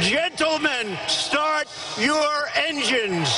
Gentlemen, start your engines.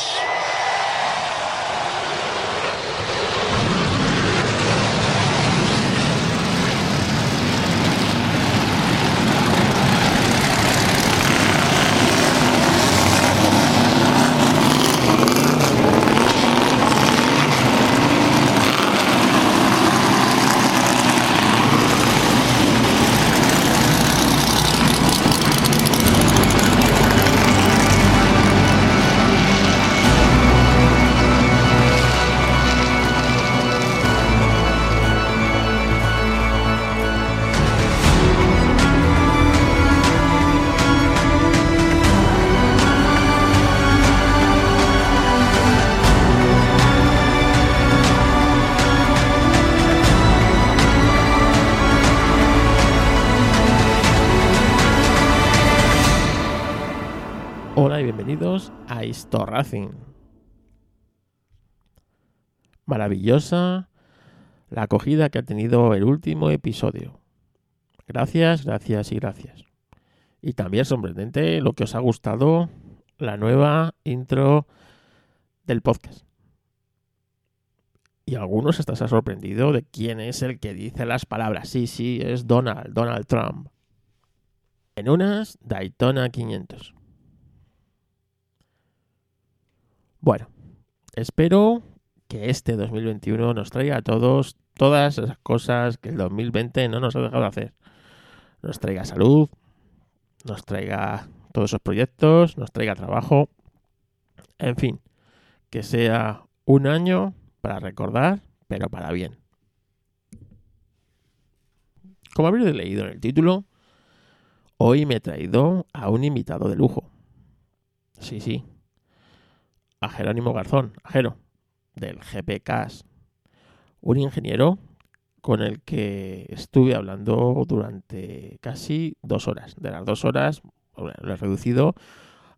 Histo Racing. Maravillosa la acogida que ha tenido el último episodio. Gracias, gracias y gracias. Y también sorprendente lo que os ha gustado la nueva intro del podcast. Y algunos hasta se ha sorprendido de quién es el que dice las palabras. Sí, sí, es Donald, Donald Trump. En unas Daytona 500. Bueno, espero que este 2021 nos traiga a todos todas esas cosas que el 2020 no nos ha dejado de hacer. Nos traiga salud, nos traiga todos esos proyectos, nos traiga trabajo, en fin, que sea un año para recordar, pero para bien. Como habréis leído en el título, hoy me he traído a un invitado de lujo. Sí, sí, a Jerónimo Garzón, Jero, del GPCAS, un ingeniero con el que estuve hablando durante casi dos horas. De las dos horas lo he reducido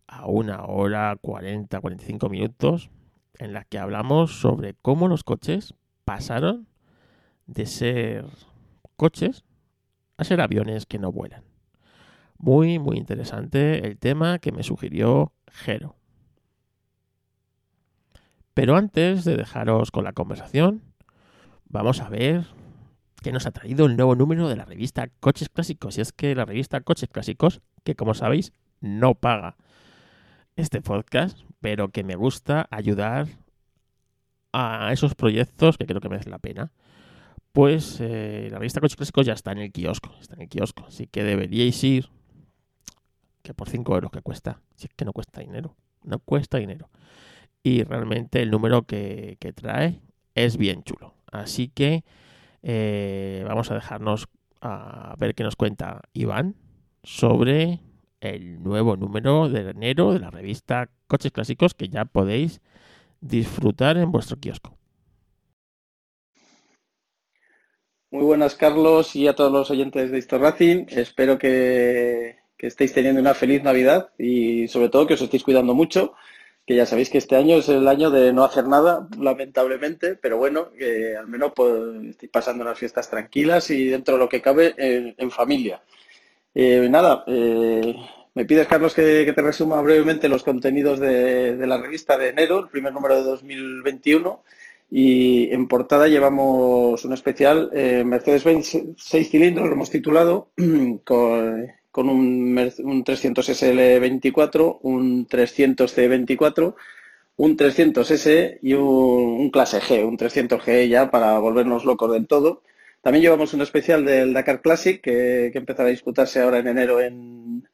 a una hora 40, 45 minutos en la que hablamos sobre cómo los coches pasaron de ser coches a ser aviones que no vuelan. Muy, muy interesante el tema que me sugirió Jero. Pero antes de dejaros con la conversación, vamos a ver qué nos ha traído el nuevo número de la revista Coches Clásicos. Y es que la revista Coches Clásicos, que como sabéis, no paga este podcast, pero que me gusta ayudar a esos proyectos que creo que merecen la pena. Pues eh, la revista Coches Clásicos ya está en el kiosco, está en el kiosco, así que deberíais ir, que por 5 euros que cuesta, si es que no cuesta dinero, no cuesta dinero y realmente el número que, trae es bien chulo. Así que eh, vamos a dejarnos a ver qué nos cuenta Iván sobre el nuevo número de enero de la revista Coches Clásicos que ya podéis disfrutar en vuestro kiosco. Muy buenas Carlos y a todos los oyentes de Histo Racing. Espero que, que estéis teniendo una feliz Navidad y sobre todo que os estéis cuidando mucho que ya sabéis que este año es el año de no hacer nada, lamentablemente, pero bueno, que al menos pues, estoy pasando unas fiestas tranquilas y dentro de lo que cabe en, familia. Eh, nada, eh, me pides, Carlos, que, te resuma brevemente los contenidos de, la revista de enero, el primer número de 2021. Y en portada llevamos un especial eh, Mercedes-Benz 6 cilindros, lo hemos titulado, con, con un, un 300 SL24, un 300 C24, un 300 S y un, clase G, un 300 G ya para volvernos locos del todo. También llevamos un especial del Dakar Classic que, que empezará a disputarse ahora en enero en,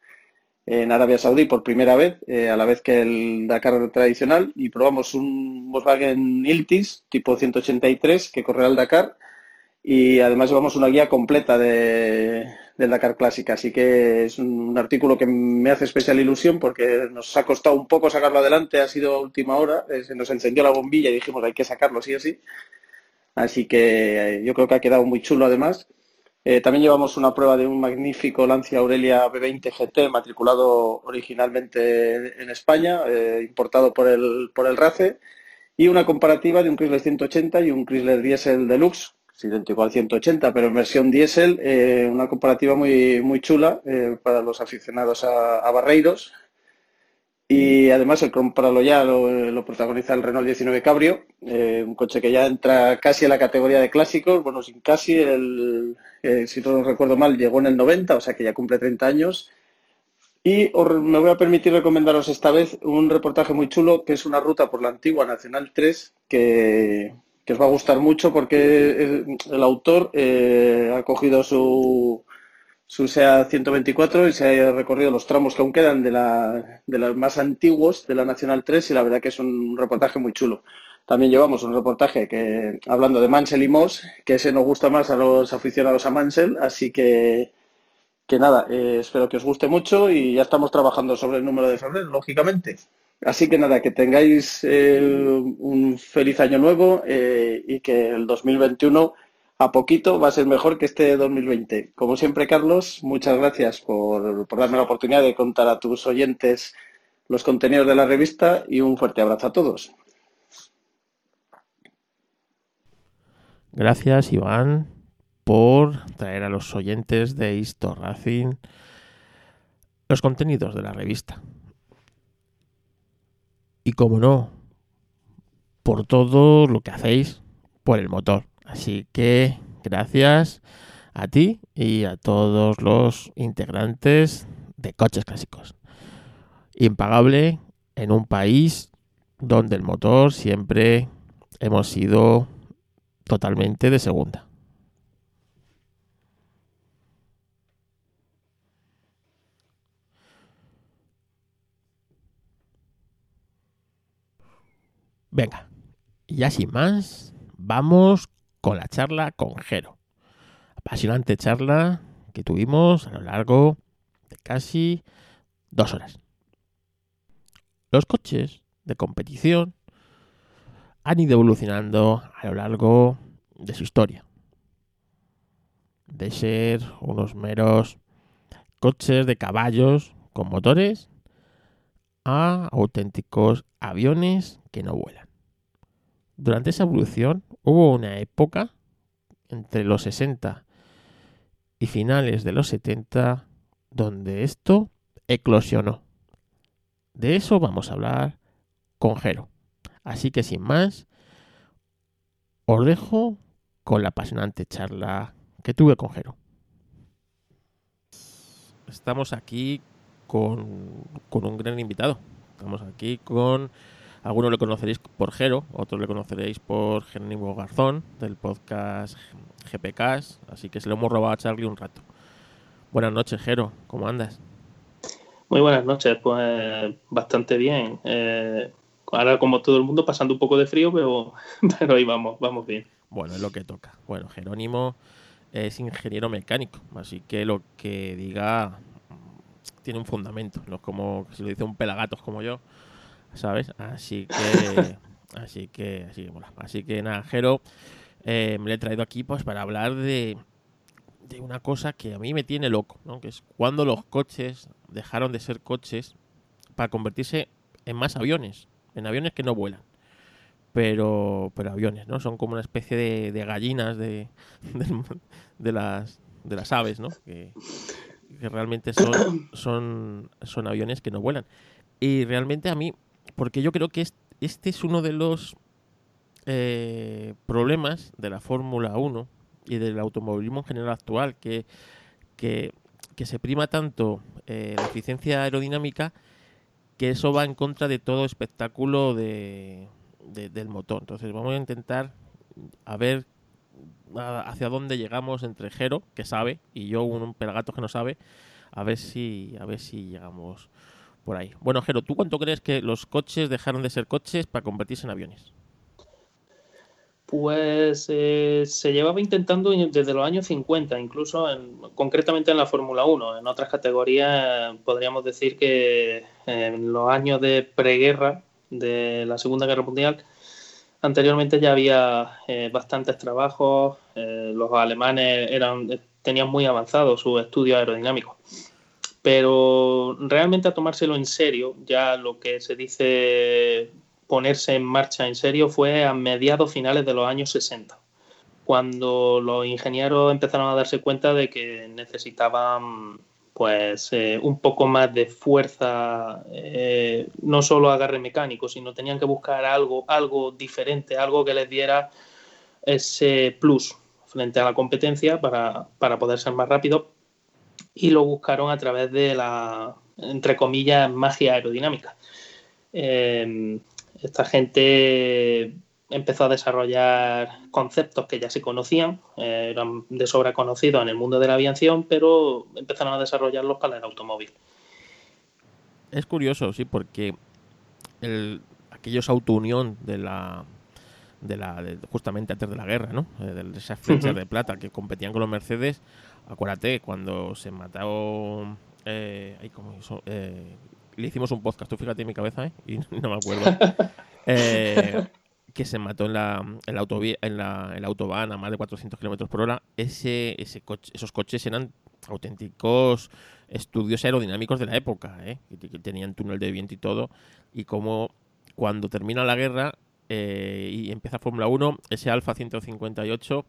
en Arabia Saudí por primera vez, eh, a la vez que el Dakar tradicional, y probamos un Volkswagen Iltis tipo 183 que correrá el Dakar y además llevamos una guía completa de, del Dakar Clásica. Así que es un artículo que me hace especial ilusión porque nos ha costado un poco sacarlo adelante, ha sido última hora, eh, se nos encendió la bombilla y dijimos hay que sacarlo sí o sí. Así que eh, yo creo que ha quedado muy chulo además. Eh, también llevamos una prueba de un magnífico Lancia Aurelia B20 GT matriculado originalmente en España, importado por el, por el RACE, y una comparativa de un Chrysler 180 y un Chrysler Diesel Deluxe idéntico al 180, pero en versión diésel, eh, una comparativa muy, muy chula eh, para los aficionados a, Barreiros. Y además el comprarlo ya lo, protagoniza el Renault 19 Cabrio, eh, un coche que ya entra casi a la categoría de clásicos, bueno, sin casi, si no recuerdo mal, llegó en el 90, o sea que ya cumple 30 años. Y me voy a permitir recomendaros esta vez un reportaje muy chulo que es una ruta por la antigua Nacional 3 que, que os va a gustar mucho porque el, autor eh, ha cogido su, su SEA 124 y se ha recorrido los tramos que aún quedan de, la, de los más antiguos de la Nacional 3 y la verdad que es un reportaje muy chulo. También llevamos un reportaje que hablando de Mansell y Moss, que ese nos gusta más a los aficionados a Mansell, así que, que nada, eh, espero que os guste mucho y ya estamos trabajando sobre el número de febrero, lógicamente. Así que nada, que tengáis eh, un feliz año nuevo eh, y que el 2021 a poquito va a ser mejor que este 2020. Como siempre, Carlos, muchas gracias por, darme la oportunidad de contar a tus oyentes los contenidos de la revista y un fuerte abrazo a todos. Gracias, Iván, por traer a los oyentes de Histo Racing los contenidos de la revista y como no, por todo lo que hacéis por el motor. Así que gracias a ti y a todos los integrantes de coches clásicos. Impagable en un país donde el motor siempre hemos sido totalmente de segunda. Venga, ya sin más, vamos con la charla con Jero. Apasionante charla que tuvimos a lo largo de casi dos horas. Los coches de competición han ido evolucionando a lo largo de su historia. De ser unos meros coches de caballos con motores a auténticos aviones que no vuelan. Durante esa evolución hubo una época entre los 60 y finales de los 70 donde esto eclosionó. De eso vamos a hablar con Jero. Así que sin más, os dejo con la apasionante charla que tuve con Jero. Estamos aquí con, con un gran invitado. Estamos aquí con algunos lo conoceréis por Jero, otros le conoceréis por Jerónimo Garzón, del podcast GPKs, así que se lo hemos robado a Charlie un rato. Buenas noches, Jero, ¿cómo andas? Muy buenas noches, pues bastante bien. Eh, ahora, como todo el mundo, pasando un poco de frío, pero, pero ahí vamos, vamos bien. Bueno, es lo que toca. Bueno, Jerónimo es ingeniero mecánico, así que lo que diga tiene un fundamento, no es como si lo dice un pelagatos como yo, ¿sabes? Así que, así que, así que, bueno, así que nada, Jero, eh, me lo he traído aquí pues para hablar de, de una cosa que a mí me tiene loco, ¿no? Que es cuando los coches dejaron de ser coches para convertirse en más aviones, en aviones que no vuelan. Pero, pero aviones, ¿no? Son como una especie de, de gallinas de, de, las, de las aves, ¿no? Que, que realmente son, son, son aviones que no vuelan. Y realmente a mí porque yo creo que este es uno de los eh, problemas de la Fórmula 1 y del automovilismo en general actual, que, que, se prima tanto eh, la eficiencia aerodinámica que eso va en contra de todo espectáculo de, del motor. Entonces vamos a intentar a ver hacia dónde llegamos entre Jero, que sabe, y yo, un pelagato que no sabe, a ver si, a ver si llegamos por ahí. Bueno, Jero, ¿tú cuánto crees que los coches dejaron de ser coches para convertirse en aviones? Pues eh, se llevaba intentando desde los años 50, incluso concretamente en la Fórmula 1. En otras categorías podríamos decir que en los años de preguerra de la Segunda Guerra Mundial, anteriormente ya había eh, bastantes trabajos, eh, los alemanes eran, tenían muy avanzado su estudio aerodinámico pero realmente a tomárselo en serio, ya lo que se dice ponerse en marcha en serio fue a mediados finales de los años 60, cuando los ingenieros empezaron a darse cuenta de que necesitaban pues eh, un poco más de fuerza, eh, no solo agarre mecánico, sino tenían que buscar algo, algo diferente, algo que les diera ese plus frente a la competencia para, poder ser más rápido y lo buscaron a través de la, entre comillas, magia aerodinámica. Eh, esta gente empezó a desarrollar conceptos que ya se conocían, eh, eran de sobra conocidos en el mundo de la aviación, pero empezaron a desarrollarlos para el automóvil. Es curioso, sí, porque el, aquellos auto-unión de la, de la justamente antes de la guerra, ¿no? Eh, de esas flechas de plata que competían con los Mercedes, acuérdate, cuando se mató... Eh, eh, le hicimos un podcast, tú fíjate en mi cabeza, ¿eh? Y no me acuerdo. Eh, que se mató en la, en la, en la, en la autobahn a más de 400 kilómetros por hora, ese, ese coche, esos coches eran auténticos estudios aerodinámicos de la época, ¿eh? que tenían túnel de viento y todo, y como cuando termina la guerra eh, y empieza Fórmula 1, ese Alfa 158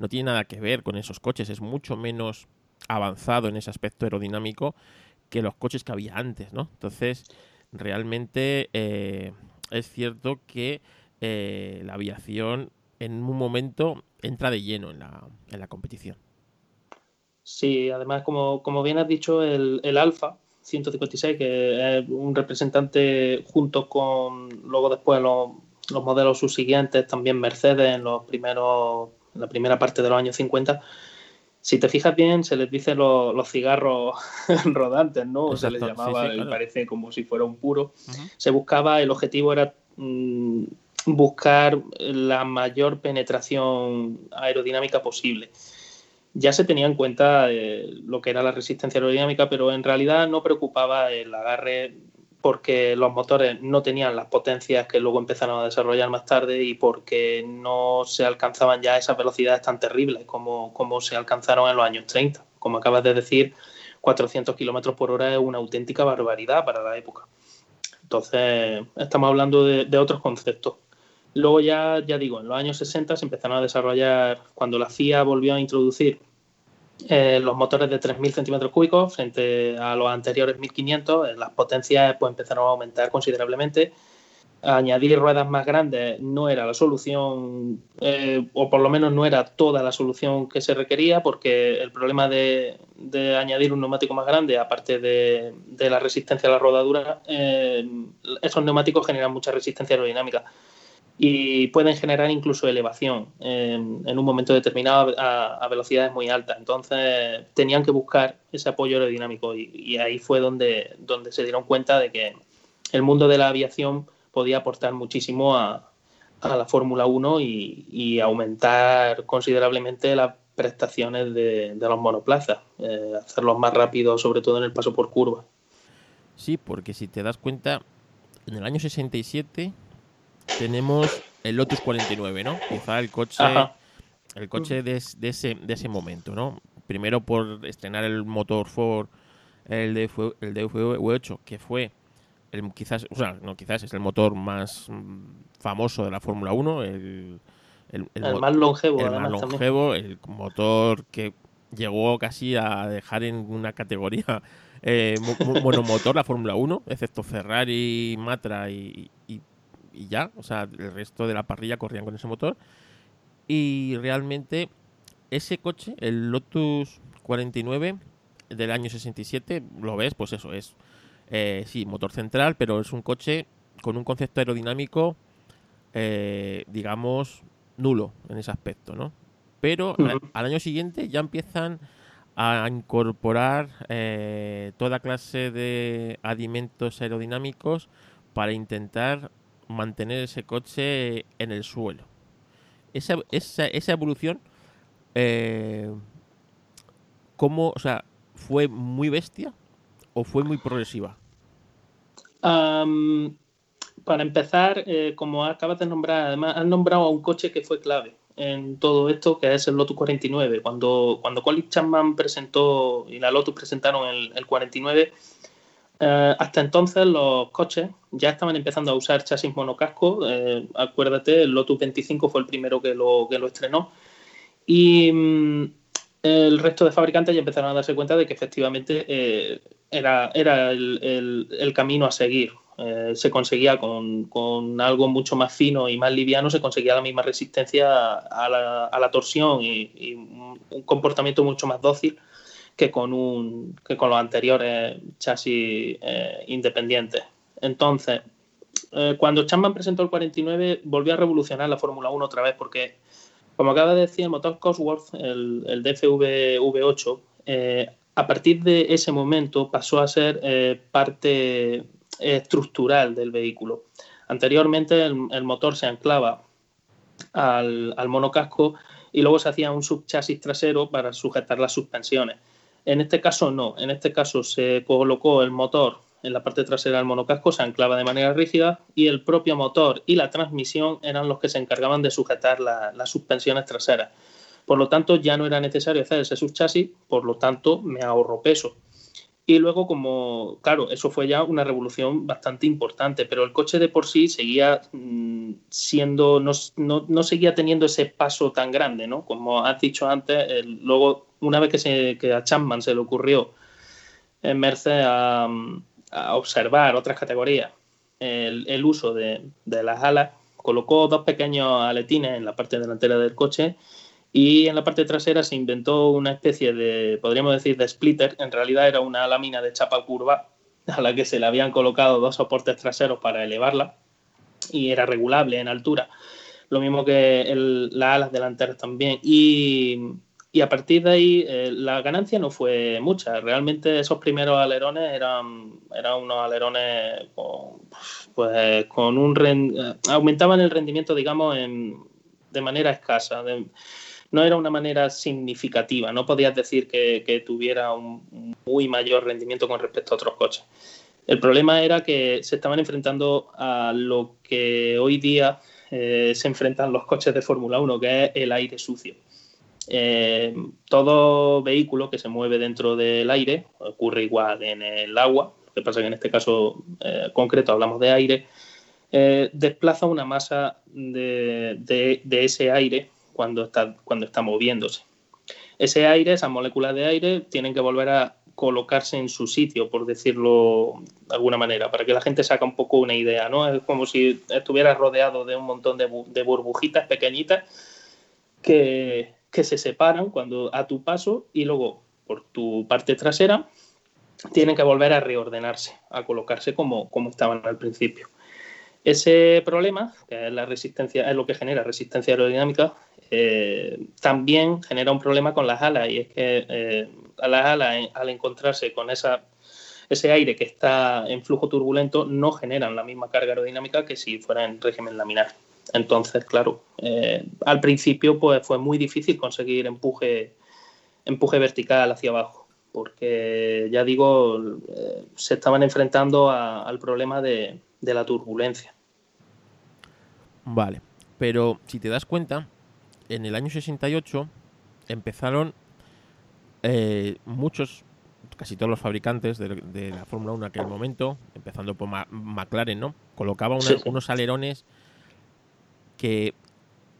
no tiene nada que ver con esos coches, es mucho menos avanzado en ese aspecto aerodinámico que los coches que había antes, ¿no? Entonces, realmente eh, es cierto que eh, la aviación en un momento entra de lleno en la, en la competición. Sí, además, como, como bien has dicho, el, el Alfa 156, que es un representante junto con luego después los, los modelos subsiguientes, también Mercedes en los primeros, la primera parte de los años 50, si te fijas bien, se les dice los cigarros rodantes, ¿no? se les llamaba, y parece como si fuera un puro. Se buscaba, el objetivo era mm, buscar la mayor penetración aerodinámica posible. Ya se tenía en cuenta eh, lo que era la resistencia aerodinámica, pero en realidad no preocupaba el agarre porque los motores no tenían las potencias que luego empezaron a desarrollar más tarde y porque no se alcanzaban ya esas velocidades tan terribles como, como se alcanzaron en los años 30. Como acabas de decir, 400 kilómetros por hora es una auténtica barbaridad para la época. Entonces, estamos hablando de otros conceptos. Luego ya, ya digo, en los años 60 se empezaron a desarrollar, cuando la FIA volvió a introducir eh, los motores de 3.000 centímetros cúbicos frente a los anteriores 1.500, eh, las potencias pues, empezaron a aumentar considerablemente. Añadir ruedas más grandes no era la solución, eh, o por lo menos no era toda la solución que se requería, porque el problema de, añadir un neumático más grande, aparte de, la resistencia a la rodadura, esos neumáticos generan mucha resistencia aerodinámica y pueden generar incluso elevación en, un momento determinado a, velocidades muy altas. Entonces tenían que buscar ese apoyo aerodinámico y, ahí fue donde, donde se dieron cuenta de que el mundo de la aviación podía aportar muchísimo a, la Fórmula 1 y, aumentar considerablemente las prestaciones de, los monoplazas, eh, hacerlos más rápidos, sobre todo en el paso por curva. Sí, porque si te das cuenta, en el año 67 tenemos el Lotus 49, ¿no? Quizá el coche, el coche de, ese, de ese momento, ¿no? Primero por estrenar el motor Ford, el de el DV8, que fue el, quizás, o sea, no quizás, es el motor más mm, famoso de la Fórmula 1, el, el, más longevo, el más longevo, el motor que llegó casi a dejar en una categoría eh, monomotor la Fórmula 1, excepto Ferrari, Matra y, y ya, o sea, el resto de la parrilla corrían con ese motor. Y realmente ese coche, el Lotus 49 del año 67, lo ves, pues eso es, eh, sí, motor central, pero es un coche con un concepto aerodinámico, eh, digamos, nulo en ese aspecto, ¿no? Pero al, año siguiente ya empiezan a incorporar eh, toda clase de adimentos aerodinámicos para intentar mantener ese coche en el suelo. Esa, esa, esa evolución, eh, ¿cómo, o sea, fue muy bestia o fue muy progresiva? para empezar, eh, como acabas de nombrar, además has nombrado a un coche que fue clave en todo esto, que es el Lotus 49. Cuando, cuando Colin Chapman presentó y la Lotus presentaron el 49, eh, hasta entonces los coches ya estaban empezando a usar chasis monocasco. Eh, acuérdate, el Lotus 25 fue el primero que lo, que lo estrenó. Y mm, el resto de fabricantes ya empezaron a darse cuenta de que efectivamente eh, era, era el, camino a seguir. Eh, se conseguía con, algo mucho más fino y más liviano, se conseguía la misma resistencia a la, torsión y, un comportamiento mucho más dócil que con, un, que con los anteriores chasis eh, independientes. Entonces, cuando Chapman presentó el 49, volvió a revolucionar la Fórmula 1 otra vez porque como acaba de decir el motor Cosworth, el, el DFV V8, eh, a partir de ese momento pasó a ser eh, parte estructural del vehículo. Anteriormente el, motor se anclaba al, al, monocasco y luego se hacía un subchasis trasero para sujetar las suspensiones. En este caso no, en este caso se colocó el motor en la parte trasera del monocasco se anclaba de manera rígida y el propio motor y la transmisión eran los que se encargaban de sujetar las suspensiones traseras. Por lo tanto, ya no era necesario hacer ese subchasis, por lo tanto, me ahorro peso. Y luego, como, claro, eso fue ya una revolución bastante importante, pero el coche de por sí seguía mm, siendo, no, no, seguía teniendo ese paso tan grande, ¿no? Como has dicho antes, luego, una vez que, se, a Chapman se le ocurrió en Mercedes a, a observar otras categorías el, uso de, las alas, colocó dos pequeños aletines en la parte delantera del coche y en la parte trasera se inventó una especie de, podríamos decir, de splitter. En realidad era una lámina de chapa curva a la que se le habían colocado dos soportes traseros para elevarla y era regulable en altura. Lo mismo que las alas delanteras también. Y y a partir de ahí eh, la ganancia no fue mucha. Realmente esos primeros alerones eran, eran unos alerones con, pues, con un eh, aumentaban el rendimiento, digamos, de manera escasa. no era una manera significativa. No podías decir que, tuviera un muy mayor rendimiento con respecto a otros coches. El problema era que se estaban enfrentando a lo que hoy día eh, se enfrentan los coches de Fórmula 1, que es el aire sucio. Eh, todo vehículo que se mueve dentro del aire, ocurre igual en el agua, lo que pasa que en este caso eh, concreto hablamos de aire, eh, desplaza una masa de, ese aire cuando está, cuando está moviéndose. Ese aire, esas moléculas de aire, tienen que volver a colocarse en su sitio, por decirlo de alguna manera, para que la gente saque un poco una idea, ¿no? Es como si estuvieras rodeado de un montón de burbujitas pequeñitas que, que se separan cuando a tu paso y luego por tu parte trasera tienen que volver a reordenarse, a colocarse como, como estaban al principio. Ese problema, que es la resistencia, es lo que genera resistencia aerodinámica, eh, también genera un problema con las alas, y es que eh, las alas, al encontrarse con esa, ese aire que está en flujo turbulento, no generan la misma carga aerodinámica que si fuera en régimen laminar. Entonces, claro, eh, al principio pues, fue muy difícil conseguir empuje, empuje vertical hacia abajo, porque ya digo, eh, se estaban enfrentando al problema de, la turbulencia. Vale, pero si te das cuenta, en el año 68 empezaron eh, muchos, casi todos los fabricantes de, la Fórmula 1 en aquel momento, empezando por McLaren, ¿no? Colocaba unos alerones que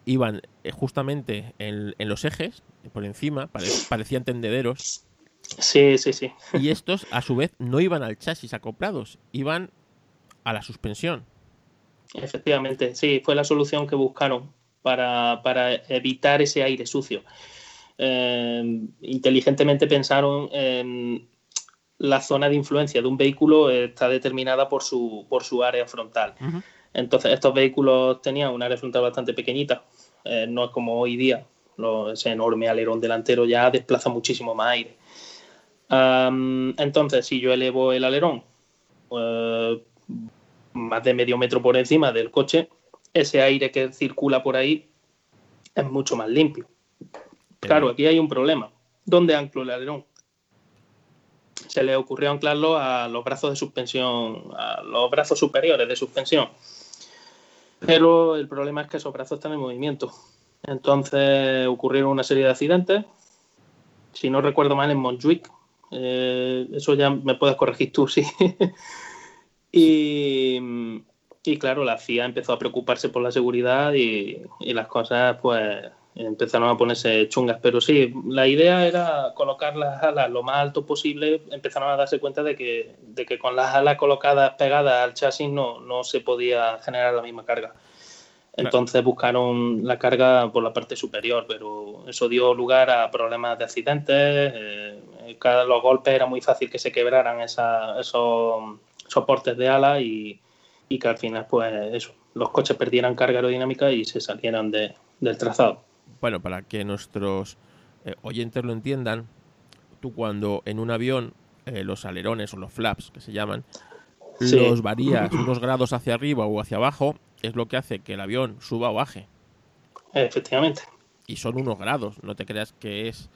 iban eh, justamente en, los ejes, por encima, parecían tendederos. Sí, sí, sí. Y estos, a su vez, no iban al chasis acoplados, iban a la suspensión. Efectivamente, sí, fue la solución que buscaron para, evitar ese aire sucio. Eh, inteligentemente pensaron en la zona de influencia de un vehículo está determinada por su, por su área frontal. Entonces, estos vehículos tenían un área frontal bastante pequeñita, eh, no es como hoy día, ese enorme alerón delantero ya desplaza muchísimo más aire. entonces, si yo elevo el alerón pues, más de medio metro por encima del coche, ese aire que circula por ahí es mucho más limpio. Claro, aquí hay un problema. ¿Dónde anclo el alerón? Se le ocurrió anclarlo a los brazos de suspensión, a los brazos superiores de suspensión. Pero el problema es que esos brazos están en movimiento. Entonces ocurrieron una serie de accidentes. Si no recuerdo mal, en Montjuic. Eh, eso ya me puedes corregir tú, sí. y, claro, la FIA empezó a preocuparse por la seguridad y, las cosas, pues, empezaron a ponerse chungas. Pero sí, la idea era colocar las alas lo más alto posible. Empezaron a darse cuenta de que, de que con las alas colocadas pegadas al chasis no, no se podía generar la misma carga. Entonces buscaron la carga por la parte superior, pero eso dio lugar a problemas de accidentes. Eh, cada, los golpes era muy fácil que se quebraran esos soportes de ala y, y, que al final, pues eso, los coches perdieran carga aerodinámica y se salieran de, del trazado. Bueno, para que nuestros eh, oyentes lo entiendan, tú cuando en un avión eh, los alerones o los flaps que se llaman, los varías unos grados hacia arriba o hacia abajo, es lo que hace que el avión suba o baje. Efectivamente. Y son unos grados, no te creas que es.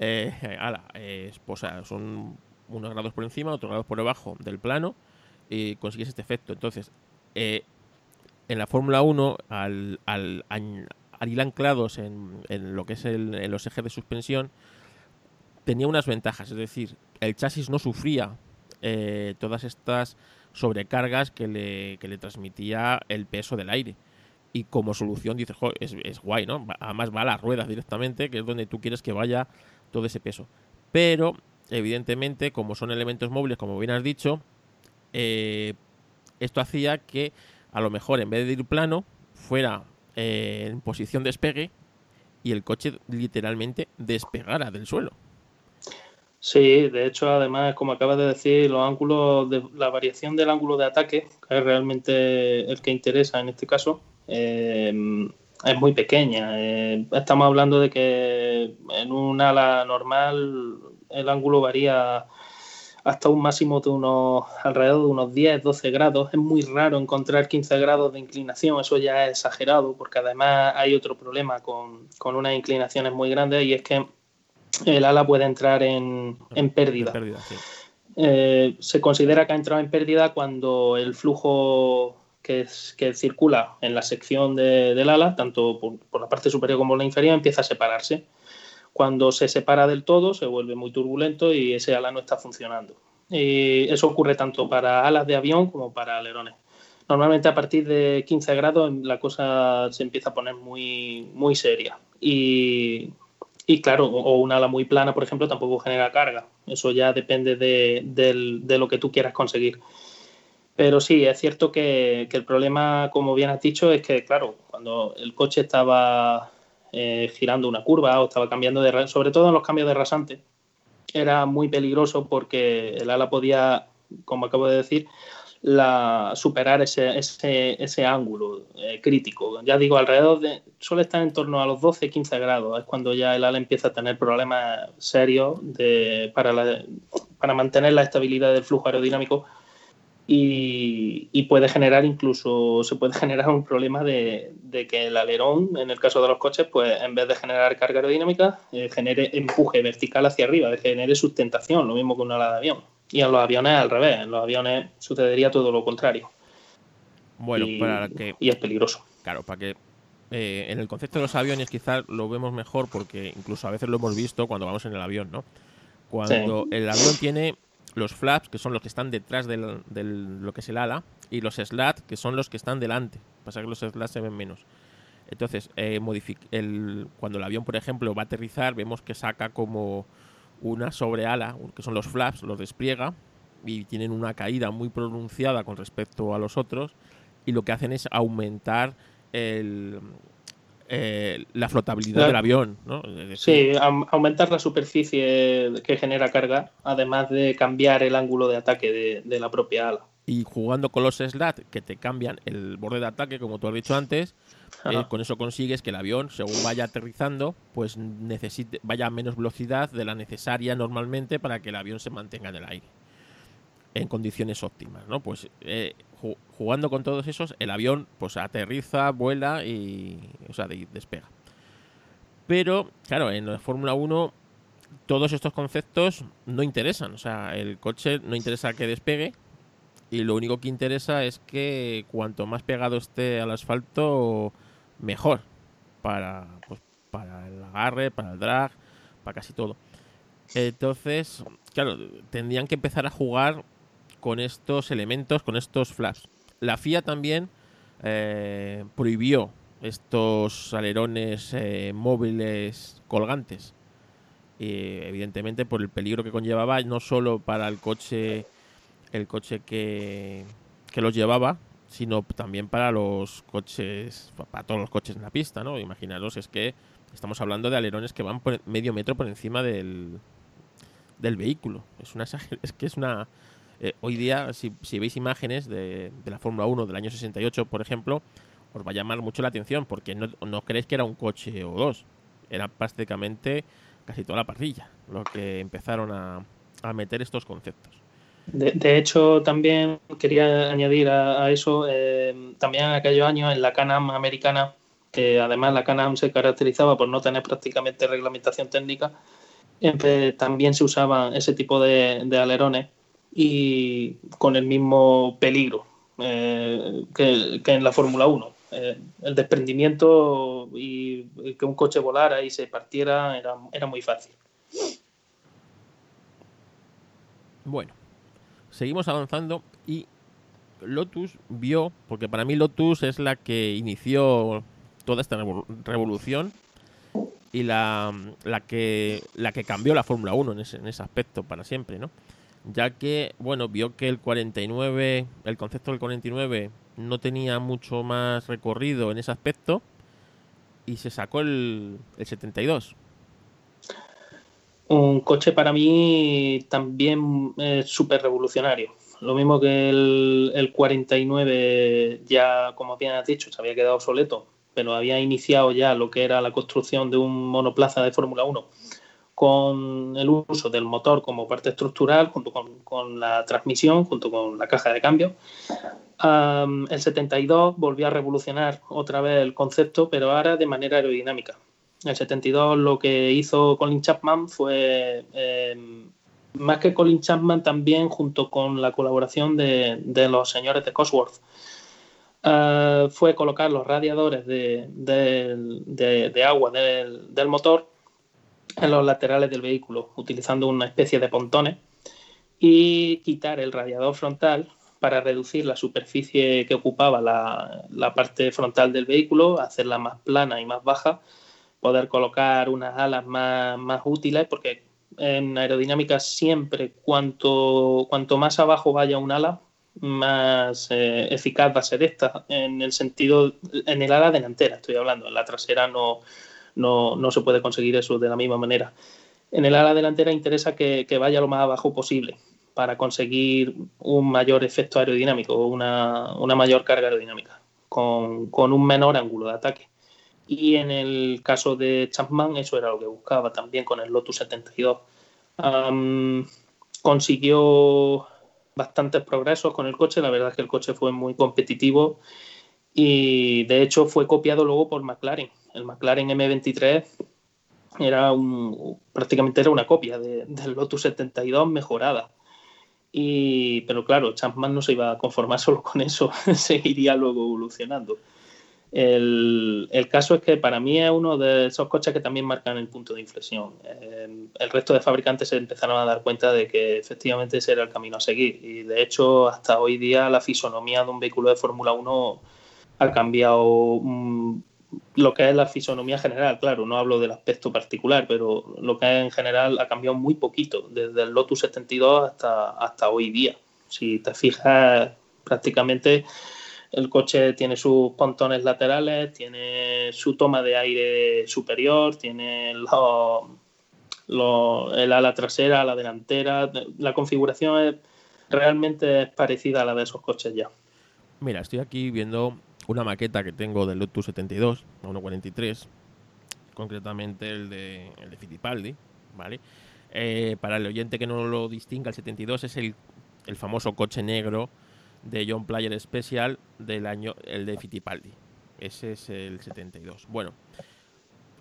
Eh, ala, es pues, son unos grados por encima, otros grados por debajo del plano y consigues este efecto. Entonces, en la Fórmula 1, al, al, al, anclados en, en, lo que es el, en los ejes de suspensión, tenía unas ventajas. Es decir, el chasis no sufría eh, todas estas sobrecargas que le, que le transmitía el peso del aire. Y como solución dices, es, es guay, ¿no? Además va a las ruedas directamente, que es donde tú quieres que vaya todo ese peso. Pero, evidentemente, como son elementos móviles, como bien has dicho, eh, esto hacía que a lo mejor en vez de ir plano, fuera en posición de despegue y el coche literalmente despegara del suelo. Sí, de hecho, además, como acabas de decir, los ángulos de la variación del ángulo de ataque, que es realmente el que interesa en este caso, eh, es muy pequeña. Eh, estamos hablando de que en un ala normal el ángulo varía hasta un máximo de unos alrededor de unos 10, 12 grados. Es muy raro encontrar 15 grados de inclinación, eso ya es exagerado, porque además hay otro problema con, con unas inclinaciones muy grandes y es que el ala puede entrar en, pérdida. Eh, se considera que ha entrado en pérdida cuando el flujo que, que circula en la sección del ala, tanto por, la parte superior como la inferior, empieza a separarse. Cuando se separa del todo, se vuelve muy turbulento y ese ala no está funcionando. Y eso ocurre tanto para alas de avión como para alerones. Normalmente a partir de 15 grados la cosa se empieza a poner muy, muy seria. Y claro, o una ala muy plana, por ejemplo, tampoco genera carga. Eso ya depende de, lo que tú quieras conseguir. Pero sí, es cierto que, el problema, como bien has dicho, es que, claro, cuando el coche estaba eh, girando una curva o estaba cambiando de... sobre todo en los cambios de rasante, era muy peligroso porque el ala podía, como acabo de decir, la, superar ese, ese, ese ángulo eh, crítico. Ya digo, alrededor de, suele estar en torno a los 12-15 grados, es cuando ya el ala empieza a tener problemas serios de, para, la, para mantener la estabilidad del flujo aerodinámico y, y, puede generar incluso, se puede generar un problema de, de, que el alerón, en el caso de los coches, pues en vez de generar carga aerodinámica, eh, genere empuje vertical hacia arriba, genere sustentación, lo mismo que un ala de avión. Y en los aviones al revés, en los aviones sucedería todo lo contrario. Bueno, para que... Y es peligroso. Claro, para que eh, en el concepto de los aviones quizás lo vemos mejor porque incluso a veces lo hemos visto cuando vamos en el avión, ¿no? Cuando el avión tiene los flaps, que son los que están detrás de lo que es el ala, y los slats, que son los que están delante. Pasa que los slats se ven menos. Entonces, eh, el, cuando el avión, por ejemplo, va a aterrizar, vemos que saca como una sobreala, que son los flaps, los despliega y tienen una caída muy pronunciada con respecto a los otros y lo que hacen es aumentar el, eh, la flotabilidad del avión. ¿no? sí, aumentar la superficie que genera carga, además de cambiar el ángulo de ataque de, la propia ala. Y jugando con los slats que te cambian el borde de ataque, como tú has dicho antes, eh, con eso consigues que el avión, según vaya aterrizando, pues necesite, vaya a menos velocidad de la necesaria normalmente para que el avión se mantenga en el aire en condiciones óptimas, ¿no? Pues eh, jugando con todos esos, el avión pues aterriza, vuela y, o sea, despega. Pero, claro, en la Fórmula 1 todos estos conceptos no interesan, o sea, el coche no interesa que despegue y lo único que interesa es que cuanto más pegado esté al asfalto, mejor para, pues, para el agarre, para el drag, para casi todo. Entonces, claro, tendrían que empezar a jugar con estos elementos, con estos flaps. La FIA también eh, prohibió estos alerones eh, móviles colgantes. Evidentemente por el peligro que conllevaba no solo para el coche el coche que, que los llevaba, sino también para los coches, para todos los coches en la pista, ¿no? Imaginaros, es que estamos hablando de alerones que van por medio metro por encima del, del vehículo. Es una es que es una eh, hoy día si, si, veis imágenes de, la Fórmula 1 del año 68, por ejemplo, os va a llamar mucho la atención porque no, creéis que era un coche o dos, era prácticamente casi toda la parrilla lo que empezaron a, meter estos conceptos. De, hecho, también quería añadir a, eso, eh, también en aquellos años en la Canam americana, que además la Canam se caracterizaba por no tener prácticamente reglamentación técnica, también se usaban ese tipo de, alerones y con el mismo peligro eh, que, en la Fórmula 1. Eh, el desprendimiento y que un coche volara y se partiera era, era muy fácil. Bueno, seguimos avanzando y Lotus vio, porque para mí Lotus es la que inició toda esta revolución y la, la que la que cambió la Fórmula 1 en ese, en ese aspecto para siempre, ¿no? Ya que, bueno, vio que el 49, el concepto del 49 no tenía mucho más recorrido en ese aspecto y se sacó el, el 72. Un coche para mí también eh, súper revolucionario. Lo mismo que el, el, 49 ya, como bien has dicho, se había quedado obsoleto, pero había iniciado ya lo que era la construcción de un monoplaza de Fórmula 1 con el uso del motor como parte estructural, junto con, con la transmisión, junto con la caja de cambio. El 72 volvió a revolucionar otra vez el concepto, pero ahora de manera aerodinámica. El 72 lo que hizo Colin Chapman fue, eh, más que Colin Chapman, también junto con la colaboración de, de los señores de Cosworth, uh, fue colocar los radiadores de, de, de agua del motor en los laterales del vehículo, utilizando una especie de pontones, y quitar el radiador frontal para reducir la superficie que ocupaba la, la, parte frontal del vehículo, hacerla más plana y más baja, poder colocar unas alas más, más útiles, porque en aerodinámica siempre cuanto, cuanto más abajo vaya un ala, más eh, eficaz va a ser esta, en el sentido, en el ala delantera estoy hablando, en la trasera no, no, no se puede conseguir eso de la misma manera. En el ala delantera interesa que, que vaya lo más abajo posible para conseguir un mayor efecto aerodinámico una, una, mayor carga aerodinámica con, con, un menor ángulo de ataque. Y en el caso de Chapman, eso era lo que buscaba también con el Lotus 72. Um, consiguió bastantes progresos con el coche, la verdad es que el coche fue muy competitivo y de hecho fue copiado luego por McLaren el McLaren M23 era un, prácticamente era una copia de, del Lotus 72 mejorada. Y, pero claro, Chapman no se iba a conformar solo con eso, seguiría luego evolucionando. El, el, caso es que para mí es uno de esos coches que también marcan el punto de inflexión. Eh, el resto de fabricantes se empezaron a dar cuenta de que efectivamente ese era el camino a seguir. Y de hecho, hasta hoy día la fisonomía de un vehículo de Fórmula 1 ha cambiado mm, lo que es la fisonomía general, claro, no hablo del aspecto particular, pero lo que es en general ha cambiado muy poquito, desde el Lotus 72 hasta, hasta hoy día. Si te fijas, prácticamente el coche tiene sus pontones laterales, tiene su toma de aire superior, tiene lo, lo, el ala trasera, la delantera. La configuración es, realmente parecida a la de esos coches ya. Mira, estoy aquí viendo una maqueta que tengo del Lotus 72 a 1.43, concretamente el de, el de Fittipaldi, ¿vale? Eh, para el oyente que no lo distinga, el 72 es el, el famoso coche negro de John Player Special del año, el de Fittipaldi. Ese es el 72. Bueno,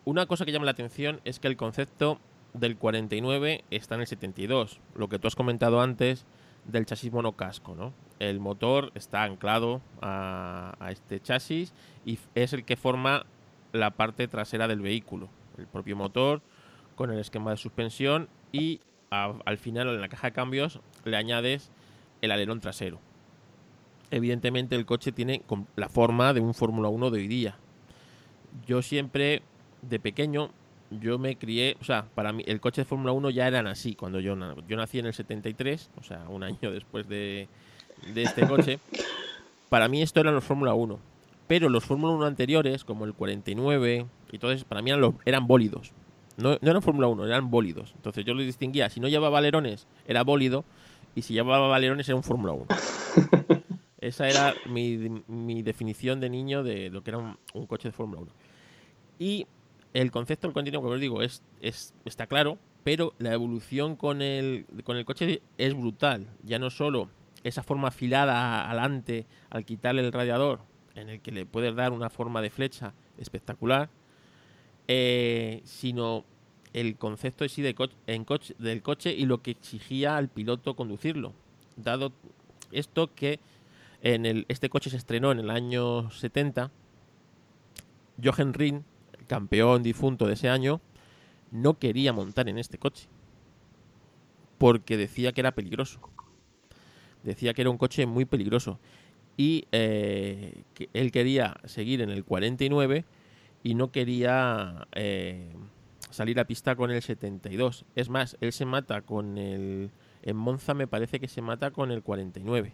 una cosa que llama la atención es que el concepto del 49 está en el 72. Lo que tú has comentado antes del chasis monocasco, ¿no? El motor está anclado a, este chasis y es el que forma la parte trasera del vehículo. El propio motor con el esquema de suspensión y a, al final en la caja de cambios le añades el alerón trasero. Evidentemente el coche tiene la forma de un Fórmula 1 de hoy día. yo siempre, de pequeño, yo me crié, o sea, para mí el coche de Fórmula 1 ya eran así cuando yo, yo nací en el 73, o sea, un año después de, de este coche. para mí esto eran los Fórmula 1. Pero los Fórmula 1 anteriores, como el 49 y eso, para mí eran, los, eran bólidos. No, no eran Fórmula 1, eran bólidos. Entonces yo los distinguía. Si no llevaba alerones, era bólido. Y si llevaba alerones, era un Fórmula 1. Esa era mi, definición de niño de lo que era un, coche de Fórmula 1. Y el concepto del continuo, como os digo, es, es, está claro, pero la evolución con el, con el coche es brutal. Ya no solo esa forma afilada adelante al quitarle el radiador, en el que le puedes dar una forma de flecha espectacular, eh, sino el concepto de sí de en coche, del coche y lo que exigía al piloto conducirlo. Dado esto que en el, este coche se estrenó en el año 70, Jochen Rin, campeón difunto de ese año, no quería montar en este coche porque decía que era peligroso. Decía que era un coche muy peligroso y eh, él quería seguir en el 49 y no quería eh, salir a pista con el 72. Es más, él se mata con el... En Monza me parece que se mata con el 49.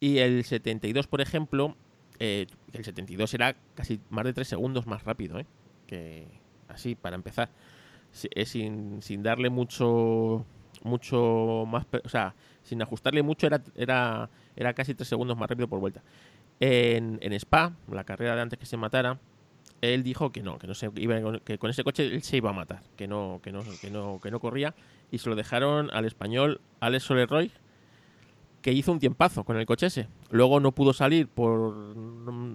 Y el 72, por ejemplo, eh, el 72 era casi más de 3 segundos más rápido. Que así, para empezar. Sin, sin darle mucho mucho más, o sea, sin ajustarle mucho era, era, era casi tres segundos más rápido por vuelta. En, en Spa, la carrera de antes que se matara, él dijo que no, que no se iba, que con ese coche él se iba a matar, que no, que no, que no, que no corría, y se lo dejaron al español Alex Soleroy, que hizo un tiempazo con el coche ese. Luego no pudo salir por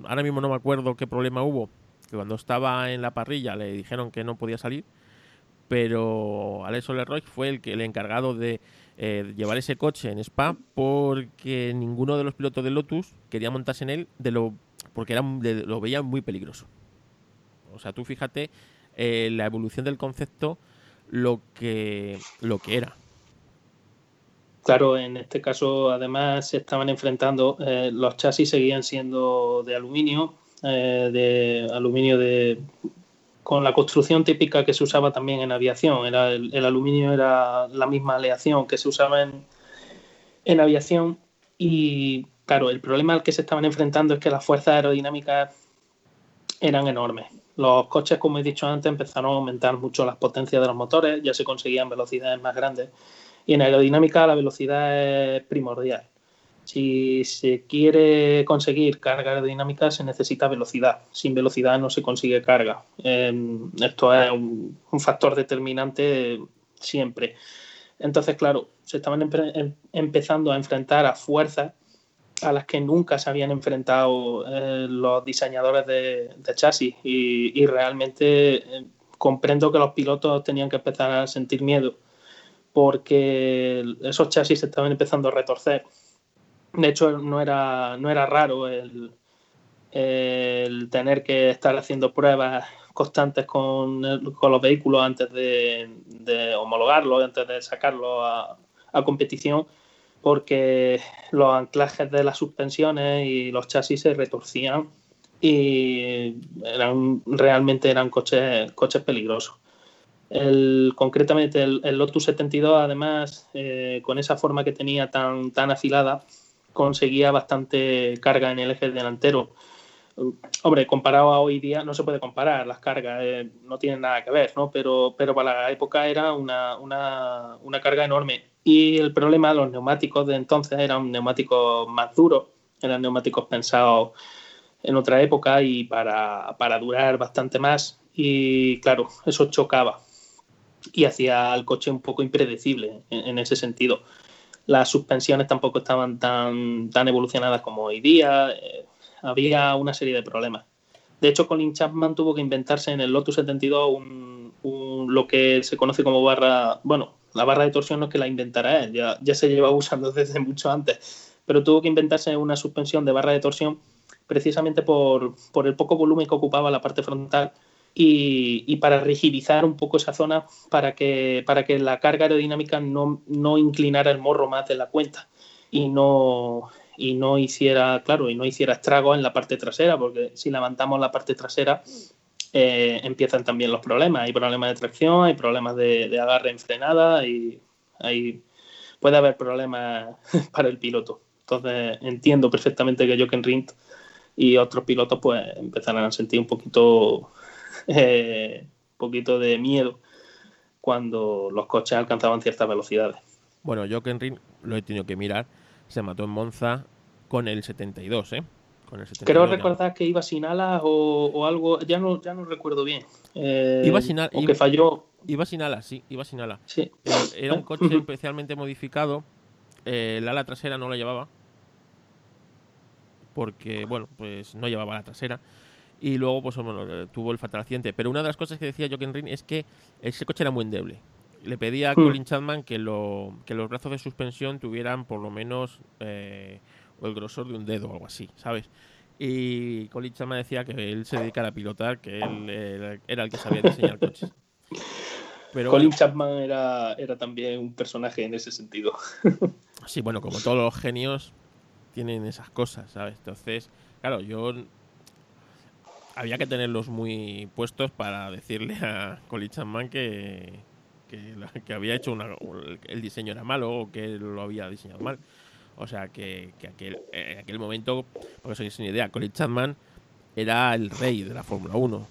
ahora mismo no me acuerdo qué problema hubo, que cuando estaba en la parrilla le dijeron que no podía salir pero Alex Leroy fue el, que, el encargado de eh, llevar ese coche en Spa porque ninguno de los pilotos de Lotus quería montarse en él de lo porque era, lo veía muy peligroso. O sea, tú fíjate eh, la evolución del concepto lo que, lo que era. Claro, en este caso además se estaban enfrentando, eh, los chasis seguían siendo de aluminio, de aluminio de con la construcción típica que se usaba también en aviación. Era el, aluminio era la misma aleación que se usaba en, en aviación y claro, el problema al que se estaban enfrentando es que las fuerzas aerodinámicas eran enormes. Los coches, como he dicho antes, empezaron a aumentar mucho las potencias de los motores, ya se conseguían velocidades más grandes y en aerodinámica la velocidad es primordial. Si se quiere conseguir carga aerodinámica se necesita velocidad. Sin velocidad no se consigue carga. Em, esto es un, factor determinante siempre. Entonces, claro, se estaban em, empezando a enfrentar a fuerzas a las que nunca se habían enfrentado eh, los diseñadores de, chasis y, realmente eh, comprendo que los pilotos tenían que empezar a sentir miedo porque esos chasis se estaban empezando a retorcer de hecho, no era, no era raro el, tener que estar haciendo pruebas constantes con, los vehículos antes de, de homologarlos, antes de sacarlos a, competición, porque los anclajes de las suspensiones y los chasis se retorcían y eran realmente eran coches, coches peligrosos. El, concretamente el, Lotus 72, además, eh, con esa forma que tenía tan, tan afilada, conseguía bastante carga en el eje delantero. Hombre, comparado a hoy día, no se puede comparar, las cargas eh, no tienen nada que ver, ¿no? Pero, pero para la época era una, una, una carga enorme. Y el problema de los neumáticos de entonces eran neumáticos más duros, eran neumáticos pensados en otra época y para, para durar bastante más. Y claro, eso chocaba y hacía al coche un poco impredecible en ese sentido las suspensiones tampoco estaban tan, tan evolucionadas como hoy día, eh, había una serie de problemas. De hecho, Colin Chapman tuvo que inventarse en el Lotus 72 lo que se conoce como barra, bueno, la barra de torsión no es que la inventara él, ya, ya se llevaba usando desde mucho antes, pero tuvo que inventarse una suspensión de barra de torsión precisamente por, por el poco volumen que ocupaba la parte frontal y, para rigidizar un poco esa zona para que, para que la carga aerodinámica no, no, inclinara el morro más de la cuenta y no, y no hiciera, claro, y no hiciera estragos en la parte trasera, porque si levantamos la parte trasera eh, empiezan también los problemas. Hay problemas de tracción, hay problemas de, agarre en frenada y hay, puede haber problemas para el piloto. Entonces entiendo perfectamente que Jochen Rindt y otros pilotos pues empezarán a sentir un poquito, eh, poquito de miedo cuando los coches alcanzaban ciertas velocidades. Bueno, Jochen Rindt lo he tenido que mirar, se mató en Monza con el 72, ¿eh? Con el Creo recordar que iba sin alas o, algo, ya no, ya no recuerdo bien. Eh, iba sin alas. O que falló. Iba sin alas, sí, iba sin alas. Sí. Eh, era un coche especialmente modificado. el ala trasera no la llevaba porque, bueno, pues no llevaba la trasera. Y luego, pues bueno, tuvo el fatal accidente. Pero una de las cosas que decía Jochen Ring es que ese coche era muy endeble. Le pedía a hmm. Colin Chapman que, lo, que los brazos de suspensión tuvieran por lo menos eh, el grosor de un dedo o algo así, ¿sabes? Y Colin Chapman decía que él se dedicara a pilotar, que él era el que sabía diseñar coches. Pero, Colin Chapman era, era también un personaje en ese sentido. sí, bueno, como todos los genios, tienen esas cosas, ¿sabes? Entonces, claro, yo había que tenerlos muy puestos para decirle a Colin Chapman que, que, había hecho una, el diseño era malo o que lo había diseñado mal. O sea, que, que aquel, en aquel momento, porque eso es una idea, Colin Chapman era el rey de la Fórmula 1.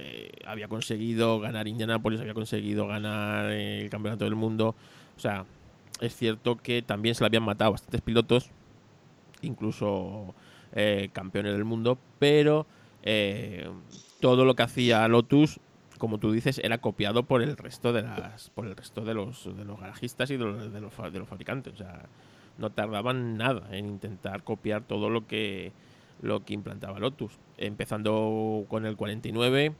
Eh, había conseguido ganar Indianapolis, había conseguido ganar el Campeonato del Mundo. O sea, es cierto que también se le habían matado bastantes pilotos incluso eh, campeones del mundo, pero eh, todo lo que hacía Lotus, como tú dices, era copiado por el resto de las, por el resto de los, de los garajistas y de los, de los, fabricantes. O sea, no tardaban nada en intentar copiar todo lo que lo que implantaba Lotus, empezando con el 49,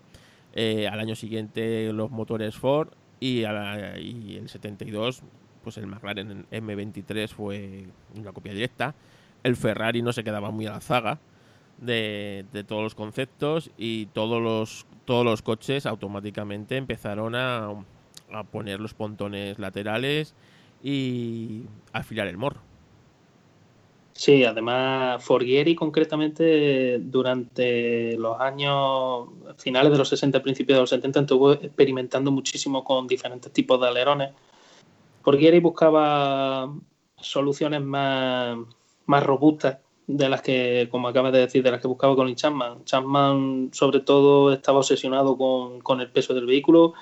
eh, al año siguiente los motores Ford y, y el 72, pues el McLaren M23 fue una copia directa. El Ferrari no se quedaba muy a la zaga de, todos los conceptos y todos los, todos los coches automáticamente empezaron a, a poner los pontones laterales y afilar el morro. Sí, además Forghieri concretamente durante los años finales de los 60, principios de los 70 estuvo experimentando muchísimo con diferentes tipos de alerones. Forghieri buscaba soluciones más, más robustas de las que, como acabas de decir, de las que buscaba con el Chapman. Chapman, sobre todo, estaba obsesionado con, el peso del vehículo.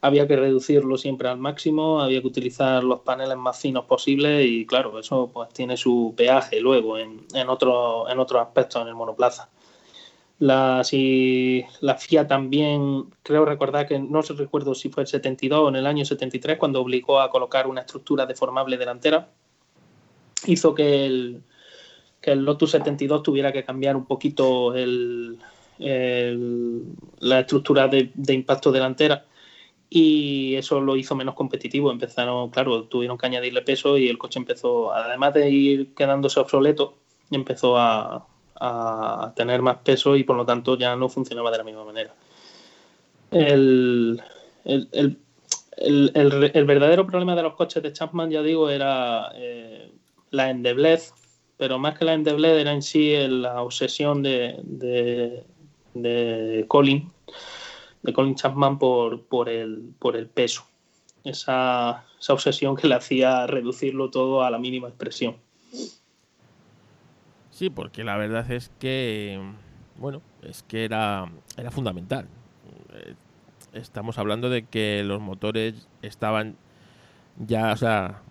Había que reducirlo siempre al máximo, había que utilizar los paneles más finos posibles y, claro, eso pues tiene su peaje luego en, en, otro, en otros aspectos en el monoplaza. La, si, la FIA también, creo recordar que no se recuerdo si fue el 72 o en el año 73, cuando obligó a colocar una estructura deformable delantera hizo que el, que el Lotus 72 tuviera que cambiar un poquito el, la estructura de, impacto delantera y eso lo hizo menos competitivo. Empezaron, claro, tuvieron que añadirle peso y el coche empezó, además de ir quedándose obsoleto, empezó a, tener más peso y por lo tanto ya no funcionaba de la misma manera. El, el, verdadero problema de los coches de Chapman, ya digo, era eh, la endeblez, pero más que la endeblez era en sí la obsesión de, de, Colin, de Colin Chapman por, por, el, por el peso. Esa, esa obsesión que le hacía reducirlo todo a la mínima expresión. Sí, porque la verdad es que, bueno, es que era, era fundamental. Eh, estamos hablando de que los motores estaban ya, o sea,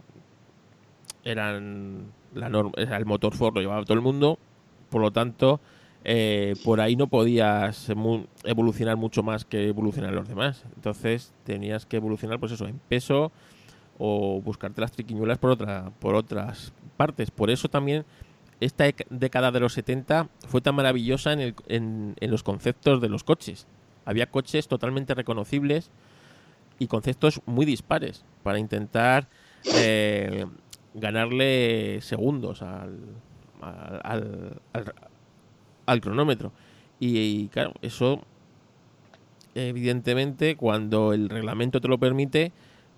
eran la norma, el motor Ford lo llevaba todo el mundo, por lo tanto, eh, por ahí no podías evolucionar mucho más que evolucionar los demás. Entonces tenías que evolucionar, pues eso, en peso o buscarte las triquiñuelas por, otra, por otras partes. Por eso también esta década de los 70 fue tan maravillosa en, en, en los conceptos de los coches. Había coches totalmente reconocibles y conceptos muy dispares para intentar eh, ganarle segundos al, al, al, cronómetro. Y, claro, eso evidentemente cuando el reglamento te lo permite,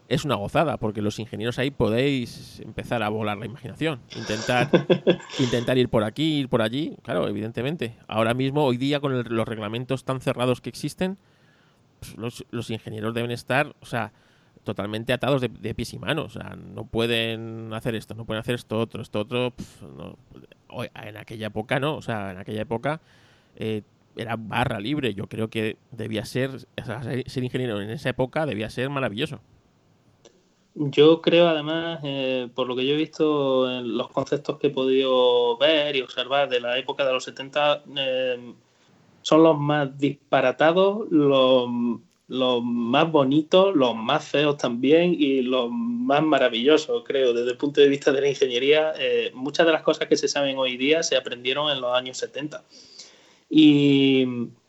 es una gozada, porque los ingenieros ahí podéis empezar a volar la imaginación, intentar, intentar ir por aquí, ir por allí, claro, evidentemente. Ahora mismo, hoy día, con los reglamentos tan cerrados que existen, pues, los, ingenieros deben estar, o sea, totalmente atados de, pies y manos. O sea, no pueden hacer esto, no pueden hacer esto otro, esto otro. en aquella época no, o sea, en aquella época eh, era barra libre. Yo creo que debía ser, ser ingeniero en esa época debía ser maravilloso. Yo creo, además, eh, por lo que yo he visto en los conceptos que he podido ver y observar de la época de los 70, eh, son los más disparatados, los, más bonitos, los más feos también y los más maravillosos, creo, desde el punto de vista de la ingeniería. Eh, muchas de las cosas que se saben hoy día se aprendieron en los años 70. Y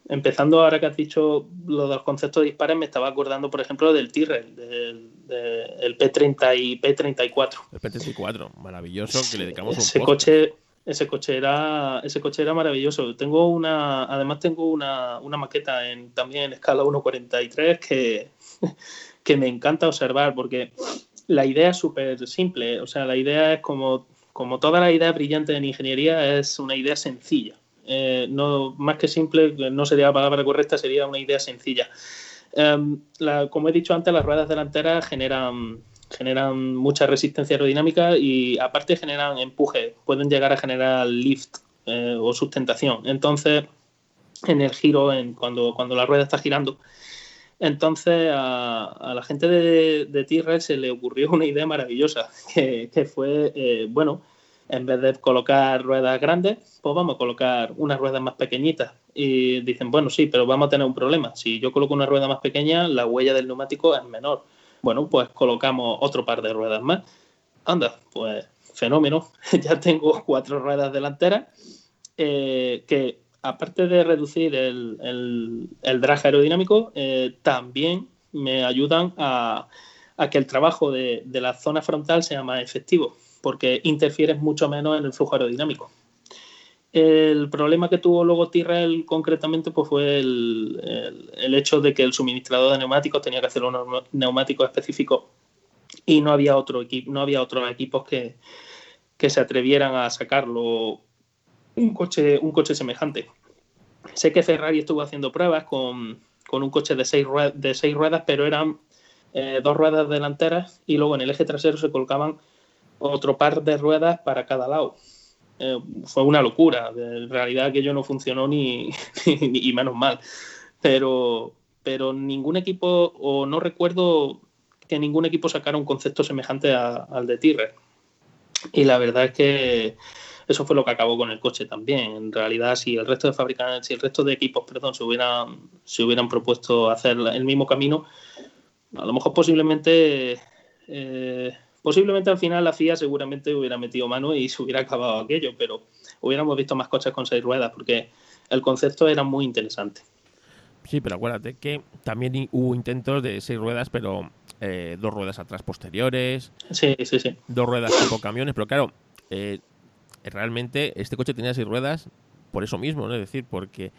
empezando ahora que has dicho lo de los conceptos dispares, me estaba acordando, por ejemplo, del Tyrrell, del, P30 y P34. El P34, maravilloso, que le dedicamos ese un coche ese coche era ese coche era maravilloso. Tengo una además tengo una, maqueta en también en escala 1.43 que que me encanta observar porque la idea es súper simple, o sea, la idea es como como toda la idea brillante en ingeniería es una idea sencilla. Eh, no, más que simple, no sería la palabra correcta, sería una idea sencilla. Em, como he dicho antes, las ruedas delanteras generan, generan mucha resistencia aerodinámica y aparte generan empuje, pueden llegar a generar lift eh, o sustentación. Entonces, en el giro, en, cuando, cuando la rueda está girando, entonces a, la gente de, de se le ocurrió una idea maravillosa, que, que fue, eh, bueno, en vez de colocar ruedas grandes, pues vamos a colocar unas ruedas más pequeñitas. Y dicen, bueno, sí, pero vamos a tener un problema. Si yo coloco una rueda más pequeña, la huella del neumático es menor. Bueno, pues colocamos otro par de ruedas más. Anda, pues fenómeno. ya tengo cuatro ruedas delanteras eh, que, aparte de reducir el, el, drag aerodinámico, eh, también me ayudan a, que el trabajo de la zona frontal sea más efectivo porque interfieres mucho menos en el flujo aerodinámico. El problema que tuvo luego Tyrrell concretamente pues fue el, hecho de que el suministrador de neumáticos tenía que hacer unos neumáticos específicos y no había otro equipo, no había otros equipos que, se atrevieran a sacarlo un coche, un coche semejante. Sé que Ferrari estuvo haciendo pruebas con, un coche de seis, ruedas, de seis ruedas, pero eran eh, dos ruedas delanteras y luego en el eje trasero se colocaban otro par de ruedas para cada lado. Eh, fue una locura. En realidad aquello no funcionó ni, y menos mal. Pero, pero ningún equipo, o no recuerdo que ningún equipo sacara un concepto semejante al de Tyrrell. Y la verdad es que eso fue lo que acabó con el coche también. En realidad, si el resto de fabricantes, si el resto de equipos, perdón, se hubieran, se hubieran propuesto hacer el mismo camino, a lo mejor posiblemente eh, Posiblemente al final la FIA seguramente hubiera metido mano y se hubiera acabado aquello, pero hubiéramos visto más coches con seis ruedas porque el concepto era muy interesante. Sí, pero acuérdate que también hubo intentos de seis ruedas, pero eh, dos ruedas atrás posteriores. Sí, sí, sí. Dos ruedas tipo camiones, pero claro, eh, realmente este coche tenía seis ruedas por eso mismo, ¿no? Es decir, porque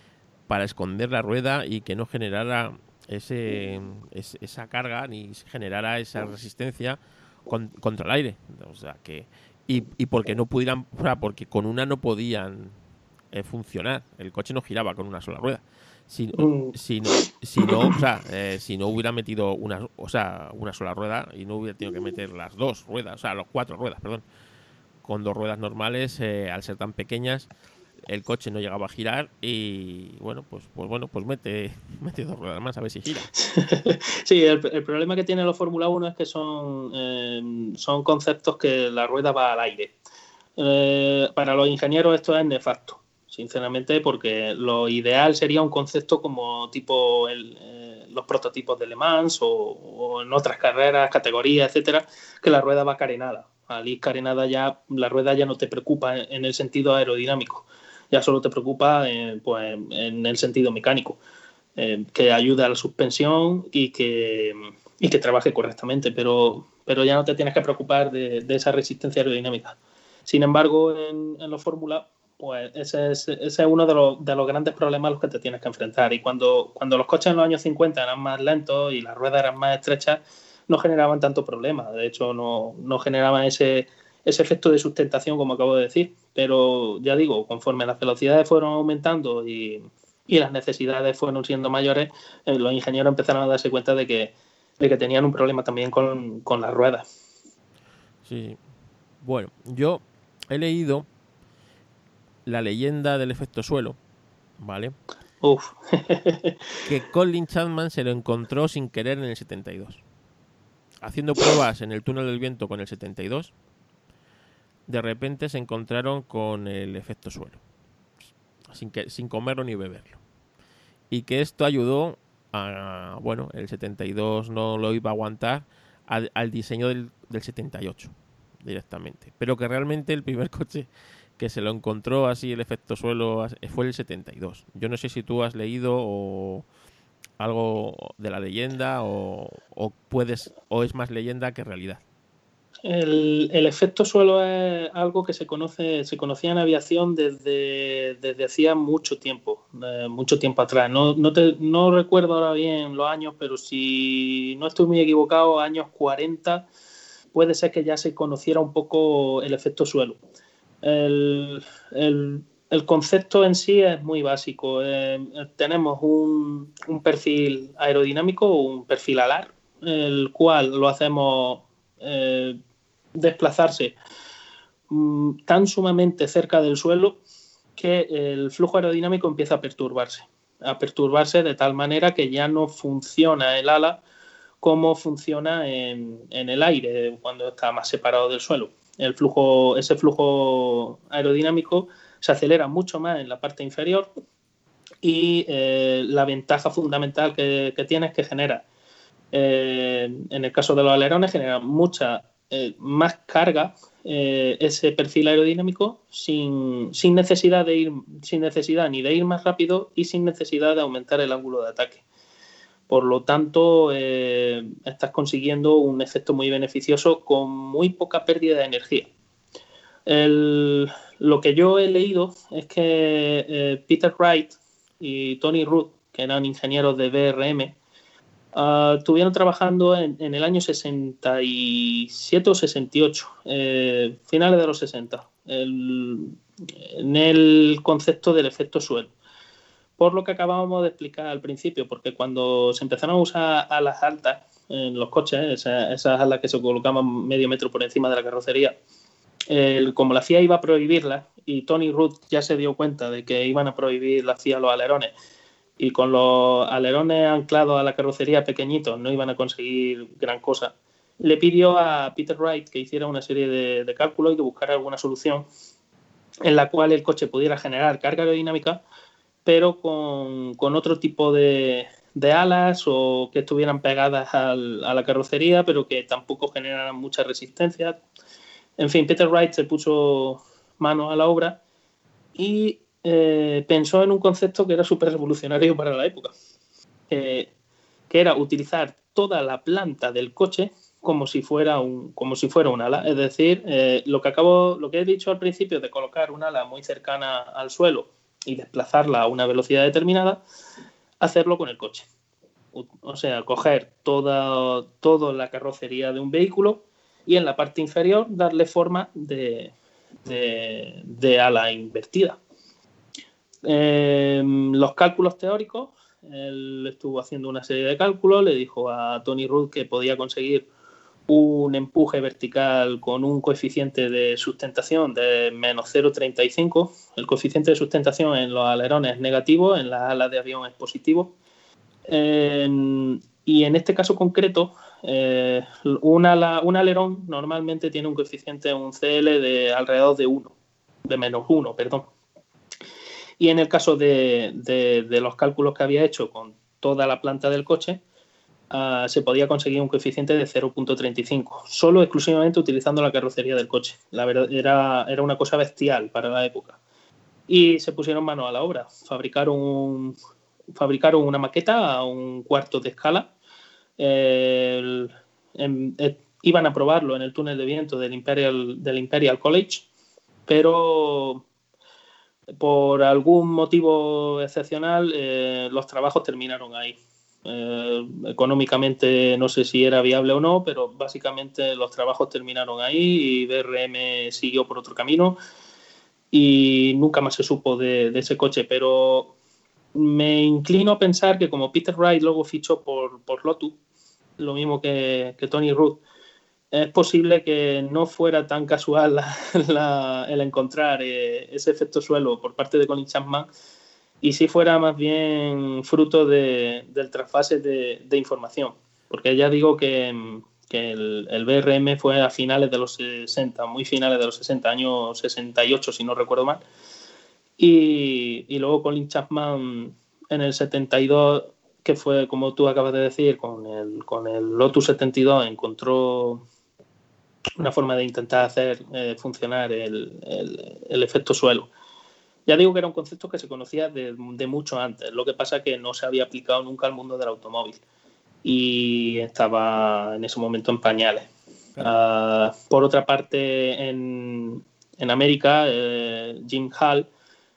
para esconder la rueda y que no generara ese, esa carga ni generara esa resistencia contra el aire. O sea que. Y, y porque no pudieran. porque con una no podían eh, funcionar. El coche no giraba con una sola rueda. Si, mm. si, no, si no, o sea, eh, si no hubiera metido una, o sea, una sola rueda y no hubiera tenido que meter las dos ruedas, o sea, las cuatro ruedas, perdón, con dos ruedas normales, eh, al ser tan pequeñas, el coche no llegaba a girar y bueno, pues, pues bueno, pues mete, mete dos ruedas más a ver si gira. sí, el, problema que tienen los Fórmula 1 es que son, eh, son conceptos que la rueda va al aire. Eh, para los ingenieros esto es nefasto, sinceramente, porque lo ideal sería un concepto como tipo eh, los prototipos de Le Mans o, en otras carreras, categorías, etcétera, que la rueda va carenada. Al carenada ya, la rueda ya no te preocupa en el sentido aerodinámico ya solo te preocupa eh, pues, en el sentido mecánico, eh, que ayude a la suspensión y que, y que trabaje correctamente, pero, pero ya no te tienes que preocupar de, esa resistencia aerodinámica. Sin embargo, en, en los Fórmula, pues ese es, ese es uno de los, de los, grandes problemas a los que te tienes que enfrentar. Y cuando, cuando los coches en los años 50 eran más lentos y las ruedas eran más estrechas, no generaban tanto problema. De hecho, no, no generaban ese, ese efecto de sustentación, como acabo de decir. Pero ya digo, conforme las velocidades fueron aumentando y, y las necesidades fueron siendo mayores, eh, los ingenieros empezaron a darse cuenta de que, de que tenían un problema también con, con las ruedas. Sí. Bueno, yo he leído la leyenda del efecto suelo, ¿vale? Uf. que Colin Chapman se lo encontró sin querer en el 72. Haciendo pruebas en el túnel del viento con el 72, de repente se encontraron con el efecto suelo, sin, que, sin comerlo ni beberlo. Y que esto ayudó a, bueno, el 72 no lo iba a aguantar al, al diseño del, del 78 directamente. Pero que realmente el primer coche que se lo encontró así el efecto suelo fue el 72. Yo no sé si tú has leído o algo de la leyenda o, puedes o es más leyenda que realidad. El, efecto suelo es algo que se conoce, se conocía en aviación desde, desde hacía mucho tiempo, mucho tiempo atrás. No, no, te, no recuerdo ahora bien los años, pero si no estoy muy equivocado, años 40, puede ser que ya se conociera un poco el efecto suelo. El, concepto en sí es muy básico. Eh, tenemos un, perfil aerodinámico un perfil alar, el cual lo hacemos eh, desplazarse mm, tan sumamente cerca del suelo que el flujo aerodinámico empieza a perturbarse. A perturbarse de tal manera que ya no funciona el ala como funciona en el aire cuando está más separado del suelo el flujo, ese flujo aerodinámico se acelera mucho más en la parte inferior y eh, la ventaja fundamental que, tiene es que genera, eh, en el caso de los alerones, genera mucha eh, más carga ese perfil aerodinámico sin, sin, necesidad de ir, sin necesidad ni de ir más rápido y sin necesidad de aumentar el ángulo de ataque. Por lo tanto, eh, estás consiguiendo un efecto muy beneficioso con muy poca pérdida de energía. lo que yo he leído es que eh, Peter Wright y Tony Rudd, que eran ingenieros de BRM, ah, estuvieron trabajando en, el año 67 o 68, eh, finales de los 60, en el concepto del efecto suelo por lo que acabábamos de explicar al principio, porque cuando se empezaron a usar alas altas en los coches, esas, alas que se colocaban medio metro por encima de la carrocería, como la FIA iba a prohibirlas y Tony Rudd ya se dio cuenta de que iban a prohibir la FIA los alerones y con los alerones anclados a la carrocería pequeñitos no iban a conseguir gran cosa, le pidió a Peter Wright que hiciera una serie de, de cálculos y que buscara alguna solución en la cual el coche pudiera generar carga aerodinámica pero con, otro tipo de, alas o que estuvieran pegadas a la carrocería, pero que tampoco generaran mucha resistencia. En fin, Peter Wright se puso mano a la obra y eh, pensó en un concepto que era súper revolucionario para la época, que era utilizar toda la planta del coche como si fuera un, como si fuera un ala. Es decir, eh, lo que acabo, lo que he dicho al principio de colocar un ala muy cercana al suelo y desplazarla a una velocidad determinada, hacerlo con el coche. O sea, coger toda, toda la carrocería de un vehículo y en la parte inferior darle forma de, de, ala invertida. Em, los cálculos teóricos, él estuvo haciendo una serie de cálculos, le dijo a Tony Rudd que podía conseguir un empuje vertical con un coeficiente de sustentación de menos 0,35. El coeficiente de sustentación en los alerones es negativo, en las alas de avión es positivo. y en este caso concreto, eh, un, alerón normalmente tiene un coeficiente, un CL de alrededor de 1, de menos 1, perdón. Y en el caso de los cálculos que había hecho con toda la planta del coche, Ah, se podía conseguir un coeficiente de 0.35, solo exclusivamente utilizando la carrocería del coche. La verdad era, era una cosa bestial para la época. Y se pusieron mano a la obra. Fabricaron, fabricaron una maqueta a un cuarto de escala. Eh, iban a probarlo en el túnel de viento del Imperial, del Imperial College, pero por algún motivo excepcional eh, los trabajos terminaron ahí Eh, económicamente no sé si era viable o no, pero básicamente los trabajos terminaron ahí y BRM siguió por otro camino y nunca más se supo de, ese coche. Pero me inclino a pensar que como Peter Wright luego fichó por, por Lotus, lo mismo que, Tony Ruth, es posible que no fuera tan casual el encontrar eh, ese efecto suelo por parte de Colin Chapman y si fuera más bien fruto de, del trasfase de, información. Porque ya digo que, el, BRM fue a finales de los 60, muy finales de los 60, años 68 si no recuerdo mal. Y, y luego Colin Chapman en el 72, que fue como tú acabas de decir, con el, con el Lotus 72 encontró una forma de intentar hacer eh, funcionar el, el efecto suelo ya digo que era un concepto que se conocía de, mucho antes, lo que pasa que no se había aplicado nunca al mundo del automóvil y estaba en ese momento en pañales. Ah, por otra parte, en, América, eh, Jim Hall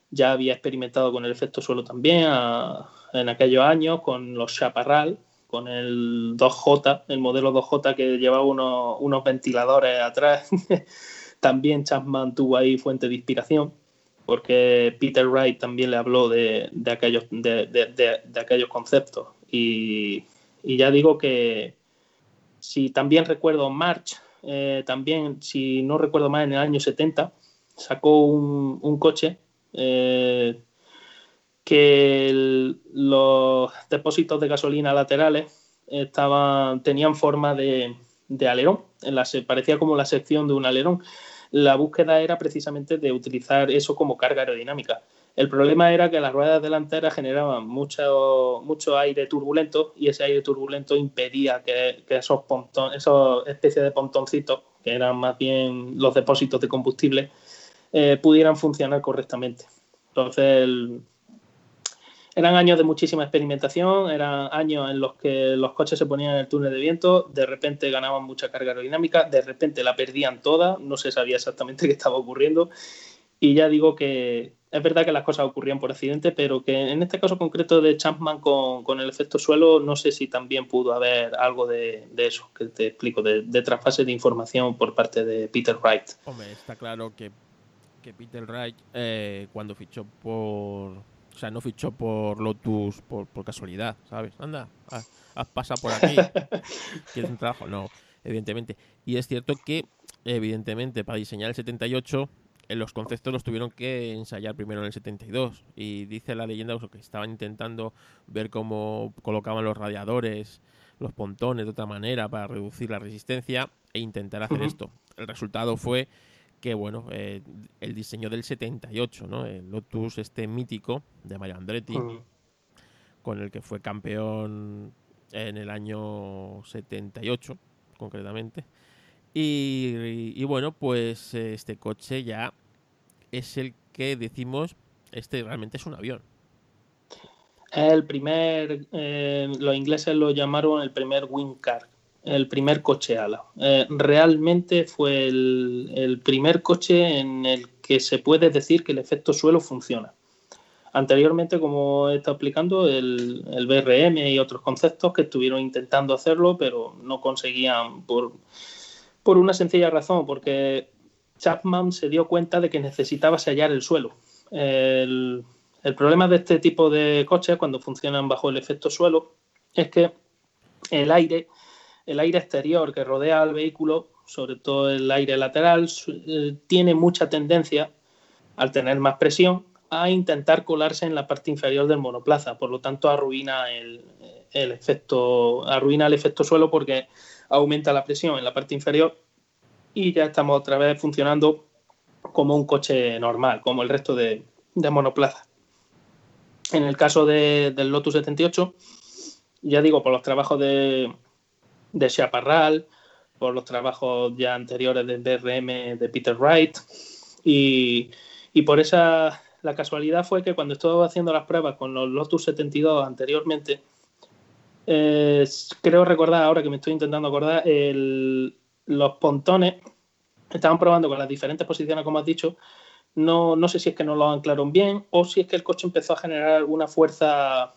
ya había experimentado con el efecto suelo también ah, en aquellos años con los Chaparral, con el 2J, el modelo 2J que llevaba unos, unos ventiladores atrás. también Chapman tuvo ahí fuente de inspiración porque Peter Wright también le habló de, aquellos, de, aquellos conceptos. Y, ya digo que si también recuerdo March, eh, también, si no recuerdo mal, en el año 70, sacó un, coche eh, que los depósitos de gasolina laterales estaban, tenían forma de, alerón, en la, parecía como la sección de un alerón la búsqueda era precisamente de utilizar eso como carga aerodinámica. El problema era que las ruedas delanteras generaban mucho, mucho aire turbulento y ese aire turbulento impedía que, esos pontones, esos especies de pontoncitos, que eran más bien los depósitos de combustible, eh, pudieran funcionar correctamente. Entonces, el, eran años de muchísima experimentación, eran años en los que los coches se ponían en el túnel de viento, de repente ganaban mucha carga aerodinámica, de repente la perdían toda, no se sabía exactamente qué estaba ocurriendo. Y ya digo que es verdad que las cosas ocurrían por accidente, pero que en este caso concreto de Champman con, el efecto suelo, no sé si también pudo haber algo de, eso, que te explico, de, de, trasfase de información por parte de Peter Wright. Hombre, está claro que, Peter Wright, eh, cuando fichó por o sea, no fichó por Lotus por, por casualidad, ¿sabes? Anda, haz, pasa por aquí. ¿Quieres un trabajo? No, evidentemente. Y es cierto que, evidentemente, para diseñar el 78, eh, los conceptos los tuvieron que ensayar primero en el 72. Y dice la leyenda que estaban intentando ver cómo colocaban los radiadores, los pontones de otra manera para reducir la resistencia e intentar hacer esto. El resultado fue que bueno, eh, el diseño del 78, ¿no? El Lotus este mítico de Mario Andretti, con el que fue campeón en el año 78, concretamente. Y, bueno, pues este coche ya es el que decimos, este realmente es un avión. El primer, eh, los ingleses lo llamaron el primer wing car el primer coche ala. Eh, realmente fue el, primer coche en el que se puede decir que el efecto suelo funciona. Anteriormente, como estado explicando, el, el BRM y otros conceptos que estuvieron intentando hacerlo, pero no conseguían por, por una sencilla razón, porque Chapman se dio cuenta de que necesitaba sellar el suelo. El, el problema de este tipo de coches, cuando funcionan bajo el efecto suelo, es que el aire el aire exterior que rodea al vehículo, sobre todo el aire lateral, eh, tiene mucha tendencia, al tener más presión, a intentar colarse en la parte inferior del monoplaza. Por lo tanto, arruina el, efecto, arruina el efecto suelo porque aumenta la presión en la parte inferior y ya estamos otra vez funcionando como un coche normal, como el resto de, monoplaza. En el caso del Lotus 78, ya digo, por los trabajos de, de Chaparral, por los trabajos ya anteriores del DRM de Peter Wright. Y, por esa, la casualidad fue que cuando estaba haciendo las pruebas con los Lotus 72 anteriormente, eh, creo recordar ahora que me estoy intentando acordar, los pontones estaban probando con las diferentes posiciones, como has dicho. No, no sé si es que no lo anclaron bien o si es que el coche empezó a generar alguna fuerza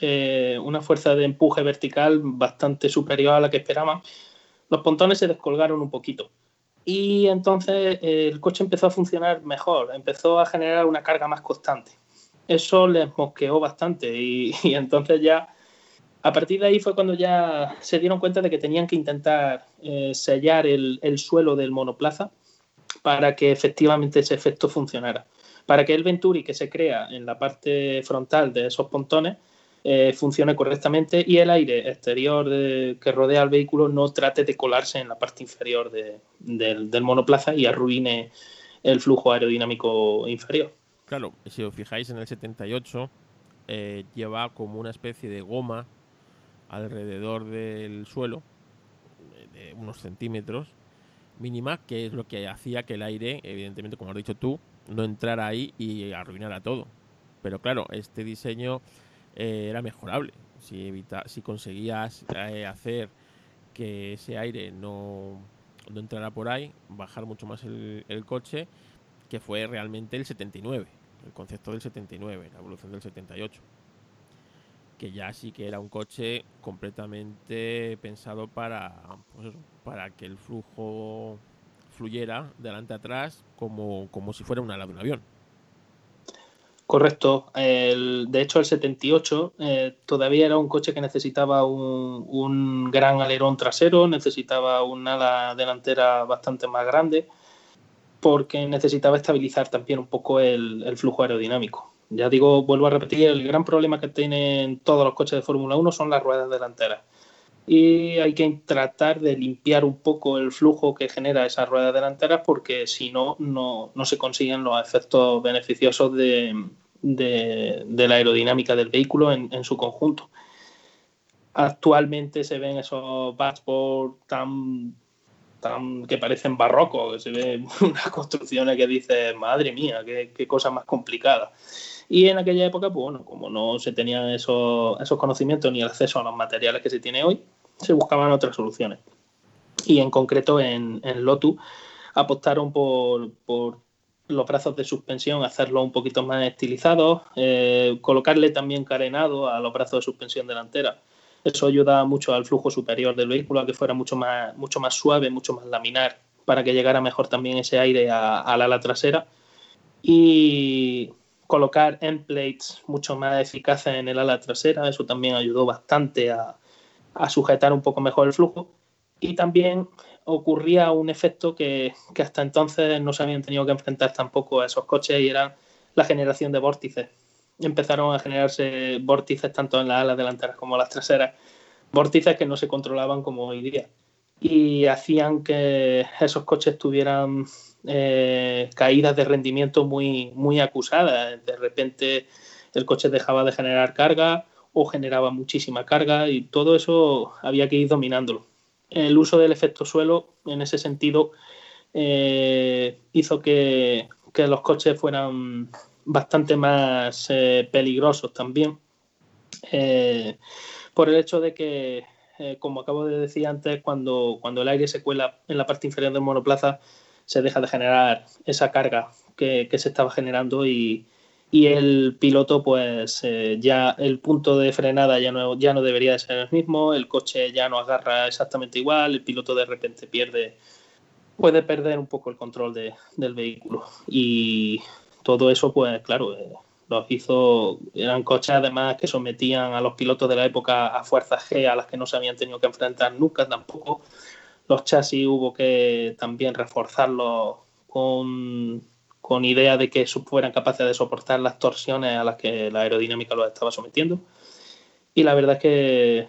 eh, una fuerza de empuje vertical bastante superior a la que esperaban, los pontones se descolgaron un poquito. Y entonces eh, el coche empezó a funcionar mejor, empezó a generar una carga más constante. Eso les mosqueó bastante y, entonces ya, a partir de ahí fue cuando ya se dieron cuenta de que tenían que intentar eh, sellar el, el suelo del monoplaza para que efectivamente ese efecto funcionara. Para que el Venturi que se crea en la parte frontal de esos pontones eh, funcione correctamente y el aire exterior que rodea al vehículo no trate de colarse en la parte inferior del, monoplaza y arruine el flujo aerodinámico inferior. Claro, si os fijáis en el 78 eh, lleva como una especie de goma alrededor del suelo unos centímetros mínima que es lo que hacía que el aire evidentemente como has dicho tú no entrara ahí y arruinara todo pero claro este diseño eh, era mejorable. Si, evita, si conseguías eh, hacer que ese aire no, no, entrara por ahí, bajar mucho más el, coche, que fue realmente el 79, el concepto del 79, la evolución del 78 que ya sí que era un coche completamente pensado para pues para que el flujo fluyera delante atrás como, como si fuera un ala de un avión. Correcto. de hecho, el 78 eh, todavía era un coche que necesitaba un, gran alerón trasero, necesitaba una ala delantera bastante más grande, porque necesitaba estabilizar también un poco el, flujo aerodinámico. Ya digo, vuelvo a repetir, el gran problema que tienen todos los coches de Fórmula 1 son las ruedas delanteras. Y hay que tratar de limpiar un poco el flujo que genera esas ruedas delanteras porque si no, no, se consiguen los efectos beneficiosos de, la aerodinámica del vehículo en, su conjunto. Actualmente se ven esos dashboards tan, tan que parecen barrocos, que se ven unas construcciones que dices, madre mía, qué, qué cosa más complicada. Y en aquella época, pues bueno, como no se tenían esos, esos conocimientos ni el acceso a los materiales que se tiene hoy, se buscaban otras soluciones. Y en concreto en, en Lotus apostaron por, los brazos de suspensión, hacerlo un poquito más estilizados, eh, colocarle también carenado a los brazos de suspensión delantera. Eso ayuda mucho al flujo superior del vehículo a que fuera mucho más, mucho más suave, mucho más laminar, para que llegara mejor también ese aire al ala trasera. Y colocar endplates mucho más eficaces en el ala trasera, eso también ayudó bastante a, a sujetar un poco mejor el flujo. Y también ocurría un efecto que, que, hasta entonces no se habían tenido que enfrentar tampoco a esos coches y era la generación de vórtices. Empezaron a generarse vórtices tanto en las alas delanteras como las traseras, vórtices que no se controlaban como hoy día y hacían que esos coches tuvieran eh, caídas de rendimiento muy, muy acusadas. De repente el coche dejaba de generar carga o generaba muchísima carga y todo eso había que ir dominándolo. El uso del efecto suelo en ese sentido eh, hizo que, los coches fueran bastante más eh, peligrosos también eh, por el hecho de que, como acabo de decir antes, cuando, cuando el aire se cuela en la parte inferior del monoplaza, se deja de generar esa carga que, que se estaba generando y, y el piloto pues eh, ya el punto de frenada ya no, ya no debería de ser el mismo, el coche ya no agarra exactamente igual, el piloto de repente pierde, puede perder un poco el control de, del vehículo. Y todo eso pues claro, eh, los hizo, eran coches además que sometían a los pilotos de la época a fuerzas G a las que no se habían tenido que enfrentar nunca tampoco, los chasis hubo que también reforzarlos con con idea de que fueran capaces de soportar las torsiones a las que la aerodinámica los estaba sometiendo. Y la verdad es que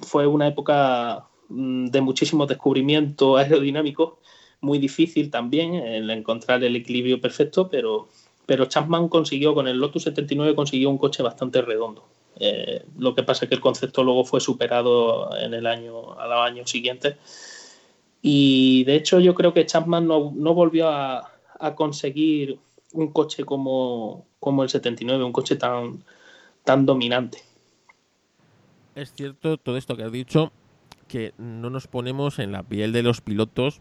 fue una época mm, de muchísimos descubrimientos aerodinámicos, muy difícil también el encontrar el equilibrio perfecto, pero, pero Chapman consiguió, con el Lotus 79, consiguió un coche bastante redondo. Eh, lo que pasa es que el concepto luego fue superado en el año, al año siguiente. Y de hecho yo creo que Chapman no, no volvió a, a conseguir un coche como, como el 79, un coche tan, tan dominante. Es cierto todo esto que has dicho, que no nos ponemos en la piel de los pilotos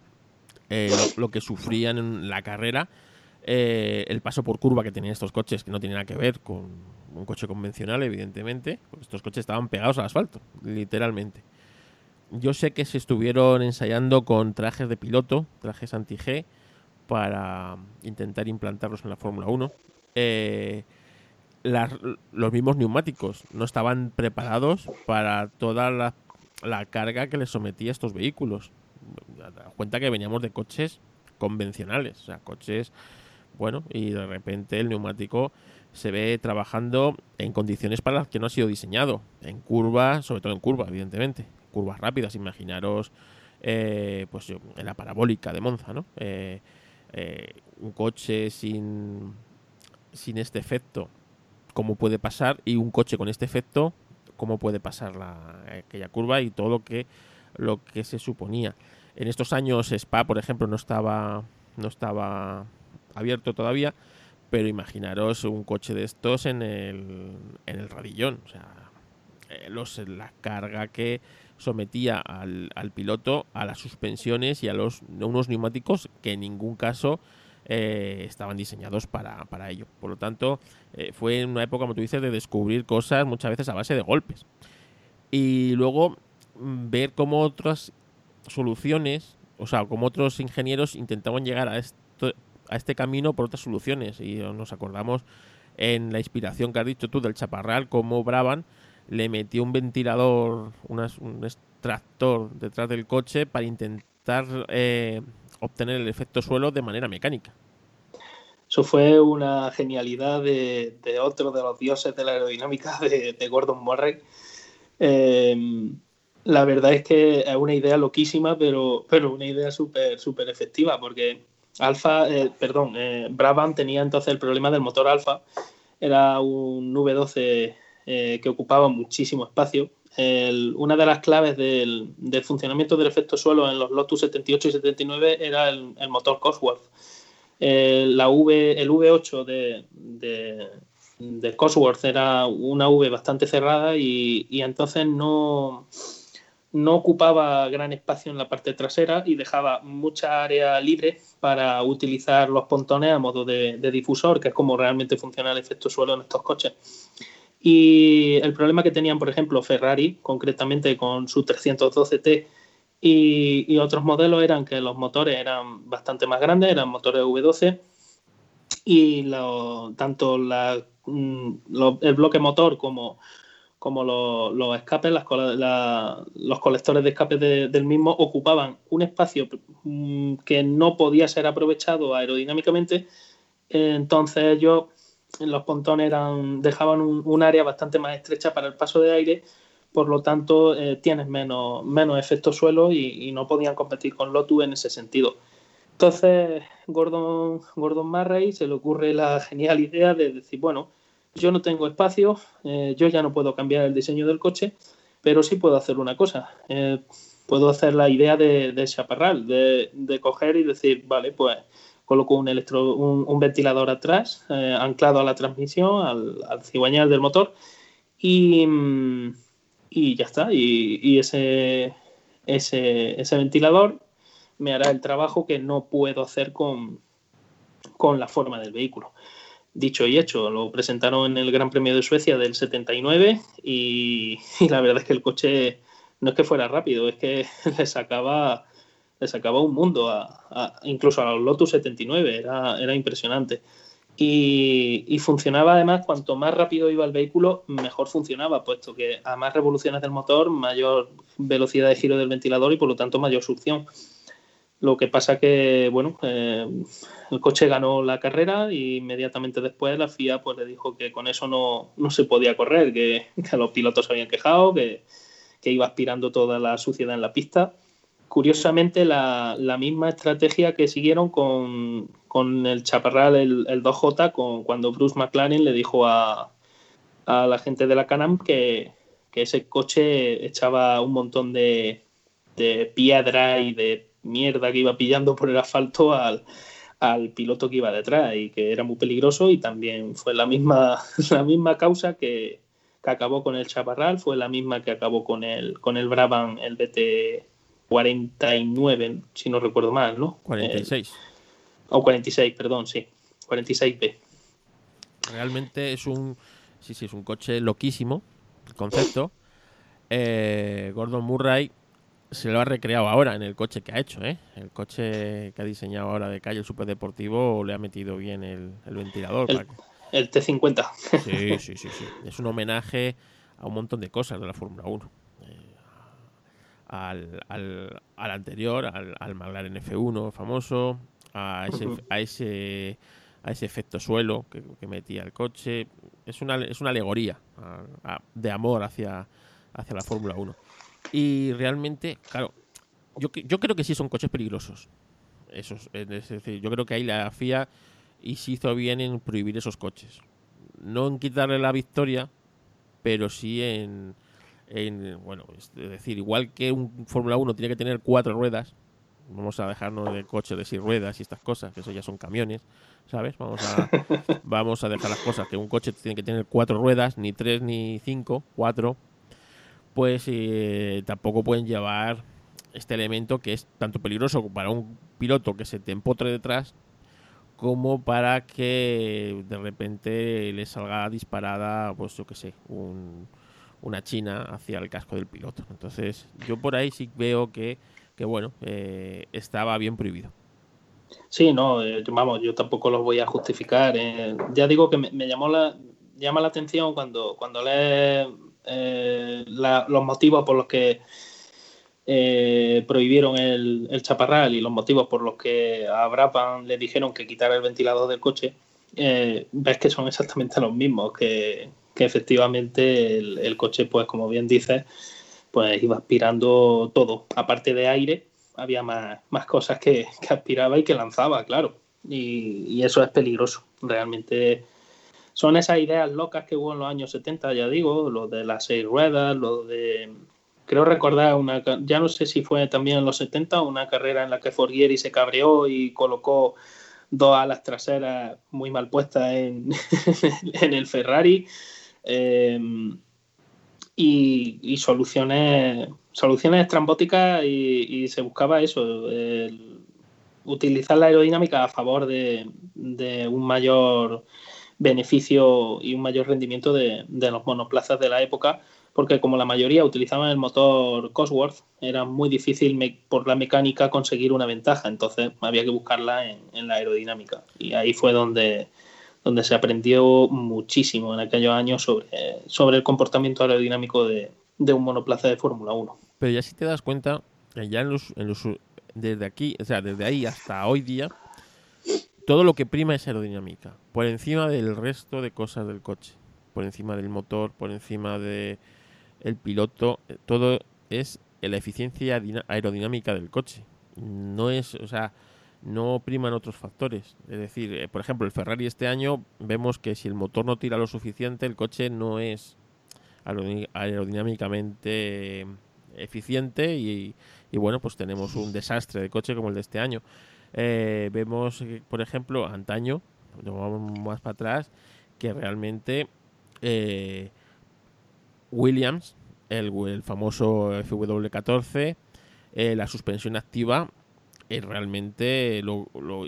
eh, lo, que sufrían en la carrera, eh, el paso por curva que tenían estos coches, que no tiene nada que ver con un coche convencional, evidentemente. estos coches estaban pegados al asfalto, literalmente. Yo sé que se estuvieron ensayando con trajes de piloto, trajes anti-G, para intentar implantarlos en la Fórmula 1. Eh, los mismos neumáticos no estaban preparados para toda la, carga que les sometía estos vehículos. Da cuenta que veníamos de coches convencionales, o sea, coches, bueno, y de repente el neumático se ve trabajando en condiciones para las que no ha sido diseñado, en curvas, sobre todo en curvas, evidentemente, curvas rápidas, imaginaros, eh, pues en la parabólica de Monza, ¿no? Eh, eh, un coche sin, sin este efecto, cómo puede pasar, y un coche con este efecto, cómo puede pasar la, aquella curva y todo lo que, lo que se suponía. En estos años Spa, por ejemplo, no estaba, no estaba abierto todavía, pero imaginaros un coche de estos en el, en el radillón. O sea, eh, los, la carga que sometía al, al, piloto a las suspensiones y a los unos neumáticos que en ningún caso eh, estaban diseñados para, para, ello. Por lo tanto, eh, fue una época, como tú dices, de descubrir cosas muchas veces a base de golpes. Y luego mm, ver cómo otras soluciones, o sea, como otros ingenieros intentaban llegar a, este camino por otras soluciones. Y nos acordamos en la inspiración que has dicho tú del chaparral, cómo Braban le metió un ventilador, un extractor detrás del coche para intentar eh, obtener el efecto suelo de manera mecánica. Eso fue una genialidad de, otro de los dioses de la aerodinámica, de, Gordon Murray. Em, la verdad es que es una idea loquísima, pero, pero una idea súper súper efectiva, porque Alfa, eh, perdón, eh, Brabham tenía entonces el problema del motor Alfa. Era un V12 eh, que ocupaba muchísimo espacio. una de las claves del, funcionamiento del efecto suelo en los Lotus 78 y 79 era el, motor Cosworth. la v, el V8 de, de, Cosworth era una V bastante cerrada y entonces no no ocupaba gran espacio en la parte trasera y dejaba mucha área libre para utilizar los pontones a modo de, difusor, que es como realmente funciona el efecto suelo en estos coches. Y el problema que tenían, por ejemplo, Ferrari, concretamente con su 312T y, otros modelos, eran que los motores eran bastante más grandes, eran motores V12 y tanto mm, el bloque motor como como los, escapes, los colectores de escape del mismo ocupaban un espacio mm, que no podía ser aprovechado aerodinámicamente, entonces ellos, los pontones eran, dejaban un, área bastante más estrecha para el paso de aire, por lo tanto eh, tienes menos, menos efecto suelo y, no podían competir con Lotus en ese sentido. Entonces Gordon, Gordon Murray se le ocurre la genial idea de decir, bueno, yo no tengo espacio, eh, yo ya no puedo cambiar el diseño del coche, pero sí puedo hacer una cosa. Eh, puedo hacer la idea de, de chaparral, de, coger y decir, vale, pues coloco un, electro, un, ventilador atrás, eh, anclado a la transmisión, al, cigüeñal del motor, y, y ya está. Y, ese, ese, ese, ventilador me hará el trabajo que no puedo hacer con, con la forma del vehículo dicho y hecho, lo presentaron en el Gran Premio de Suecia del 79 y, la verdad es que el coche no es que fuera rápido, es que le sacaba, le sacaba un mundo, a, incluso a los Lotus 79, era, era impresionante. Y, funcionaba además, cuanto más rápido iba el vehículo, mejor funcionaba, puesto que a más revoluciones del motor, mayor velocidad de giro del ventilador y por lo tanto mayor succión. Lo que pasa que, bueno, eh, el coche ganó la carrera y inmediatamente después la FIA pues le dijo que con eso no, se podía correr, que, los pilotos se habían quejado, que, iba aspirando toda la suciedad en la pista. Curiosamente, la, misma estrategia que siguieron con, el chaparral, el, 2J, con, cuando Bruce McLaren le dijo a, la gente de la Canam que, ese coche echaba un montón de, de piedra y de mierda que iba pillando por el asfalto al, piloto que iba detrás y que era muy peligroso. Y también fue la misma, la misma causa que, acabó con el Chaparral, fue la misma que acabó con el, con el Brabham, el BT 49, si no recuerdo mal, ¿no? 46. o 46, perdón, sí. 46B. Realmente es un, sí, sí, es un coche loquísimo, el concepto. Eh, Gordon Murray se lo ha recreado ahora en el coche que ha hecho, ¿eh? El coche que ha diseñado ahora de calle, el superdeportivo, le ha metido bien el, ventilador. El, T50. Sí, sí, sí, sí. Es un homenaje a un montón de cosas de la Fórmula 1. Eh, al, al, al, anterior, al, al McLaren F1 famoso, a ese, a ese a ese efecto suelo que, metía el coche. Es una, es una alegoría de amor hacia, hacia la Fórmula 1. Y realmente, claro, yo, yo creo que sí son coches peligrosos. Esos, es decir, yo creo que ahí la FIA y se hizo bien en prohibir esos coches. No en quitarle la victoria, pero sí en, en bueno, es decir, igual que un Fórmula 1 tiene que tener cuatro ruedas, vamos a dejarnos de coches de seis ruedas y estas cosas, que eso ya son camiones, ¿sabes? Vamos a, vamos a dejar las cosas, que un coche tiene que tener cuatro ruedas, ni tres ni cinco, cuatro, pues eh, tampoco pueden llevar este elemento que es tanto peligroso para un piloto que se te empotre detrás como para que de repente le salga disparada, pues yo qué sé, una china hacia el casco del piloto. Entonces, yo por ahí sí veo que, que bueno, eh, estaba bien prohibido. Sí, no, eh, vamos, yo tampoco los voy a justificar. Eh. ya digo que me, llamó la, llama la atención cuando, cuando lees eh, los motivos por los que prohibieron el, el, chaparral y los motivos por los que a Brapan le dijeron que quitara el ventilador del coche, ves que son exactamente los mismos, que, que efectivamente el, coche, pues como bien dices, pues iba aspirando todo, aparte de aire, había más, más cosas que, aspiraba y que lanzaba, claro. Y, eso es peligroso. Realmente son esas ideas locas que hubo en los años 70, ya digo, lo de las seis ruedas, lo de... Creo recordar una, ya no sé si fue también en los 70, una carrera en la que Forgieri se cabreó y colocó dos alas traseras muy mal puestas en, en el Ferrari. Eh, y, soluciones soluciones estrambóticas y, se buscaba eso, utilizar la aerodinámica a favor de, un mayor beneficio y un mayor rendimiento de, los monoplazas de la época, porque como la mayoría utilizaban el motor Cosworth, era muy difícil por la mecánica conseguir una ventaja, entonces había que buscarla en, la aerodinámica. Y ahí fue donde, donde se aprendió muchísimo en aquellos años sobre, sobre el comportamiento aerodinámico de, un monoplaza de Fórmula 1. Pero ya si te das cuenta, ya en los, en los, desde aquí, o sea, desde ahí hasta hoy día, todo lo que prima es aerodinámica, por encima del resto de cosas del coche, por encima del motor, por encima de el piloto, eh, todo es la eficiencia aerodinámica del coche. No es, o sea, no priman otros factores. Es decir, eh, por ejemplo, el Ferrari este año vemos que si el motor no tira lo suficiente, el coche no es aerodinámicamente eficiente y, bueno, pues tenemos un desastre de coche como el de este año. Eh, vemos, por ejemplo, antaño, vamos más para atrás, que realmente eh, Williams, el, el, famoso FW14, la suspensión activa y realmente lo, lo,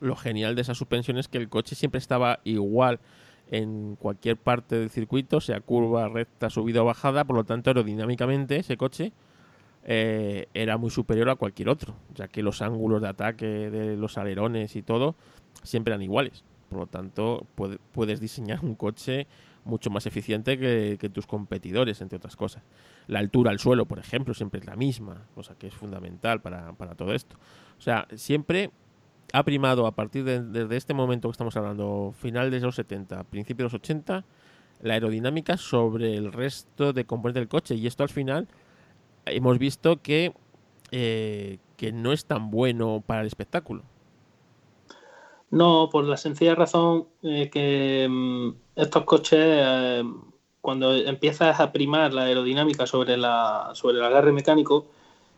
lo, genial de esa suspensión es que el coche siempre estaba igual en cualquier parte del circuito, sea curva, recta, subida o bajada, por lo tanto aerodinámicamente ese coche eh, era muy superior a cualquier otro, ya que los ángulos de ataque de los alerones y todo siempre eran iguales. Por lo tanto, puedes diseñar un coche mucho más eficiente que, tus competidores, entre otras cosas. La altura al suelo, por ejemplo, siempre es la misma, cosa que es fundamental para, todo esto. O sea, siempre ha primado a partir de desde este momento que estamos hablando, final de los 70, principio de los 80, la aerodinámica sobre el resto de componentes del coche. Y esto al final hemos visto que, eh, que no es tan bueno para el espectáculo. No, por la sencilla razón eh, que mm, estos coches, eh, cuando empiezas a primar la aerodinámica sobre, la, sobre el agarre mecánico,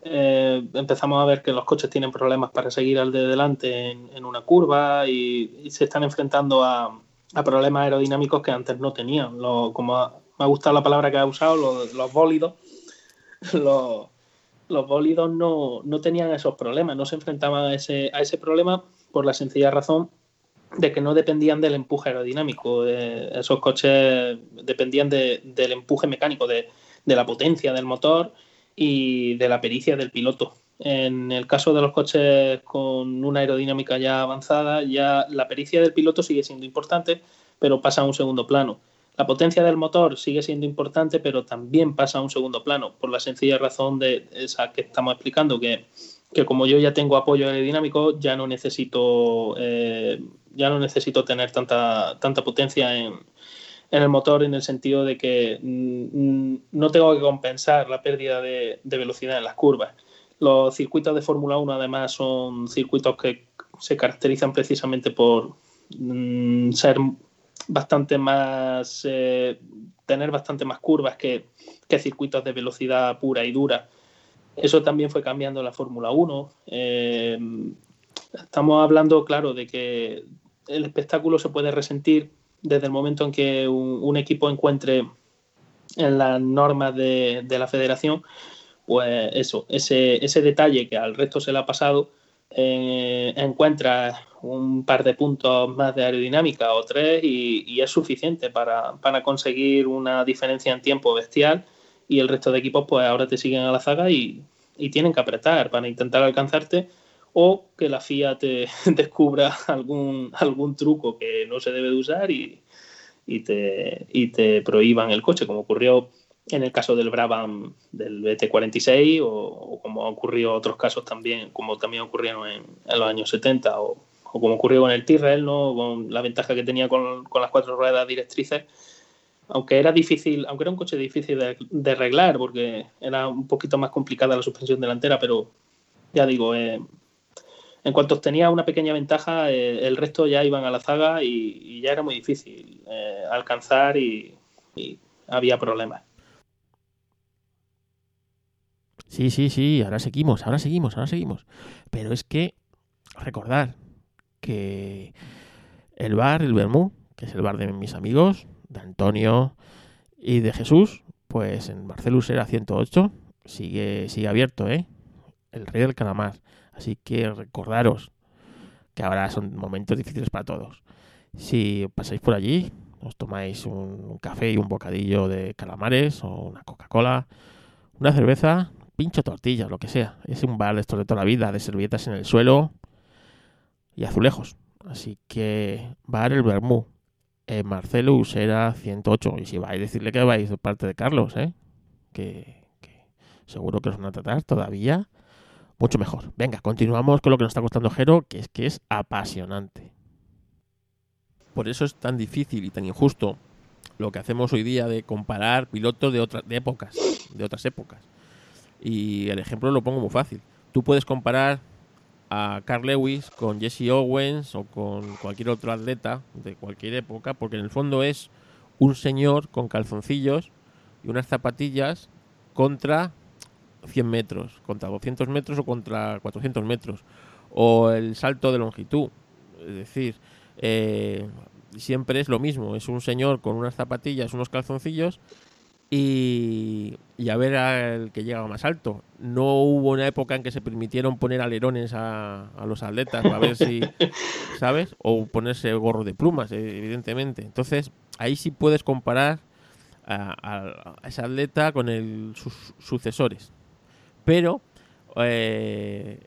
eh, empezamos a ver que los coches tienen problemas para seguir al de delante en, una curva y, se están enfrentando a, problemas aerodinámicos que antes no tenían. como me ha gustado la palabra que ha usado, los, los bólidos. Los, los bólidos no, no, tenían esos problemas, no se enfrentaban a ese, a ese problema por la sencilla razón de que no dependían del empuje aerodinámico. Eh, esos coches dependían del empuje mecánico, de, la potencia del motor y de la pericia del piloto. En el caso de los coches con una aerodinámica ya avanzada, ya la pericia del piloto sigue siendo importante, pero pasa a un segundo plano. La potencia del motor sigue siendo importante, pero también pasa a un segundo plano, por la sencilla razón de esa que estamos explicando, que, como yo ya tengo apoyo aerodinámico, ya no necesito, eh, ya no necesito tener tanta, tanta potencia en, en el motor en el sentido de que mm, no tengo que compensar la pérdida de, velocidad en las curvas. Los circuitos de Fórmula 1 además son circuitos que se caracterizan precisamente por mm, ser bastante más eh, tener bastante más curvas que, circuitos de velocidad pura y dura. Eso también fue cambiando la Fórmula 1. Eh, estamos hablando, claro, de que el espectáculo se puede resentir desde el momento en que un, equipo encuentre en las normas de, la federación, pues eso, ese, ese, detalle que al resto se le ha pasado, eh, encuentra un par de puntos más de aerodinámica o tres y, es suficiente para, conseguir una diferencia en tiempo bestial y el resto de equipos pues ahora te siguen a la zaga y, y tienen que apretar para intentar alcanzarte o que la FIA te descubra algún, algún truco que no se debe de usar y, te, y te prohíban el coche, como ocurrió en el caso del Brabham del BT46 o, como ha ocurrido otros casos también, como también ocurrieron en, los años 70 o, como ocurrió con el Tyrrell, ¿no? con la ventaja que tenía con, las cuatro ruedas directrices, aunque era difícil, aunque era un coche difícil de, arreglar porque era un poquito más complicada la suspensión delantera, pero ya digo, eh, en cuanto tenía una pequeña ventaja, eh, el resto ya iban a la zaga y, ya era muy difícil eh, alcanzar y, había problemas. Sí, sí, sí, ahora seguimos, ahora seguimos, ahora seguimos. Pero es que, recordar que el bar, el Bermú, que es el bar de mis amigos, de Antonio y de Jesús, pues en Barcelus era 108, sigue, sigue abierto, ¿eh? El rey del calamar. Así que recordaros que ahora son momentos difíciles para todos. Si pasáis por allí, os tomáis un café y un bocadillo de calamares o una Coca-Cola, una cerveza, pincho tortillas, lo que sea. Es un bar de estos de toda la vida, de servilletas en el suelo y azulejos. Así que bar el Bermú. En Marcelo Usera 108. Y si vais, a decirle que vais de parte de Carlos, ¿eh? Que, seguro que os van a tratar todavía mucho mejor. Venga, continuamos con lo que nos está costando Jero, que es que es apasionante. Por eso es tan difícil y tan injusto lo que hacemos hoy día de comparar pilotos de otras épocas, de otras épocas. Y el ejemplo lo pongo muy fácil. Tú puedes comparar a Carl Lewis con Jesse Owens o con cualquier otro atleta de cualquier época, porque en el fondo es un señor con calzoncillos y unas zapatillas contra 100 metros, contra 200 metros o contra 400 metros, o el salto de longitud. Es decir, eh, siempre es lo mismo, es un señor con unas zapatillas, unos calzoncillos y, y a ver al que llega más alto. No hubo una época en que se permitieron poner alerones a, a los atletas para ver si, ¿sabes? O ponerse gorro de plumas, evidentemente. Entonces, ahí sí puedes comparar a, a, ese atleta con el, sus sucesores. Pero eh,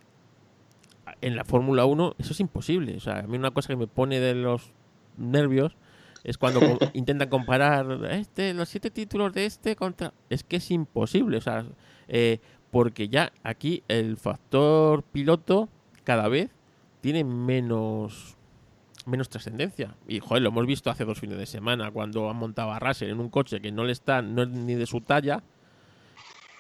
en la Fórmula 1 eso es imposible. O sea, a mí una cosa que me pone de los nervios es cuando intentan comparar este, los siete títulos de este contra... Es que es imposible. O sea, eh, porque ya aquí el factor piloto cada vez tiene menos menos trascendencia. Y joder, lo hemos visto hace dos fines de semana cuando han montado a Russell en un coche que no le está, no es ni de su talla.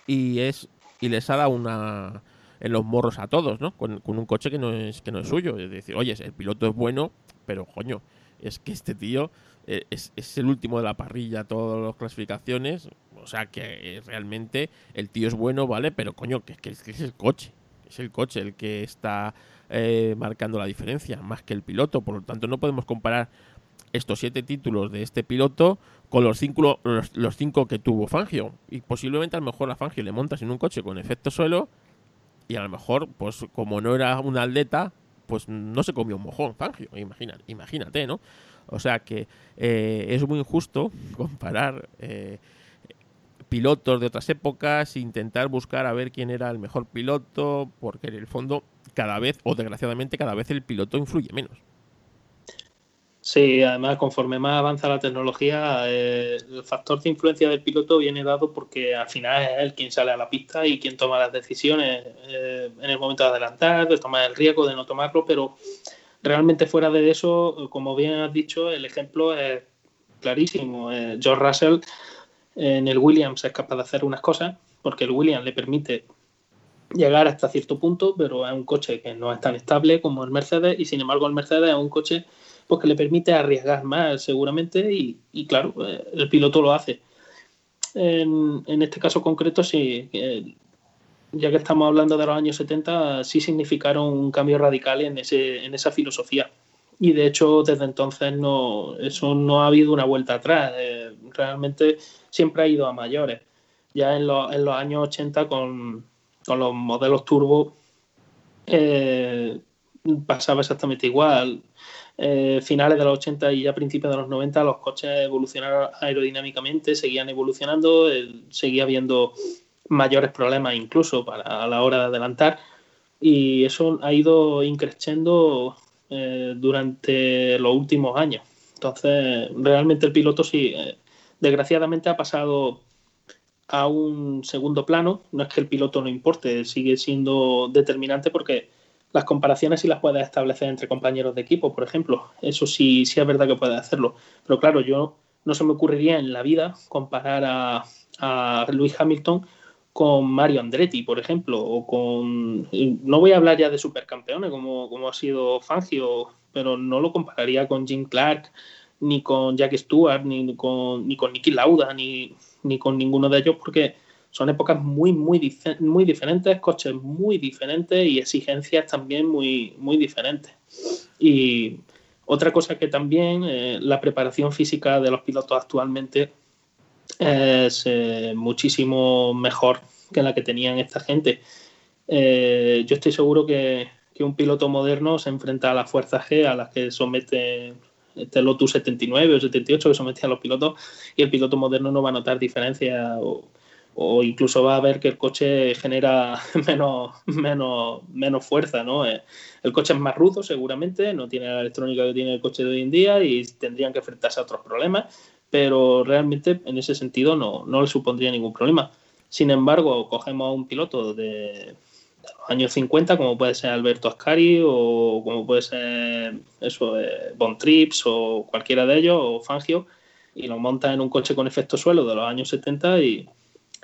Y es y les ha dado una en los morros a todos, ¿no? Con, un coche que no es que no es suyo. Es decir, oye, el piloto es bueno, pero coño, es que este tío eh, es, el último de la parrilla, todas las clasificaciones. O sea que eh, realmente el tío es bueno, ¿vale? Pero coño, que, que, es el coche. Es el coche el que está eh, marcando la diferencia, más que el piloto. Por lo tanto, no podemos comparar estos siete títulos de este piloto con los cinco, los, cinco que tuvo Fangio. Y posiblemente a lo mejor a Fangio le montas en un coche con efecto suelo y a lo mejor, pues como no era un atleta, pues no se comió un mojón, Fangio, imagínate, imagínate ¿no? O sea que eh, es muy injusto comparar eh, pilotos de otras épocas, intentar buscar a ver quién era el mejor piloto, porque en el fondo cada vez, o desgraciadamente cada vez el piloto influye menos. Sí, además conforme más avanza la tecnología, eh, el factor de influencia del piloto viene dado porque al final es él quien sale a la pista y quien toma las decisiones eh, en el momento de adelantar, de tomar el riesgo, de no tomarlo, pero realmente fuera de eso, como bien has dicho, el ejemplo es clarísimo. Eh, George Russell en el Williams es capaz de hacer unas cosas porque el Williams le permite llegar hasta cierto punto, pero es un coche que no es tan estable como el Mercedes y sin embargo el Mercedes es un coche pues que le permite arriesgar más seguramente y, claro, eh, el piloto lo hace. En, este caso concreto, sí, ya que estamos hablando de los años 70, sí significaron un cambio radical en, ese, en esa filosofía. Y de hecho, desde entonces no, eso no ha habido una vuelta atrás. Eh, realmente siempre ha ido a mayores. Ya en, en los años 80, con, con los modelos turbo, eh, pasaba exactamente igual. Eh, finales de los 80 y ya principios de los 90 los coches evolucionaron aerodinámicamente, seguían evolucionando, seguía habiendo mayores problemas incluso para a la hora de adelantar y eso ha ido increciendo eh, durante los últimos años. Entonces, realmente el piloto sí, eh, desgraciadamente ha pasado a un segundo plano. No es que el piloto no importe, sigue siendo determinante porque las comparaciones sí las puedes establecer entre compañeros de equipo, por ejemplo. Eso sí, sí es verdad que puedes hacerlo. Pero claro, yo no se me ocurriría en la vida comparar a, a Luis Hamilton con Mario Andretti, por ejemplo, o con... No voy a hablar ya de supercampeones como, como ha sido Fangio, pero no lo compararía con Jim Clark, ni con Jack Stewart, ni con, ni con Nicky Lauda, ni, ni con ninguno de ellos, porque son épocas muy, muy, muy diferentes, coches muy diferentes y exigencias también muy, muy diferentes. Y otra cosa que también, eh, la preparación física de los pilotos actualmente es eh, muchísimo mejor que la que tenían esta gente. Eh, yo estoy seguro que, que, un piloto moderno se enfrenta a las fuerzas G a las que somete este Lotus 79 o 78 que sometían los pilotos y el piloto moderno no va a notar diferencia o, o incluso va a ver que el coche genera menos, menos, menos fuerza, ¿no? Eh, el coche es más rudo seguramente, no tiene la electrónica que tiene el coche de hoy en día y tendrían que enfrentarse a otros problemas, pero realmente en ese sentido no, no le supondría ningún problema. Sin embargo, cogemos a un piloto de, los años 50, como puede ser Alberto Ascari o como puede ser eso, eh, Bon Trips o cualquiera de ellos, o Fangio, y lo monta en un coche con efecto suelo de los años 70 y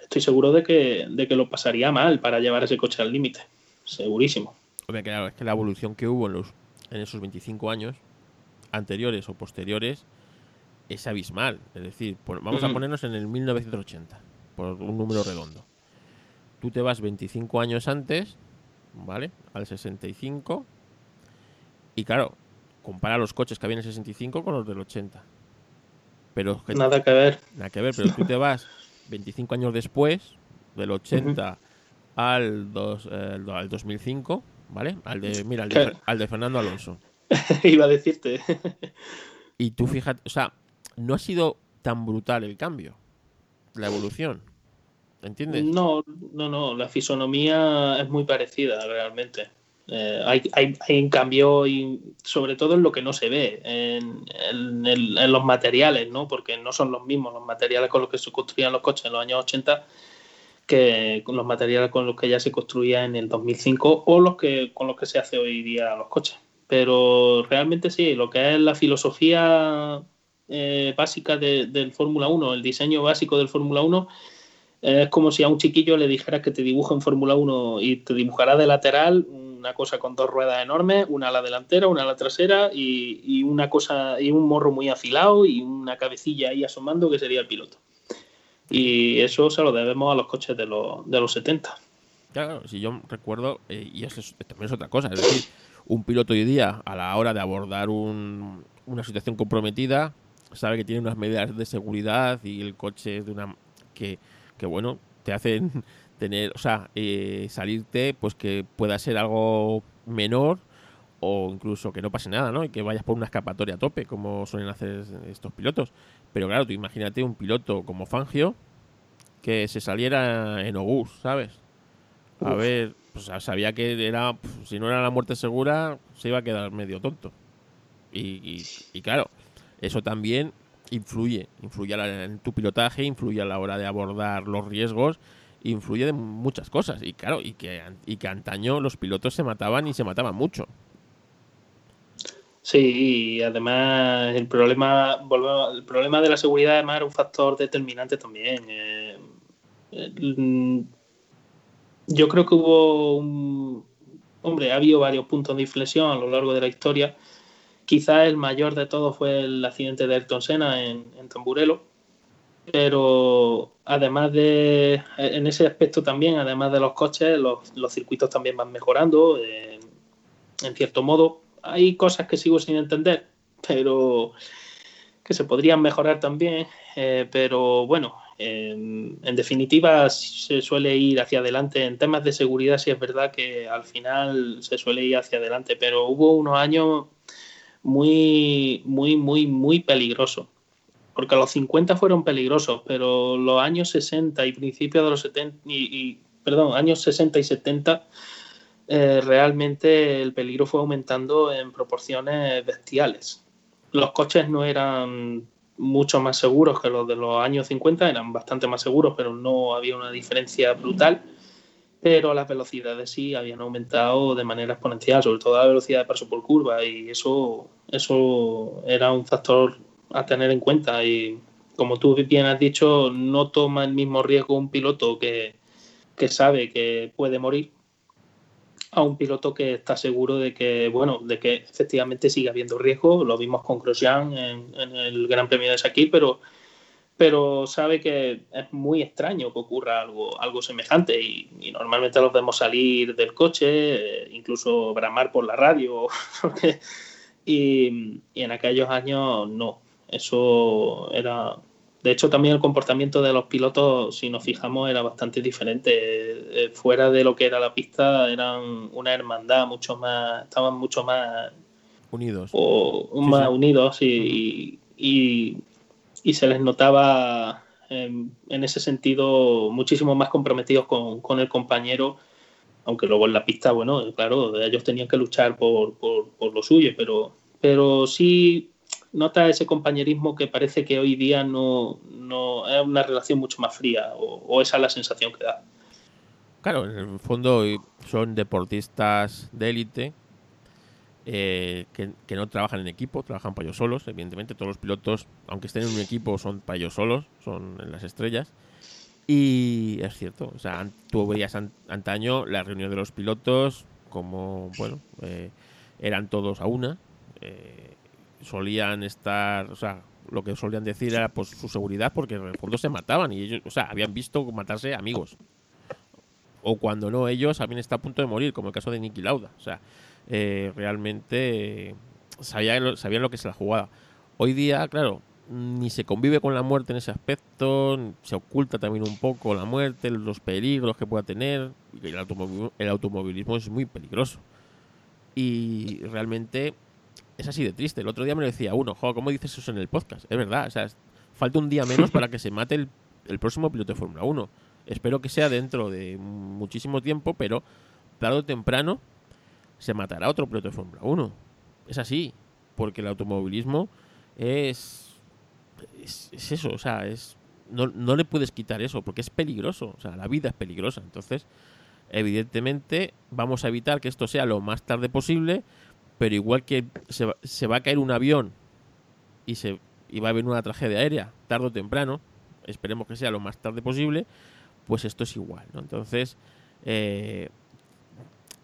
estoy seguro de que, de que lo pasaría mal para llevar ese coche al límite. Segurísimo. Hombre, claro, es que la evolución que hubo en, los, en esos 25 años anteriores o posteriores es abismal. Es decir, vamos a ponernos en el 1980, por un número redondo. Tú te vas 25 años antes, ¿vale? Al 65. Y claro, compara los coches que había en el 65 con los del 80. Pero nada que ver. Nada que ver, pero tú te vas 25 años después, del 80 al, dos, eh, al 2005, ¿vale? Al de, mira, al de, Fernando Alonso. Iba a decirte. y tú fíjate, o sea, no ha sido tan brutal el cambio, la evolución. ¿Entiendes? No, no, no, la fisonomía es muy parecida realmente. Eh, hay, hay, hay, un cambio y sobre todo en lo que no se ve, en, los materiales, ¿no? porque no son los mismos los materiales con los que se construían los coches en los años 80 que los materiales con los que ya se construía en el 2005 o los que con los que se hace hoy día los coches. Pero realmente sí, lo que es la filosofía eh, básica del Fórmula 1, el diseño básico del Fórmula 1, es como si a un chiquillo le dijera que te dibuja en Fórmula 1 y te dibujará de lateral una cosa con dos ruedas enormes, una a la delantera, una a la trasera y, una cosa y un morro muy afilado y una cabecilla ahí asomando que sería el piloto. Y eso se lo debemos a los coches de, los, de los 70. Claro, si yo recuerdo, eh, y eso también es otra cosa, es decir, un piloto hoy día a la hora de abordar una situación comprometida sabe que tiene unas medidas de seguridad y el coche es de una que, que bueno, te hacen tener, o sea, eh, salirte, pues que pueda ser algo menor o incluso que no pase nada, ¿no? Y que vayas por una escapatoria a tope, como suelen hacer estos pilotos. Pero claro, tú imagínate un piloto como Fangio que se saliera en Ogus, ¿sabes? A ver, pues sabía que era, si no era la muerte segura, se iba a quedar medio tonto. Y, y, claro, eso también influye, influye en tu pilotaje, influye a la hora de abordar los riesgos, influye de muchas cosas. Y claro, y que, y antaño los pilotos se mataban y se mataban mucho. Sí, y además el problema, el problema de la seguridad además era un factor determinante también. Eh, mm, yo creo que hubo un, hombre, ha habido varios puntos de inflexión a lo largo de la historia. Quizá el mayor de todos fue el accidente de Ayrton Senna en, Tamburelo, pero además de, en ese aspecto también, además de los coches, los, circuitos también van mejorando, eh, en cierto modo hay cosas que sigo sin entender, pero que se podrían mejorar también. Eh, pero bueno, en definitiva se suele ir hacia adelante. En temas de seguridad sí es verdad que al final se suele ir hacia adelante, pero hubo unos años muy, muy, muy, muy peligrosos. Porque los 50 fueron peligrosos, pero los años 60 y principios de los 70 y perdón, años 60 y 70 eh, realmente el peligro fue aumentando en proporciones bestiales. Los coches no eran mucho más seguros que los de los años 50, eran bastante más seguros, pero no había una diferencia brutal. Pero las velocidades sí habían aumentado de manera exponencial, sobre todo la velocidad de paso por curva, y eso, eso era un factor a tener en cuenta. Y como tú bien has dicho, no toma el mismo riesgo un piloto que, que sabe que puede morir a un piloto que está seguro de que, bueno, de que efectivamente sigue habiendo riesgo. Lo vimos con Grosjean en, el Gran Premio de Sakir, pero, pero sabe que es muy extraño que ocurra algo, algo semejante y, normalmente los vemos salir del coche, eh, incluso bramar por la radio. y, y en aquellos años no. Eso era de hecho, también el comportamiento de los pilotos, si nos fijamos, era bastante diferente. Eh, fuera de lo que era la pista, eran una hermandad mucho más, estaban mucho más unidos. O más unidos y, y, se les notaba en, ese sentido muchísimo más comprometidos con, con, el compañero. Aunque luego en la pista, bueno, claro, ellos tenían que luchar por, por, lo suyo, pero, pero sí nota ese compañerismo que parece que hoy día no, no es una relación mucho más fría, o, esa es la sensación que da. Claro, en el fondo son deportistas de élite eh, que, no trabajan en equipo, trabajan para ellos solos. Evidentemente, todos los pilotos, aunque estén en un equipo, son para ellos solos, son las estrellas. Y es cierto, o sea, tú veías antaño la reunión de los pilotos como, bueno, eh, eran todos a una. Eh, solían estar, o sea, lo que solían decir era pues su seguridad porque en el fondo se mataban y ellos, o sea, habían visto matarse amigos. O cuando no, ellos habían estado a punto de morir, como el caso de Nicky Lauda. O sea, eh, realmente sabían, sabían lo que se la jugaba. Hoy día, claro, ni se convive con la muerte en ese aspecto, se oculta también un poco la muerte, los peligros que pueda tener. El automovilismo, el automovilismo es muy peligroso. Y realmente es así de triste. El otro día me lo decía uno, jo, ¿cómo dices eso en el podcast? Es verdad, o sea, falta un día menos para que se mate el, próximo piloto de Fórmula 1. Espero que sea dentro de muchísimo tiempo, pero tarde o temprano se matará otro piloto de Fórmula 1. Es así, porque el automovilismo es, es, eso, o sea, es no, no le puedes quitar eso, porque es peligroso, o sea, la vida es peligrosa. Entonces, evidentemente, vamos a evitar que esto sea lo más tarde posible, pero igual que se se va a caer un avión y, se, y va a haber una tragedia aérea, tarde o temprano, esperemos que sea lo más tarde posible, pues esto es igual, ¿no? Entonces, eh,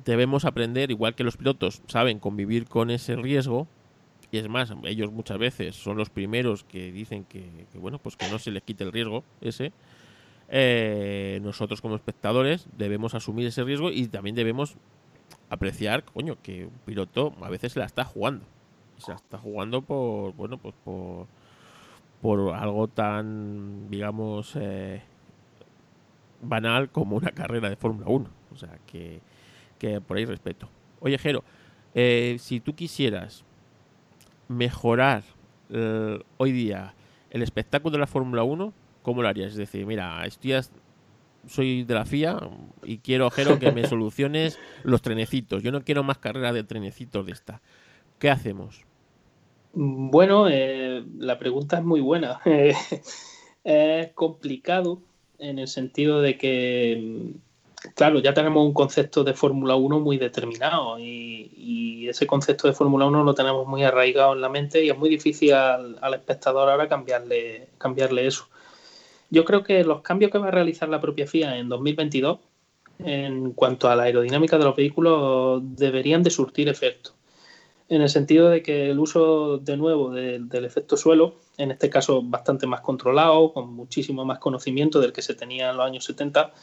debemos aprender, igual que los pilotos saben convivir con ese riesgo, y es más, ellos muchas veces son los primeros que dicen que, bueno, pues que no se les quite el riesgo ese. Eh, nosotros como espectadores debemos asumir ese riesgo y también debemos apreciar, coño, que un piloto a veces se la está jugando. Se la está jugando por, bueno, pues por, por algo tan, digamos, eh, banal como una carrera de Fórmula 1. O sea, que, que por ahí respeto. Oye, Jero, Eh, si tú quisieras mejorar eh, hoy día el espectáculo de la Fórmula 1, ¿cómo lo harías? Es decir, mira, estoy soy de la FIA y quiero, Jero, que me soluciones los trenecitos. Yo no quiero más carreras de trenecitos de esta. ¿Qué hacemos? Bueno, eh, la pregunta es muy buena. es complicado en el sentido de que claro, ya tenemos un concepto de Fórmula 1 muy determinado y, ese concepto de Fórmula 1 lo tenemos muy arraigado en la mente y es muy difícil al, espectador ahora cambiarle, cambiarle eso. Yo creo que los cambios que va a realizar la propia FIA en 2022 en cuanto a la aerodinámica de los vehículos deberían de surtir efecto. En el sentido de que el uso de nuevo del efecto suelo, en este caso bastante más controlado, con muchísimo más conocimiento del que se tenía en los años 70,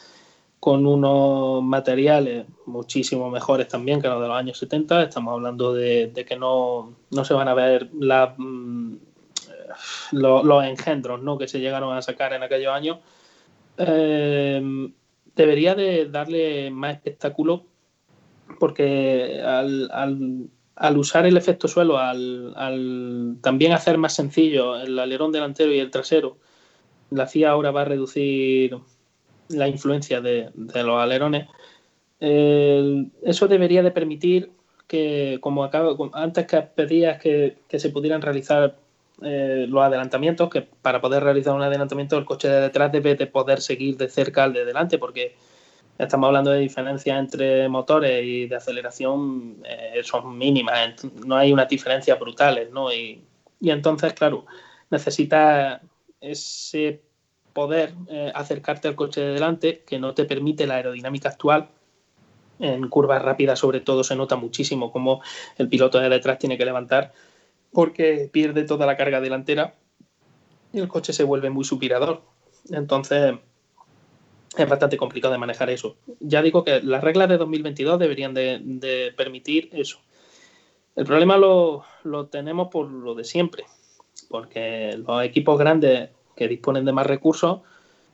con unos materiales muchísimo mejores también que los de los años 70. Estamos hablando de, que no, se van a ver mm, los, engendros ¿no? que se llegaron a sacar en aquellos años. Eh, debería de darle más espectáculo porque al, usar el efecto suelo, al, al, también hacer más sencillo el alerón delantero y el trasero, la FIA ahora va a reducir la influencia de, los alerones, eso debería de permitir que, como acabo, antes que pedías que, se pudieran realizar eh, los adelantamientos, que para poder realizar un adelantamiento el coche de detrás debe de poder seguir de cerca al de delante, porque estamos hablando de diferencias entre motores y de aceleración eh, son mínimas, no hay unas diferencias brutales, ¿no? Y, y entonces, claro, necesita ese poder eh, acercarte al coche de delante, que no te permite la aerodinámica actual. En curvas rápidas, sobre todo, se nota muchísimo cómo el piloto de detrás tiene que levantar porque pierde toda la carga delantera y el coche se vuelve muy suspirador. Entonces, es bastante complicado de manejar eso. Ya digo que las reglas de 2022 deberían de, permitir eso. El problema lo, lo, tenemos por lo de siempre, porque los equipos grandes que disponen de más recursos,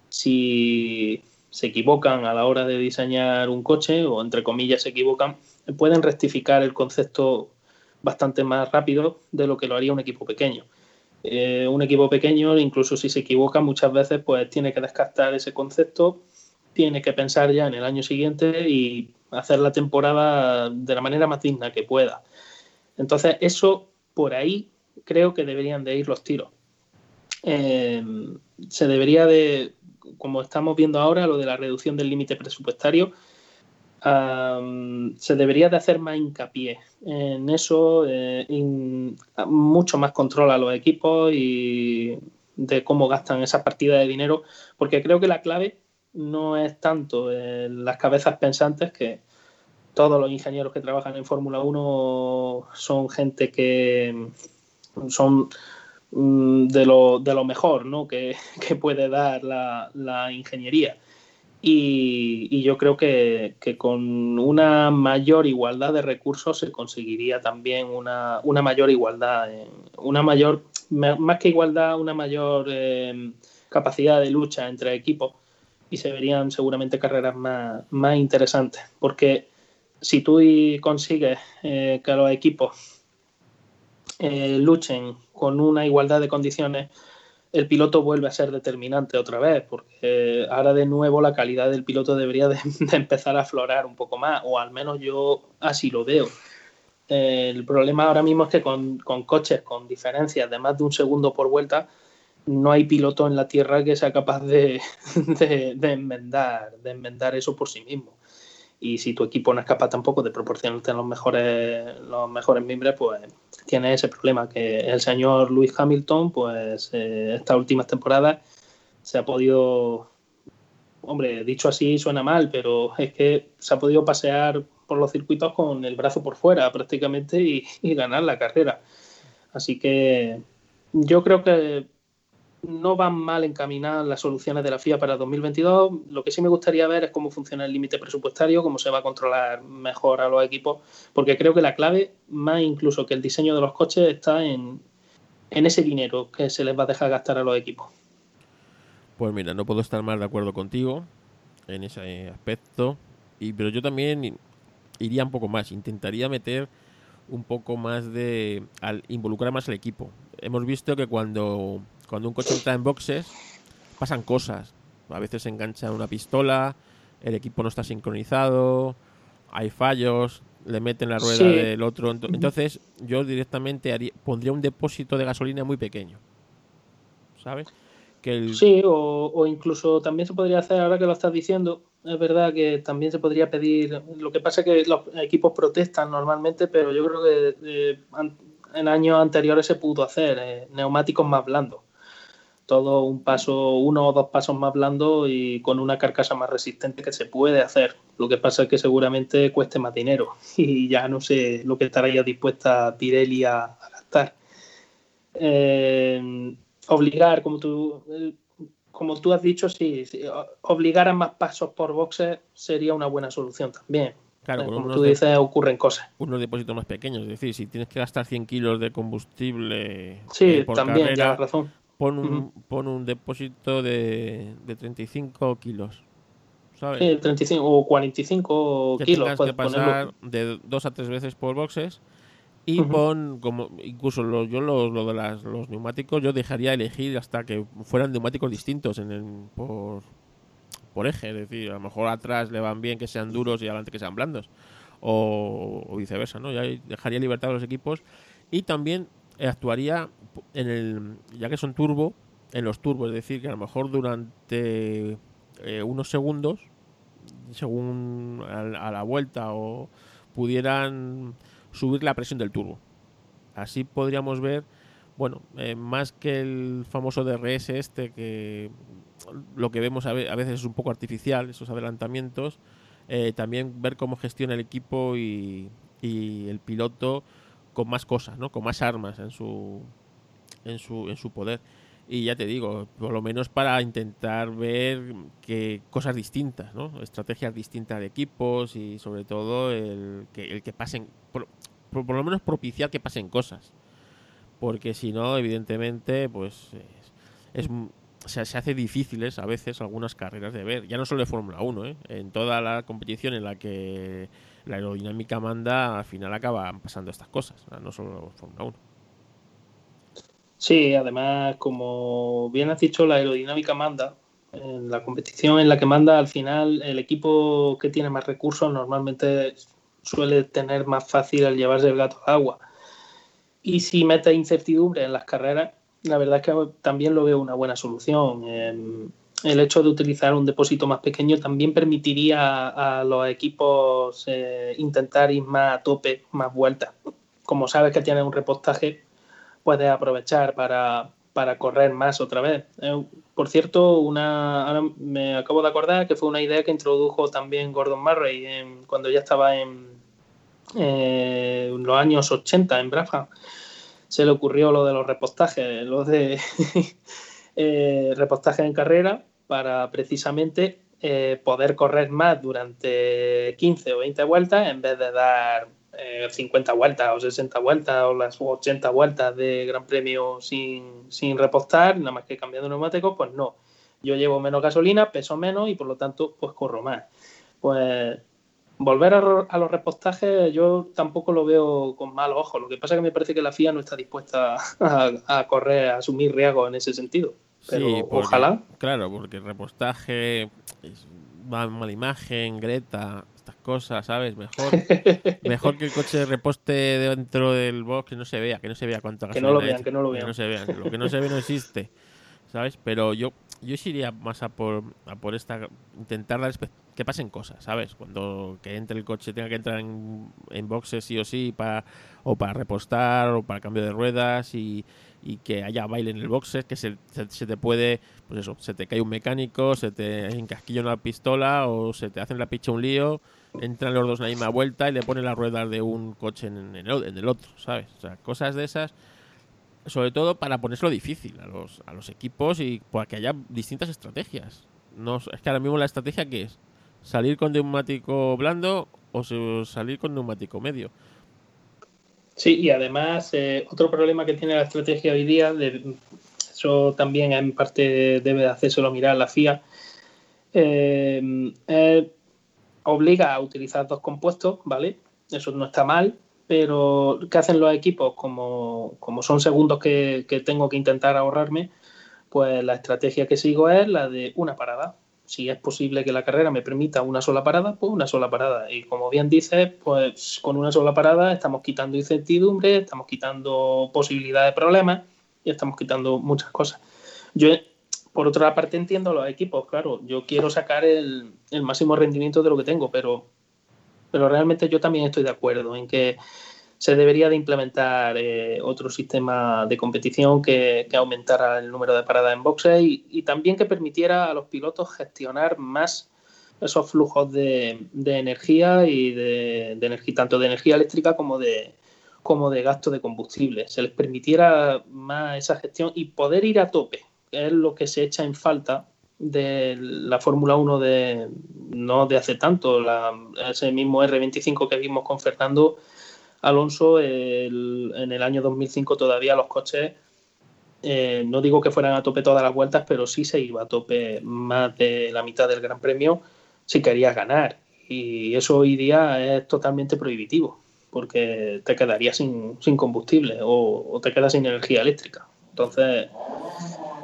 si se equivocan a la hora de diseñar un coche, o entre comillas se equivocan, pueden rectificar el concepto bastante más rápido de lo que lo haría un equipo pequeño. Eh, un equipo pequeño, incluso si se equivoca, muchas veces pues tiene que descartar ese concepto, tiene que pensar ya en el año siguiente y hacer la temporada de la manera más digna que pueda. Entonces, eso por ahí creo que deberían de ir los tiros. Eh, se debería de, como estamos viendo ahora, lo de la reducción del límite presupuestario, se debería de hacer más hincapié en eso, eh, mucho más control a los equipos y de cómo gastan esa partida de dinero, porque creo que la clave no es tanto en las cabezas pensantes que todos los ingenieros que trabajan en Fórmula 1 son gente que son de lo, de lo mejor ¿no? que, puede dar la, ingeniería. Y, yo creo que, con una mayor igualdad de recursos se conseguiría también una, mayor igualdad, una mayor, más que igualdad, una mayor em, capacidad de lucha entre equipos y se verían seguramente carreras más, más interesantes. Porque si tú consigues eh, que los equipos eh, luchen con una igualdad de condiciones, el piloto vuelve a ser determinante otra vez, porque ahora de nuevo la calidad del piloto debería de, empezar a aflorar un poco más, o al menos yo así lo veo. Eh, el problema ahora mismo es que con, coches con diferencias de más de un segundo por vuelta, no hay piloto en la Tierra que sea capaz de, de enmendar, de enmendar eso por sí mismo y si tu equipo no es capaz tampoco de proporcionarte los mejores los mejores miembros, pues tiene ese problema que el señor Luis Hamilton, pues eh, estas últimas temporadas se ha podido, hombre, dicho así suena mal, pero es que se ha podido pasear por los circuitos con el brazo por fuera prácticamente y ganar la carrera. Así que yo creo que no van mal encaminadas las soluciones de la FIA para 2022. Lo que sí me gustaría ver es cómo funciona el límite presupuestario, cómo se va a controlar mejor a los equipos, porque creo que la clave, más incluso que el diseño de los coches, está en, ese dinero que se les va a dejar gastar a los equipos. Pues mira, no puedo estar más de acuerdo contigo en ese aspecto, y, pero yo también iría un poco más, intentaría meter un poco más de al involucrar más al equipo. Hemos visto que cuando, cuando un coche entra en boxes pasan cosas. A veces se engancha una pistola, el equipo no está sincronizado, hay fallos, le meten la rueda del otro. Entonces, yo directamente haría, pondría un depósito de gasolina muy pequeño. ¿Sabes? Que Sí, o, incluso también se podría hacer, ahora que lo estás diciendo, es verdad que también se podría pedir. Lo que pasa es que los equipos protestan normalmente, pero yo creo que eh, en años anteriores se pudo hacer eh, neumáticos más blandos todo un paso, uno o dos pasos más blando y con una carcasa más resistente que se puede hacer. Lo que pasa es que seguramente cueste más dinero y ya no sé lo que estaría dispuesta Pirelli a, gastar. Eh, obligar, como tú, como tú has dicho, sí, obligar a más pasos por boxes sería una buena solución también. Claro, eh, como tú dices, ocurren cosas. Unos depósitos más pequeños, es decir, si tienes que gastar 100 kilos de combustible sí, eh, por también, ya razón pon un, pon un depósito de, de 35 kilos. ¿sabes? Sí, 35 o 45 kilos. Tienes que pasar de dos a tres veces por boxes. Y pon, como incluso lo, yo lo, lo de las, los neumáticos, yo dejaría elegir hasta que fueran neumáticos distintos en el, por, por eje. Es decir, a lo mejor atrás le van bien que sean duros y adelante que sean blandos. O, o viceversa, ¿no? Ya dejaría libertad a los equipos. Y también actuaría en el ya que son turbo en los turbos es decir que a lo mejor durante eh, unos segundos según a, la vuelta o pudieran subir la presión del turbo así podríamos ver bueno eh, más que el famoso DRS este que lo que vemos a, veces es un poco artificial esos adelantamientos eh, también ver cómo gestiona el equipo y, y el piloto con más cosas, ¿no? Con más armas en su, en su, en su poder. Y ya te digo, por lo menos para intentar ver que cosas distintas, ¿no? Estrategias distintas de equipos y sobre todo el que, el que pasen, por, lo menos propiciar que pasen cosas. Porque si no, evidentemente, pues es, se, hace difíciles a veces algunas carreras de ver. Ya no solo de Fórmula 1, ¿eh? En toda la competición en la que la aerodinámica manda, al final acaban pasando estas cosas, no solo Fórmula 1. Sí, además, como bien has dicho, la aerodinámica manda. En la competición en la que manda, al final, el equipo que tiene más recursos normalmente suele tener más fácil el llevarse el gato al agua. Y si mete incertidumbre en las carreras, la verdad es que también lo veo una buena solución el hecho de utilizar un depósito más pequeño también permitiría a, los equipos eh, intentar ir más a tope, más vueltas. Como sabes que tienes un repostaje, puedes aprovechar para, correr más otra vez. Eh, por cierto, una, ahora me acabo de acordar que fue una idea que introdujo también Gordon Murray cuando ya estaba en, eh, los años 80 en Brabham. Se le ocurrió lo de los repostajes, lo de eh, repostaje en carrera para precisamente eh, poder correr más durante 15 o 20 vueltas en vez de dar 50 eh, vueltas o 60 vueltas o las 80 vueltas de Gran Premio sin, sin repostar, nada más que cambiando neumáticos, pues no. Yo llevo menos gasolina, peso menos y por lo tanto pues corro más. Pues volver a, los repostajes yo tampoco lo veo con mal ojo. Lo que pasa es que me parece que la FIA no está dispuesta a, a correr, a asumir riesgos en ese sentido sí, ojalá. Claro, porque el repostaje, va mala imagen, Greta, estas cosas, ¿sabes? Mejor, mejor que el coche reposte dentro del box que no se vea, que no se vea cuánto Que no lo vean, que no lo vean. Que no se vean. Lo que no se ve no existe, ¿sabes? Pero yo, yo iría más a por, a por esta, intentar dar que pasen cosas, ¿sabes? Cuando que entre el coche tenga que entrar en, en boxes sí o sí para o para repostar o para cambio de ruedas y, y que haya baile en el boxer, que se, se, te puede, pues eso, se te cae un mecánico, se te encasquilla una pistola o se te hacen la picha un lío, entran los dos en la misma vuelta y le ponen las ruedas de un coche en, el, en el otro, ¿sabes? O sea, cosas de esas sobre todo para ponérselo difícil a los, a los equipos y para que haya distintas estrategias. No, es que ahora mismo la estrategia que es salir con neumático blando o salir con neumático medio. Sí, y además eh, otro problema que tiene la estrategia hoy día, de, eso también en parte debe de hacérselo mirar la FIA, eh, obliga a utilizar dos compuestos, ¿vale? Eso no está mal, pero ¿qué hacen los equipos? Como, como son segundos que, que tengo que intentar ahorrarme, pues la estrategia que sigo es la de una parada. Si es posible que la carrera me permita una sola parada, pues una sola parada. Y como bien dices, pues con una sola parada estamos quitando incertidumbre, estamos quitando posibilidad de problemas y estamos quitando muchas cosas. Yo, por otra parte, entiendo a los equipos, claro, yo quiero sacar el, el máximo rendimiento de lo que tengo, pero pero realmente yo también estoy de acuerdo en que se debería de implementar eh, otro sistema de competición que, aumentara el número de paradas en boxes y, también que permitiera a los pilotos gestionar más esos flujos de, energía y de, energía tanto de energía eléctrica como de como de gasto de combustible. Se les permitiera más esa gestión y poder ir a tope que es lo que se echa en falta de la Fórmula 1 de no de hace tanto, ese mismo R25 que vimos con Fernando Alonso en el año 2005 todavía los coches, eh, no digo que fueran a tope todas las vueltas, pero sí se iba a tope más de la mitad del Gran Premio si querías ganar. Y eso hoy día es totalmente prohibitivo, porque te quedarías sin, sin combustible o, o te quedas sin energía eléctrica. Entonces,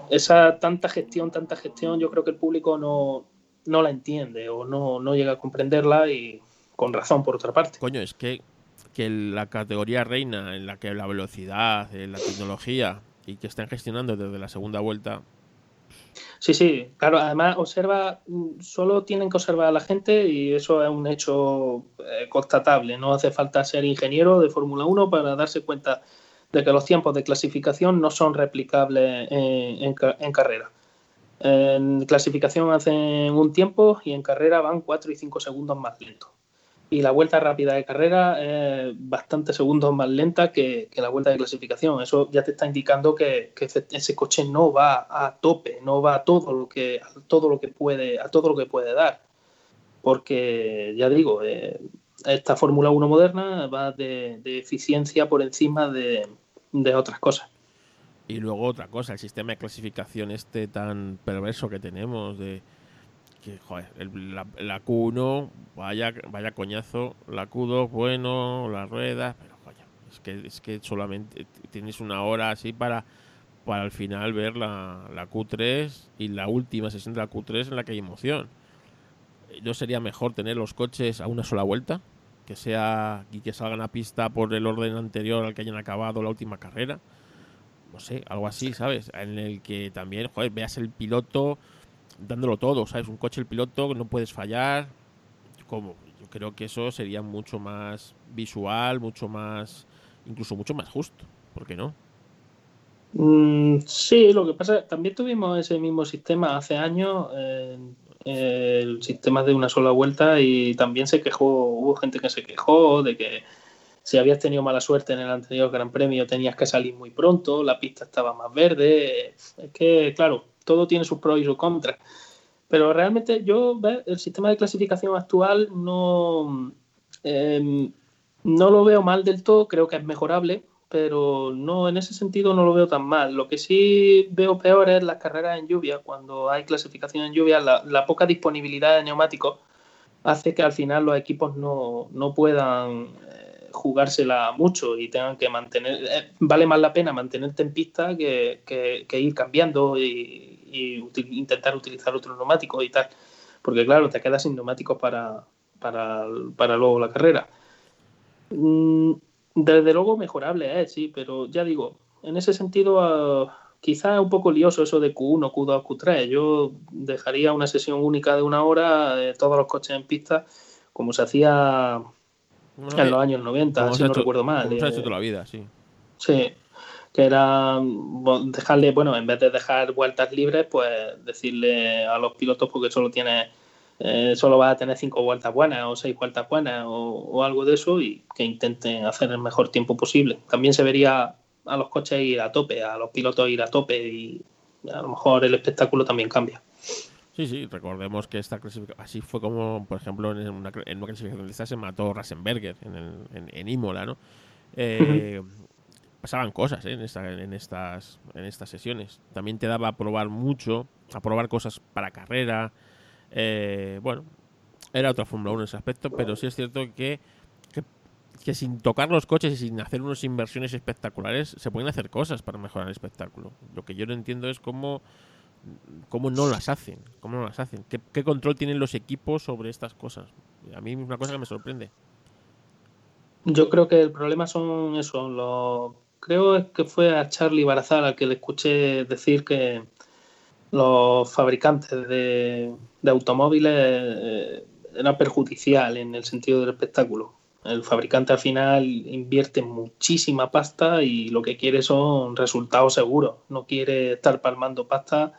esa tanta gestión, tanta gestión, yo creo que el público no, no la entiende o no, no llega a comprenderla y con razón por otra parte. Coño, es que, que la categoría reina en la que la velocidad, eh, la tecnología y que están gestionando desde la segunda vuelta. Sí, sí, claro, además observa, solo tienen que observar a la gente y eso es un hecho eh, constatable, no hace falta ser ingeniero de Fórmula 1 para darse cuenta de que los tiempos de clasificación no son replicables en, carrera. En clasificación hacen un tiempo y en carrera van 4 y 5 segundos más lentos. Y la vuelta rápida de carrera es bastante segundos más lenta que, la vuelta de clasificación. Eso ya te está indicando que, ese coche no va a tope, no va a todo lo que, a todo lo que puede, a todo lo que puede dar. Porque ya digo, eh, esta Fórmula 1 moderna va de eficiencia por encima de, de otras cosas. Y luego otra cosa, el sistema de clasificación este tan perverso que tenemos de que, joder, la, Q1, vaya, vaya coñazo, la Q2, bueno, las ruedas, pero es que, es que solamente tienes una hora así para, para al final ver la, la Q3 y la última sesión de la Q3 en la que hay emoción. ¿No sería mejor tener los coches a una sola vuelta? que sea y que salgan a pista por el orden anterior al que hayan acabado la última carrera. No sé, algo así, ¿sabes? En el que también, joder, veas el piloto dándolo todo, ¿sabes? Un coche el piloto, no puedes fallar. Como yo creo que eso sería mucho más visual, mucho más incluso mucho más justo, ¿por qué no? Mm, sí, lo que pasa, también tuvimos ese mismo sistema hace años, el sistema de una sola vuelta y también se quejó, hubo gente que se quejó de que si habías tenido mala suerte en el anterior Gran Premio tenías que salir muy pronto, la pista estaba más verde, es que claro, todo tiene sus pros y sus contras. Pero realmente yo, el sistema de clasificación actual no, em, no lo veo mal del todo, creo que es mejorable, pero no, en ese sentido no lo veo tan mal. Lo que sí veo peor es las carreras en lluvia, cuando hay clasificación en lluvia, la, poca disponibilidad de neumáticos hace que al final los equipos no, puedan eh, jugársela mucho y tengan que mantener, eh, vale más la pena mantenerte en pista que, ir cambiando y, intentar utilizar otros neumáticos y tal, porque claro, te quedas sin neumáticos para, para, para luego la carrera. Mm, desde luego mejorable, ¿eh? sí, pero ya digo, en ese sentido uh, quizá un poco lioso eso de Q1, Q2, Q3. Yo dejaría una sesión única de una hora, de todos los coches en pista, como se hacía en los años 90, si no recuerdo mal. Como se ha hecho toda la vida, sí. Sí, que era dejarle, bueno, en vez de dejar vueltas libres, pues decirle a los pilotos, porque solo tiene eh, solo va a tener cinco vueltas buenas o seis vueltas buenas o, algo de eso y que intenten hacer el mejor tiempo posible. También se vería a los coches ir a tope, a los pilotos ir a tope y a lo mejor el espectáculo también cambia. Sí, sí, recordemos que esta clasificación, así fue como, por ejemplo, en una, en una clasificación de esta se mató Rasenberger en, el, en, Imola, ¿no? Eh, pasaban cosas ¿eh? en, esta, en, estas, en estas sesiones. También te daba a probar mucho, a probar cosas para carrera, eh, bueno, era otra Fórmula 1 en ese aspecto, pero sí es cierto que, que sin tocar los coches y sin hacer unas inversiones espectaculares se pueden hacer cosas para mejorar el espectáculo. Lo que yo no entiendo es cómo, cómo no las hacen. Cómo no las hacen. ¿Qué, control tienen los equipos sobre estas cosas? A mí es una cosa que me sorprende. Yo creo que el problema son eso. Los... Creo que fue a Charlie Barazal al que le escuché decir que los fabricantes de, de automóviles eh, era perjudicial en el sentido del espectáculo. El fabricante al final invierte muchísima pasta y lo que quiere son resultados seguros. No quiere estar palmando pasta.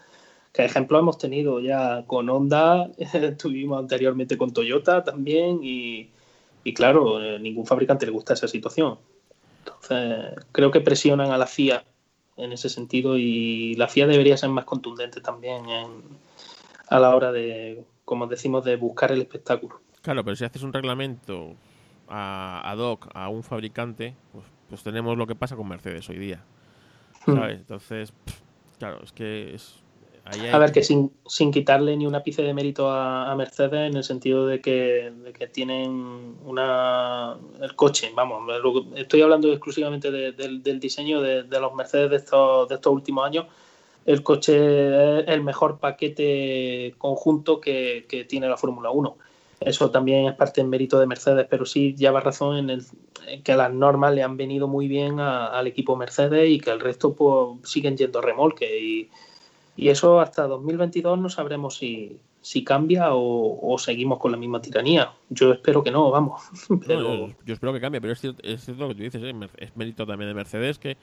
Que ejemplo hemos tenido ya con Honda, tuvimos anteriormente con Toyota también y, y claro, eh, ningún fabricante le gusta esa situación. Entonces, creo que presionan a la FIA en ese sentido y la FIA debería ser más contundente también en, a la hora de, como decimos, de buscar el espectáculo. Claro, pero si haces un reglamento a, ad hoc a un fabricante, pues, pues tenemos lo que pasa con Mercedes hoy día. Hmm. ¿sabes? Entonces, pff, claro, es que es... ahí A ver, que sin, sin quitarle ni un ápice de mérito a, a Mercedes en el sentido de que, de que tienen una el coche, vamos, estoy hablando exclusivamente de- del- del diseño de, los Mercedes de estos, de estos últimos años. El coche es el mejor paquete conjunto que, que tiene la Fórmula 1. Eso también es parte del mérito de Mercedes, pero sí lleva razón en, el, en que las normas le han venido muy bien a- al equipo Mercedes y que el resto pues, siguen yendo remolque. Y, y eso hasta 2022 no sabremos si, si cambia o, o seguimos con la misma tiranía. Yo espero que no, vamos. No, Pero yo, yo espero que cambie, pero es cierto, es cierto lo que tú dices, ¿eh? Es mérito también de Mercedes, que,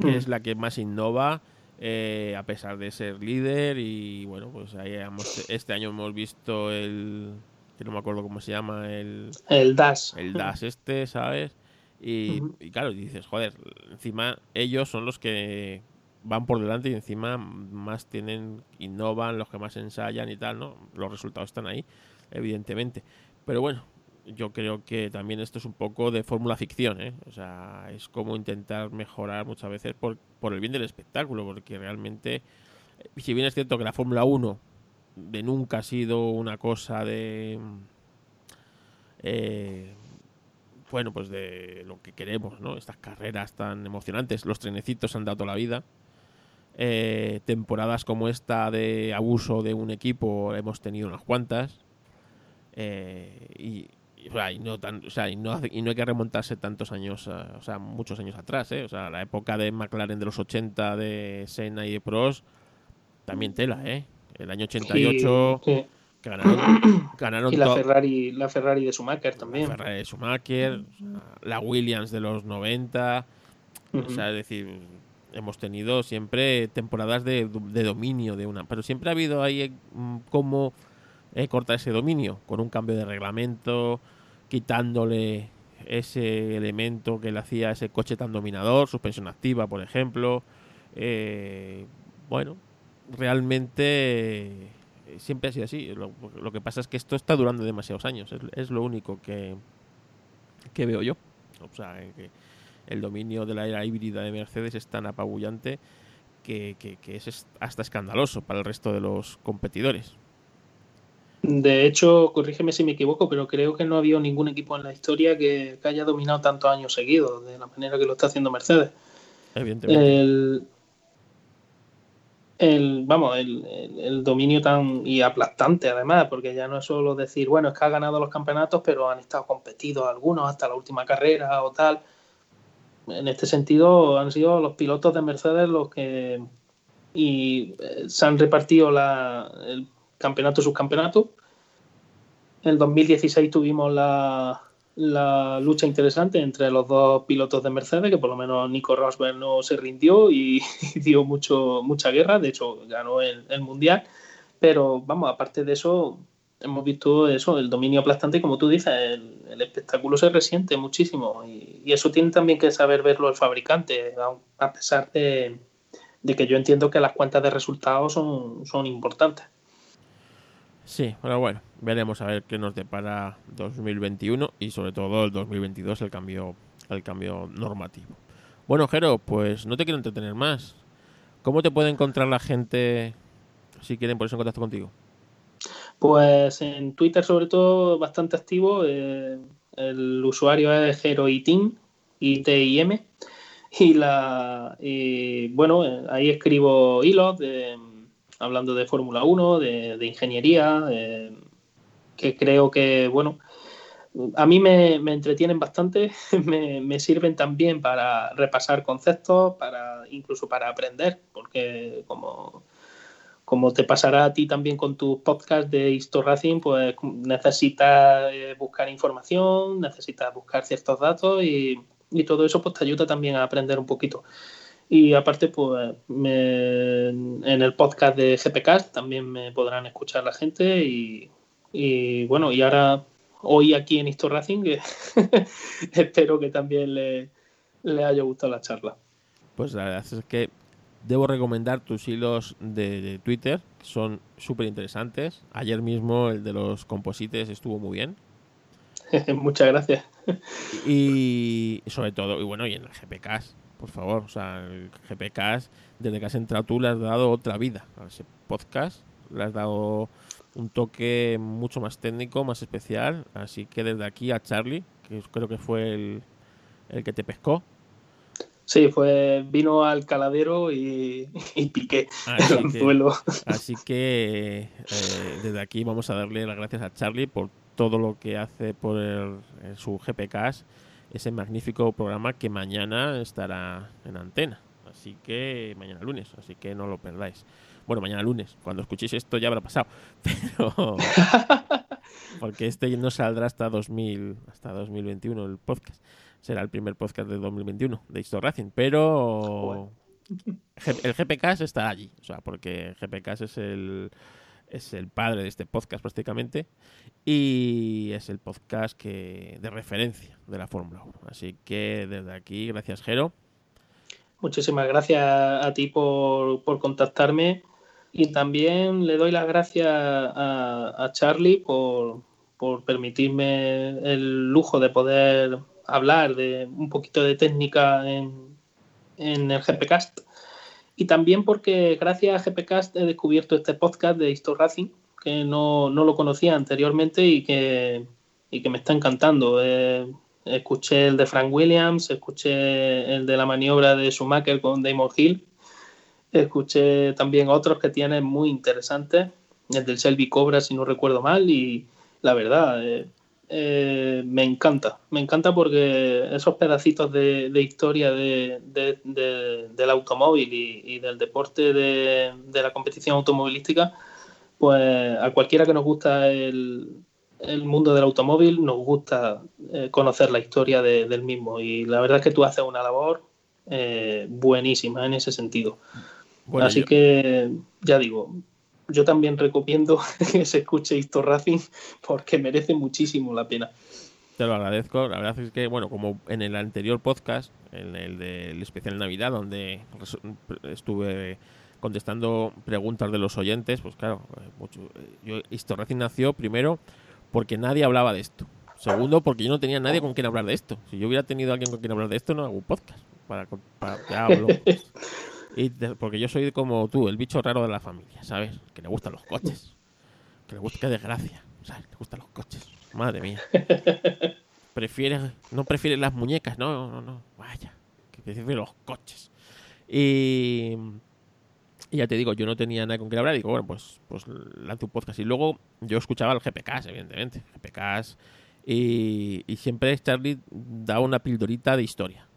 que Mm. es la que más innova, eh, a pesar de ser líder. Y bueno, pues ahí hemos- este año hemos visto el. que no me acuerdo cómo se llama, el, el DAS. el DAS este, ¿sabes? Y, y claro, dices, joder, encima ellos son los que van por delante y encima más tienen, innovan, los que más ensayan y tal, ¿no? Los resultados están ahí, evidentemente. Pero bueno, yo creo que también esto es un poco de fórmula ficción, ¿eh? O sea, es como intentar mejorar muchas veces por, por el bien del espectáculo, porque realmente, eh, si bien es cierto que la Fórmula 1 de nunca ha sido una cosa de... eh, bueno, pues de lo que queremos, ¿no? Estas carreras tan emocionantes, los trenecitos han dado la vida. Eh, temporadas como esta de abuso de un equipo hemos tenido unas cuantas. Eh, y, y, no tan, o sea, y no, y no hay que remontarse tantos años, a- o sea, muchos años atrás, ¿eh? O sea, la época de McLaren de los 80, de Senna y de Prost, también tela, ¿eh? El año 88, Sí, sí. que ganaron, ganaron Y la Ferrari, la Ferrari de Schumacher también. la Ferrari de Schumacher, la Williams de los 90, o sea, es decir, hemos tenido siempre temporadas de, de dominio de una, pero siempre ha habido ahí eh, mm, cómo eh, cortar ese dominio con un cambio de reglamento, quitándole ese elemento que le hacía ese coche tan dominador, suspensión activa, por ejemplo. Eh, bueno, realmente eh, siempre ha sido así. Lo, que pasa es que esto está durando demasiados años. Es, es lo único que, que veo yo. O sea, eh, que el dominio de la era híbrida de Mercedes es tan apabullante que, que- que es hasta escandaloso para el resto de los competidores. De hecho, corrígeme si me equivoco, pero creo que no ha habido ningún equipo en la historia que, que haya dominado tantos años seguidos de la manera que lo está haciendo Mercedes. Evidentemente. El, el vamos, el, el- el dominio tan y aplastante además, porque ya no es solo decir, bueno, es que ha ganado los campeonatos, pero han estado competidos algunos hasta la última carrera o tal. En este sentido, han sido los pilotos de Mercedes los que y eh, se han repartido la, el campeonato subcampeonato. En el 2016 tuvimos la, la lucha interesante entre los dos pilotos de Mercedes, que por lo menos Nico Rosberg no se rindió y, y dio mucho, mucha guerra, de hecho ganó el, el Mundial, pero vamos, aparte de eso, hemos visto eso, el dominio aplastante, como tú dices, el, espectáculo se resiente muchísimo y, eso tiene también que saber verlo el fabricante, a, pesar de, de que yo entiendo que las cuentas de resultados son, son importantes. Sí, pero bueno, veremos a ver qué nos depara 2021 y sobre todo el 2022 el cambio, el cambio normativo. Bueno, Jero, pues no te quiero entretener más. ¿Cómo te puede encontrar la gente si quieren ponerse en contacto contigo? Pues en Twitter sobre todo bastante activo, eh, el usuario es HeroITIM, I-T-I-M. Y, la, y bueno, ahí escribo hilos de, hablando de Fórmula 1, de, ingeniería, que creo que, bueno, a mí me, entretienen bastante, me, sirven también para repasar conceptos, para incluso para aprender, porque como, como te pasará a ti también con tus podcasts de Histo Racing, pues necesitas eh, buscar información, necesitas buscar ciertos datos y, y, todo eso pues te ayuda también a aprender un poquito. Y aparte, pues en el podcast de GPcast también me podrán escuchar la gente y, y bueno, y ahora hoy aquí en Histo Racing, que espero que también le, haya gustado la charla. Pues la verdad es que debo recomendar tus hilos de, Twitter, que son súper interesantes. Ayer mismo el de los composites estuvo muy bien. Muchas gracias. Y sobre todo, y bueno, y en el GPK, por favor, o sea, el GPK, desde que has entrado tú le has dado otra vida a ese podcast, le has dado un toque mucho más técnico, más especial. Así que desde aquí a Charlie, que creo que fue el, el que te pescó. Sí, fue, vino al caladero y, piqué así el que, Así que eh, desde aquí vamos a darle las gracias a Charlie por todo lo que hace por su GPK, ese magnífico programa que mañana estará en antena. Así que mañana lunes, así que no lo perdáis. Bueno, mañana lunes, cuando escuchéis esto ya habrá pasado. Pero. porque este no saldrá hasta 2000, hasta 2021 el podcast. Será el primer podcast de 2021 de Histo Racing. Pero. El GPK está allí. O sea, porque GPK es el es el padre de este podcast prácticamente y es el podcast que de referencia de la Fórmula 1. Así que desde aquí, gracias Jero. Muchísimas gracias a ti por, por contactarme y también le doy las gracias a, Charlie por, permitirme el lujo de poder hablar de un poquito de técnica en, en el GPcast. Y también porque gracias a GPcast he descubierto este podcast de Histo Racing, que no, lo conocía anteriormente y que, y que me está encantando. Eh, escuché el de Frank Williams, escuché el de la maniobra de Schumacher con Damon Hill Escuché también otros que tienen muy interesantes, el del Selby Cobra, si no recuerdo mal, y la verdad, eh, eh, me encanta. Me encanta porque esos pedacitos de, historia de, del automóvil y, del deporte de, la competición automovilística, pues a cualquiera que nos gusta el, mundo del automóvil, nos gusta eh, conocer la historia del mismo. Y la verdad es que tú haces una labor buenísima en ese sentido. Así que, ya digo, yo también recomiendo que se escuche Histo Racing porque merece muchísimo la pena. Te lo agradezco. La verdad es que, bueno, como en el anterior podcast, en el del especial Navidad, donde estuve contestando preguntas de los oyentes, pues claro, mucho, yo, Histo Racing nació primero porque nadie hablaba de esto. Segundo, porque yo no tenía nadie con quien hablar de esto. Si yo hubiera tenido alguien con quien hablar de esto, no hago un podcast. Para, para que hablo. porque yo soy como tú, el bicho raro de la familia, ¿sabes? Que le gustan los coches. Que le gusta, qué desgracia, ¿sabes? Le gustan los coches. Madre mía. Prefiere, no prefiere las muñecas, no, no, no. Vaya, que prefiere los coches. Y, ya te digo, yo no tenía nada con qué hablar. Y digo, bueno, pues, pues lanzo un podcast. Y luego yo escuchaba el GPKs, evidentemente. GPKs. Y, y siempre Charlie da una pildorita de historia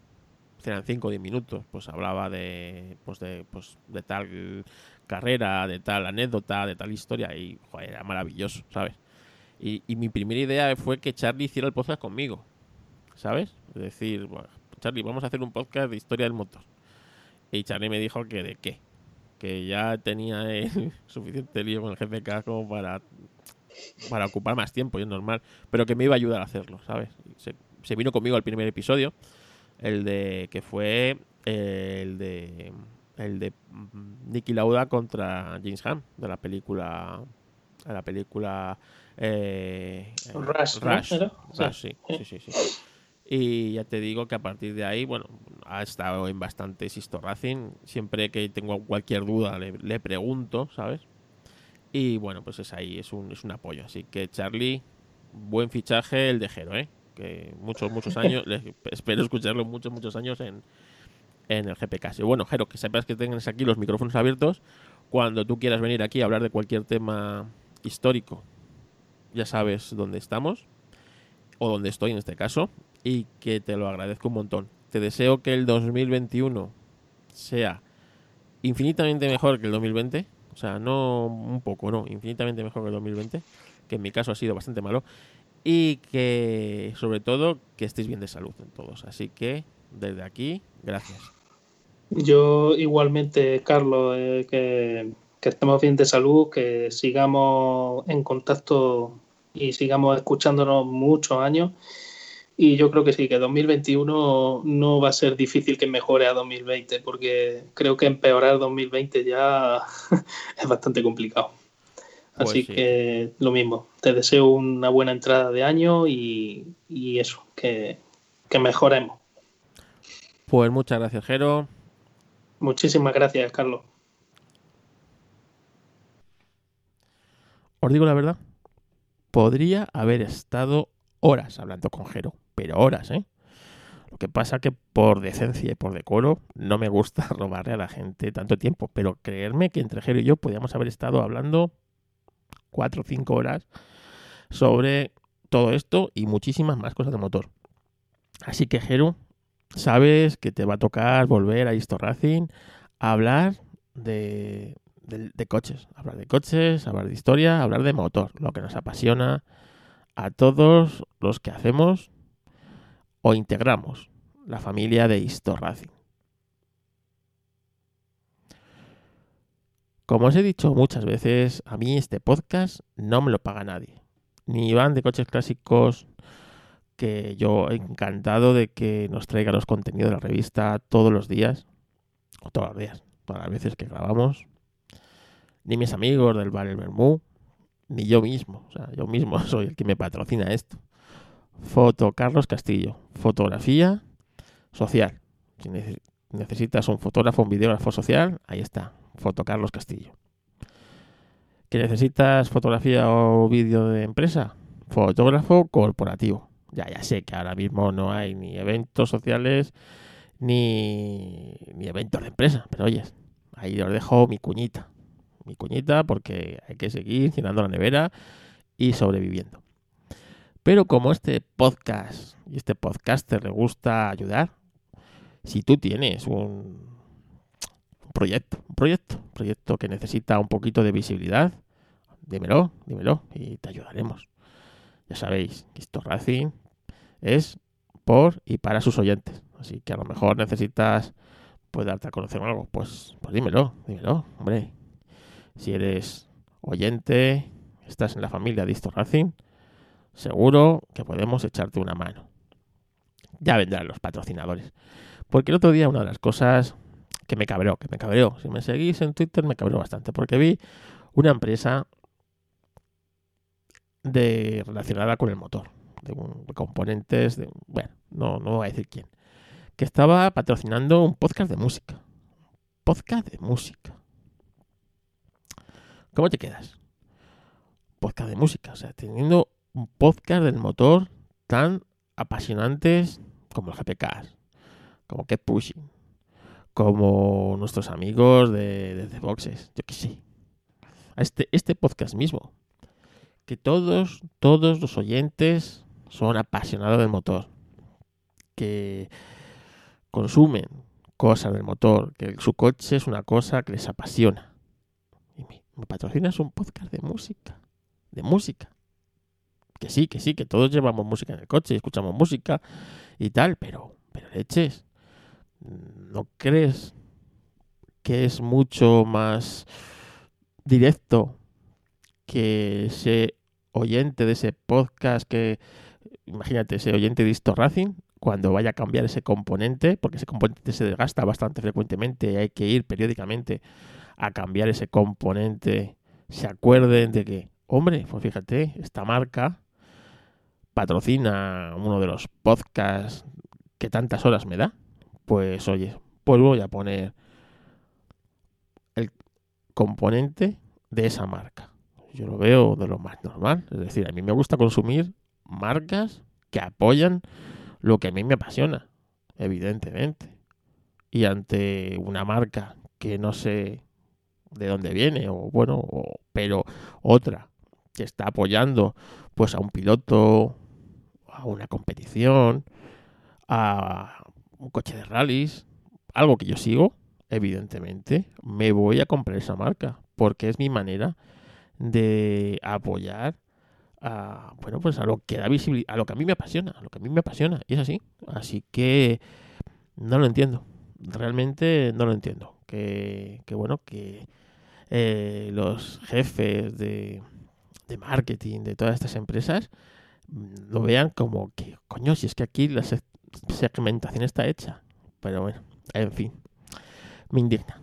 eran 5 o 10 minutos, pues hablaba de, pues de, pues de tal carrera, de tal anécdota, de tal historia y joder, era maravilloso, ¿sabes? Y, mi primera idea fue que Charlie hiciera el podcast conmigo, ¿sabes? Es decir, bueno, Charlie, vamos a hacer un podcast de historia del motor. Y Charlie me dijo que de qué, que ya tenía suficiente lío con el GPK como para, para ocupar más tiempo, y es normal, pero que me iba a ayudar a hacerlo, ¿sabes? Se, se vino conmigo al primer episodio el de que fue eh, el de el de Nicky Lauda contra James Ham de la película de la película eh, Rush, Rush, sí, sí, sí, sí, Y ya te digo que a partir de ahí, bueno, ha estado en bastantes Histo Racing. Siempre que tengo cualquier duda le, le, pregunto, ¿sabes? Y bueno, pues es ahí, es un, es un apoyo. Así que Charlie, buen fichaje el de Jero, ¿eh? Que muchos, muchos años, espero escucharlo muchos, muchos años en, en el GP Casio. Bueno, Jero, que sepas que tienes aquí los micrófonos abiertos. Cuando tú quieras venir aquí a hablar de cualquier tema histórico, ya sabes dónde estamos, o dónde estoy en este caso, y que te lo agradezco un montón. Te deseo que el 2021 sea infinitamente mejor que el 2020, o sea, no un poco, no, infinitamente mejor que el 2020, que en mi caso ha sido bastante malo, y que sobre todo que estéis bien de salud en todos. Así que desde aquí, gracias. Yo igualmente, Carlos, eh, que, que estemos bien de salud, que sigamos en contacto y sigamos escuchándonos muchos años. Y yo creo que sí, que 2021 no va a ser difícil que mejore a 2020, porque creo que empeorar 2020 ya es bastante complicado. Pues Así sí. que lo mismo, te deseo una buena entrada de año y, y eso, que, que mejoremos. Pues muchas gracias, Jero. Muchísimas gracias, Carlos. Os digo la verdad, podría haber estado horas hablando con Jero, pero horas, ¿eh? Lo que pasa que por decencia y por decoro no me gusta robarle a la gente tanto tiempo, pero creerme que entre Jero y yo podíamos haber estado hablando cuatro o cinco horas sobre todo esto y muchísimas más cosas de motor. Así que Jero, sabes que te va a tocar volver a Histo Racing a hablar de, de, coches, hablar de coches, hablar de historia, hablar de motor, lo que nos apasiona a todos los que hacemos o integramos la familia de Histo Racing. Como os he dicho muchas veces, a mí este podcast no me lo paga nadie. Ni Iván de Coches Clásicos, que yo encantado de que nos traiga los contenidos de la revista todos los días, o todos los días, todas las veces que grabamos. Ni mis amigos del Bar El Bermú, ni yo mismo. O sea, yo mismo soy el que me patrocina esto. Foto Carlos Castillo. Fotografía social. Si nece- necesitas un fotógrafo, un videógrafo social, ahí está. Foto Carlos Castillo. ¿Que necesitas fotografía o vídeo de empresa? Fotógrafo corporativo. Ya, ya sé que ahora mismo no hay ni eventos sociales ni, ni eventos de empresa. Pero oye, ahí os dejo mi cuñita. Mi cuñita porque hay que seguir llenando la nevera y sobreviviendo. Pero como este podcast y este podcaster le gusta ayudar, si tú tienes un proyecto, un proyecto, proyecto que necesita un poquito de visibilidad, dímelo, dímelo y te ayudaremos. Ya sabéis que Racing es por y para sus oyentes. Así que a lo mejor necesitas pues darte a conocer algo. Pues, pues dímelo, dímelo, hombre. Si eres oyente, estás en la familia de Isto Racing, seguro que podemos echarte una mano. Ya vendrán los patrocinadores. Porque el otro día una de las cosas que me cabreó, que me cabreó, si me seguís en Twitter me cabreó bastante, porque vi una empresa de relacionada con el motor, de, un- componentes, de, bueno, no, no voy a decir quién, que estaba patrocinando un podcast de música. Podcast de música. ¿Cómo te quedas? Podcast de música, o sea, teniendo un podcast del motor tan apasionantes como el GPK, como Keep Pushing, como nuestros amigos de, The Boxes, yo qué sé. A Este, este podcast mismo, que todos, todos los oyentes son apasionados del motor, que consumen cosas del motor, que su coche es una cosa que les apasiona. Y me, me patrocinas un podcast de música, de música. Que sí, que sí, que todos llevamos música en el coche escuchamos música y tal, pero, pero leches, ¿no crees que es mucho más directo que ese oyente de ese podcast que, imagínate, ese oyente de Isto Racing, cuando vaya a cambiar ese componente, porque ese componente se desgasta bastante frecuentemente y hay que ir periódicamente a cambiar ese componente, se acuerden de que, hombre, pues fíjate, esta marca patrocina uno de los podcasts que tantas horas me da, pues oye, pues voy a poner el componente de esa marca. Yo lo veo de lo más normal, es decir, a mí me gusta consumir marcas que apoyan lo que a mí me apasiona, evidentemente. Y ante una marca que no sé de dónde viene, o bueno, pero otra que está apoyando pues a un piloto, a una competición, a un coche de rallies, algo que yo sigo, evidentemente, me voy a comprar esa marca, porque es mi manera de apoyar a, bueno, pues a lo que da visibilidad, a lo que a mí me apasiona, a lo que a mí me apasiona, y es así. Así que no lo entiendo, realmente no lo entiendo. Que, que bueno, que eh, los jefes de, de marketing de todas estas empresas mm, lo vean como que, coño, si es que aquí la segmentación está hecha. Pero bueno, en fin, me indigna.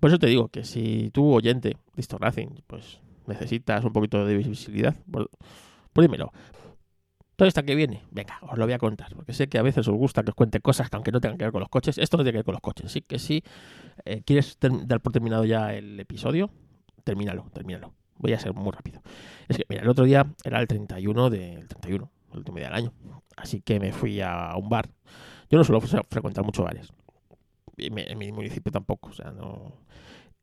Por eso te digo que si tú, oyente, listo Racing, pues necesitas un poquito de visibilidad, pues, pues dímelo. Todo esto que viene, venga, os lo voy a contar, porque sé que a veces os gusta que os cuente cosas que aunque no tengan que ver con los coches, esto no tiene que ver con los coches, así que si eh, quieres dar por terminado ya el episodio, termínalo, termínalo. Voy a ser muy rápido. Es que, mira, el otro día era el 31 del 31, el último día del año, así que me fui a un bar. Yo no suelo frecuentar muchos bares, en mi municipio tampoco, o sea, no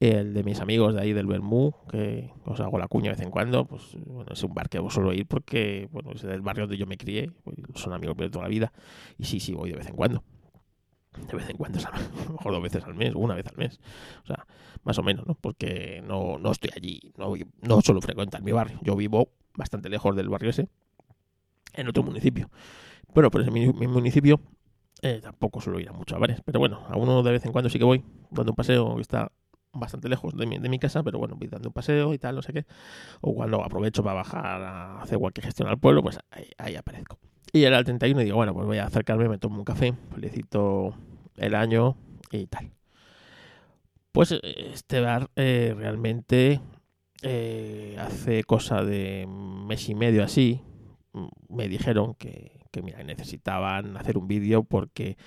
el de mis amigos de ahí del Bermú, que os hago la cuña de vez en cuando, pues bueno, es un bar que suelo ir porque, bueno, es del barrio donde yo me crié, pues, son amigos de toda la vida, y sí, sí, voy de vez en cuando. De vez en cuando, a lo mejor dos veces al mes, una vez al mes. O sea, más o menos, ¿no? Porque no, no estoy allí, no, no suelo frecuentar mi barrio. Yo vivo bastante lejos del barrio ese, en otro municipio. Bueno, pues en mi, municipio eh, tampoco suelo ir a muchos bares, pero bueno, a uno de vez en cuando sí que voy, dando un paseo que está bastante lejos de mi, de mi casa, pero bueno, voy dando un paseo y tal, no sé qué. O cuando aprovecho para bajar a hacer cualquier gestión al pueblo, pues ahí, aparezco. Y era el 31 y digo, bueno, pues voy a acercarme, me tomo un café, felicito el año y tal. Pues este bar eh, realmente eh, hace cosa de mes y medio así, me dijeron que, que mira, necesitaban hacer un vídeo porque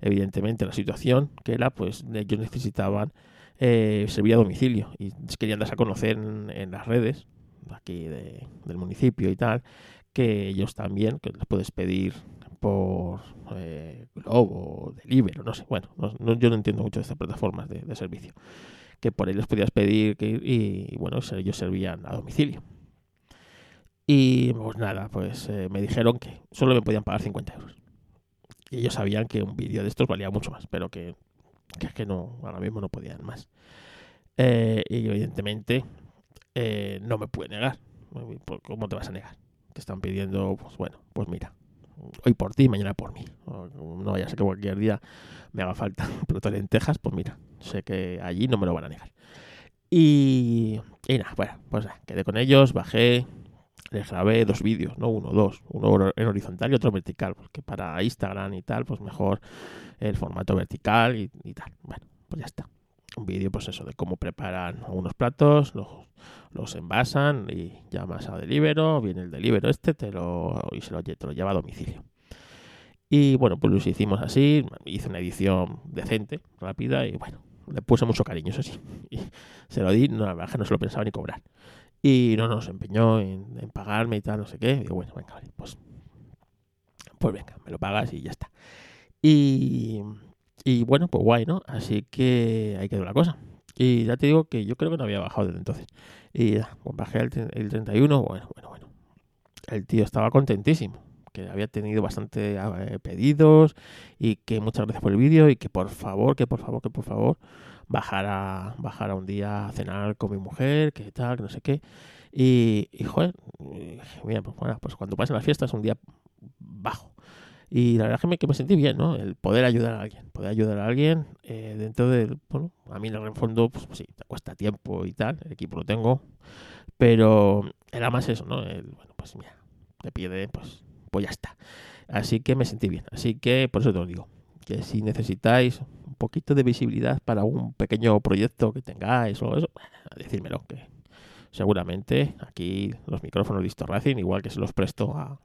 evidentemente la situación que era, pues ellos necesitaban eh, servía a domicilio y querían darse a conocer en, las redes aquí del municipio y tal, que ellos también, que les puedes pedir por eh, Globo, Deliveroo, no sé, bueno, yo no entiendo mucho de estas plataformas de, servicio, que por ellos podías pedir que, y, bueno, ellos servían a domicilio. Y pues nada, pues eh, me dijeron que solo me podían pagar 50 euros. Y ellos sabían que un vídeo de estos valía mucho más, pero que que es que no, ahora mismo no podían más. Eh, y evidentemente eh, no me pude negar. ¿Cómo te vas a negar? Te están pidiendo, pues bueno, pues mira, hoy por ti, mañana por mí. No vaya a ser que cualquier día me haga falta un plato de lentejas, pues mira, sé que allí no me lo van a negar. Y, y nada, bueno, pues quedé con ellos, bajé, les grabé dos vídeos, no uno, dos, uno en horizontal y otro vertical, porque para Instagram y tal, pues mejor el formato vertical y, tal. Bueno, pues ya está. Un vídeo, pues eso, de cómo preparan unos platos, los, los envasan y llamas a Delivero, viene el Delivero este te lo, y se lo, te lo lleva a domicilio. Y bueno, pues lo hicimos así, hice una edición decente, rápida y bueno, le puse mucho cariño, eso sí. Y se lo di, no, la verdad que no se lo pensaba ni cobrar. Y no nos empeñó en, pagarme y tal, no sé qué. Digo, bueno, venga, pues, pues venga, me lo pagas y ya está. Y, y bueno, pues guay, ¿no? Así que ahí quedó la cosa. Y ya te digo que yo creo que no había bajado desde entonces. Y ya, pues bajé el, el 31, bueno, bueno, bueno. El tío estaba contentísimo que había tenido bastante eh, pedidos y que muchas gracias por el vídeo y que por favor, que por favor, que por favor bajara, bajara un día a cenar con mi mujer, que tal, que no sé qué. Y, y joder, mira, pues, bueno, pues cuando pasen las fiestas es un día bajo. Y la verdad es que me, sentí bien, ¿no? El poder ayudar a alguien, poder ayudar a alguien eh, dentro del, bueno, a mí en el fondo, pues, pues, sí, te cuesta tiempo y tal, el equipo lo tengo, pero era más eso, ¿no? El, bueno, pues mira, te pide, pues, pues ya está. Así que me sentí bien, así que por eso te lo digo, que si necesitáis poquito de visibilidad para un pequeño proyecto que tengáis o eso, decírmelo, que seguramente aquí los micrófonos de Racing, igual que se los presto a,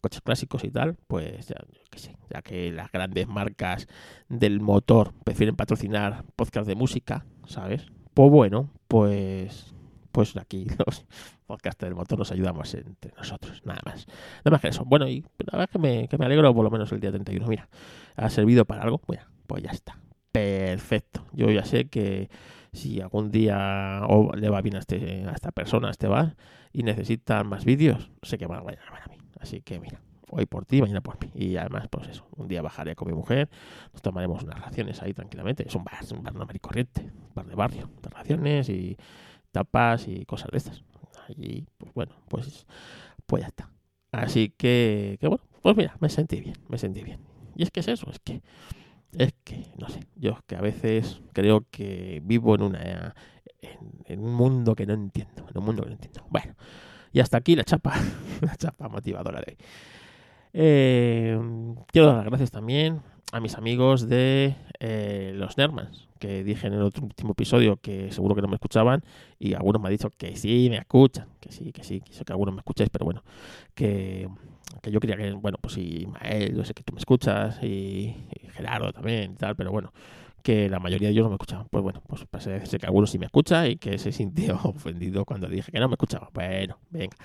coches clásicos y tal, pues ya, que sé, ya que las grandes marcas del motor prefieren patrocinar podcast de música, ¿sabes? Pues bueno, pues pues aquí los podcasters del motor nos ayudamos entre nosotros, nada más. Nada más que eso. Bueno, y la verdad que me, que me alegro por lo menos el día 31. Mira, ha servido para algo. Bueno, pues ya está. Perfecto. Yo ya sé que si algún día le va bien a, este, a esta persona, a este bar, y necesitan más vídeos, sé que van a llamar a mí. Así que mira, hoy por ti, mañana por mí. Y además, pues eso, un día bajaré con mi mujer, nos tomaremos unas raciones ahí tranquilamente. Es un bar, es un bar normal y corriente, bar de barrio, de raciones y tapas y cosas de estas. Allí, pues bueno, pues, pues ya está. Así que, que bueno, pues mira, me sentí bien, me sentí bien. Y es que es eso, es que es que, no sé, yo que a veces creo que vivo en una en, un mundo que no entiendo, en un mundo que no entiendo. Bueno, y hasta aquí la chapa, la chapa motivadora de hoy. Eh, quiero dar las gracias también a mis amigos de eh, los Nermans, que dije en el otro último episodio que seguro que no me escuchaban y algunos me han dicho que sí, me escuchan, que sí, que sí, que algunos me escucháis, pero bueno, que, que yo quería que, bueno, pues sí, Mael, yo sé que tú me escuchas y, Gerardo también y tal, pero bueno, que la mayoría de ellos no me escuchaban. Pues bueno, pues parece decirse que algunos sí me escucha y que se sintió ofendido cuando dije que no me escuchaba. Bueno, venga,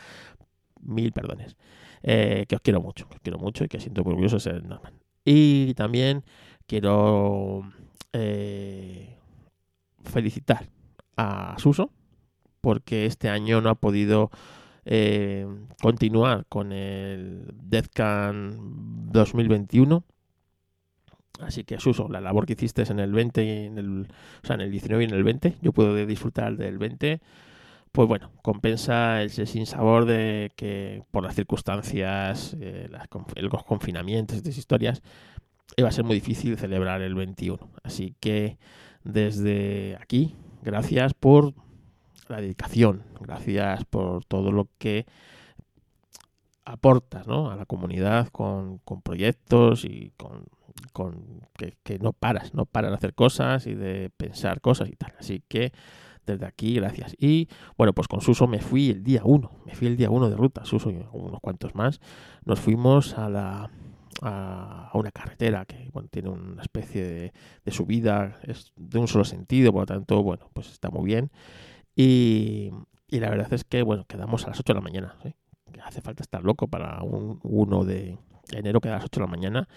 mil perdones. Eh, que os quiero mucho, que os quiero mucho y que siento orgulloso de ser normal. Y también quiero eh, felicitar a Suso porque este año no ha podido eh, continuar con el DeathCan 2021. Así que Suso, la labor que hiciste en el 20 y en el, o sea, en el 19 y en el 20, yo puedo disfrutar del 20 pues bueno, compensa ese sinsabor de que por las circunstancias, eh, los confinamientos, estas historias, iba a ser muy difícil celebrar el 21. Así que desde aquí, gracias por la dedicación, gracias por todo lo que aportas ¿no? a la comunidad con, con proyectos y con, con que, no paras, no paras de hacer cosas y de pensar cosas y tal. Así que desde aquí, gracias. Y bueno, pues con Suso me fui el día 1, me fui el día 1 de ruta, Suso y unos cuantos más. Nos fuimos a la a, una carretera que bueno, tiene una especie de, subida, es de un solo sentido, por lo tanto, bueno, pues está muy bien. Y, y la verdad es que, bueno, quedamos a las 8 de la mañana. Hace falta estar loco para un 1 de enero, que a las 8 de la mañana.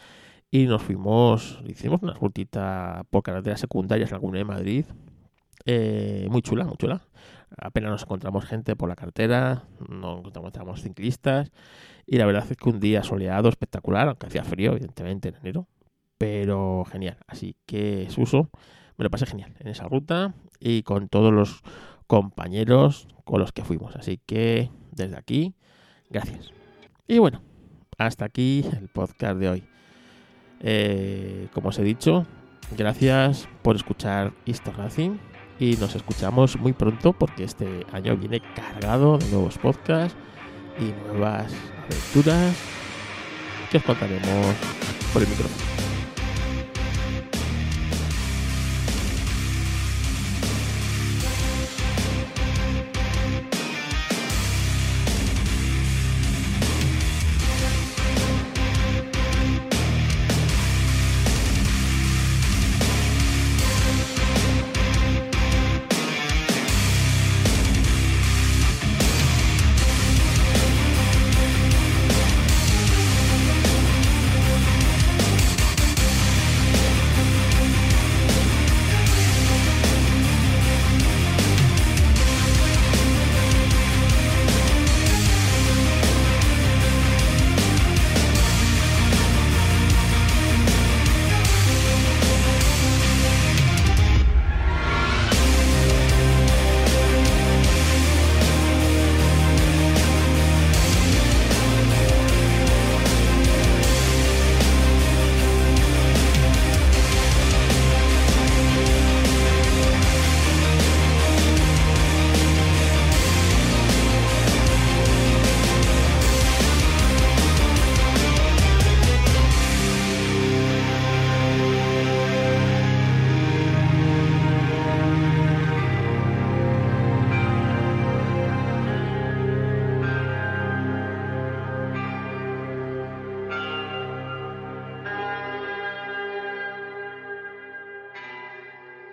Y nos fuimos, hicimos una rutita por carreteras secundarias en alguna de Madrid, eh, muy chula, muy chula. Apenas nos encontramos gente por la carretera, no encontramos ciclistas. Y la verdad es que un día soleado, espectacular, aunque hacía frío, evidentemente, en enero. Pero genial. Así que Suso, me lo pasé genial en esa ruta y con todos los compañeros con los que fuimos. Así que desde aquí, gracias. Y bueno, hasta aquí el podcast de hoy. Eh, como os he dicho, gracias por escuchar Easter Racing y nos escuchamos muy pronto porque este año viene cargado de nuevos podcasts y nuevas aventuras que os contaremos por el micrófono.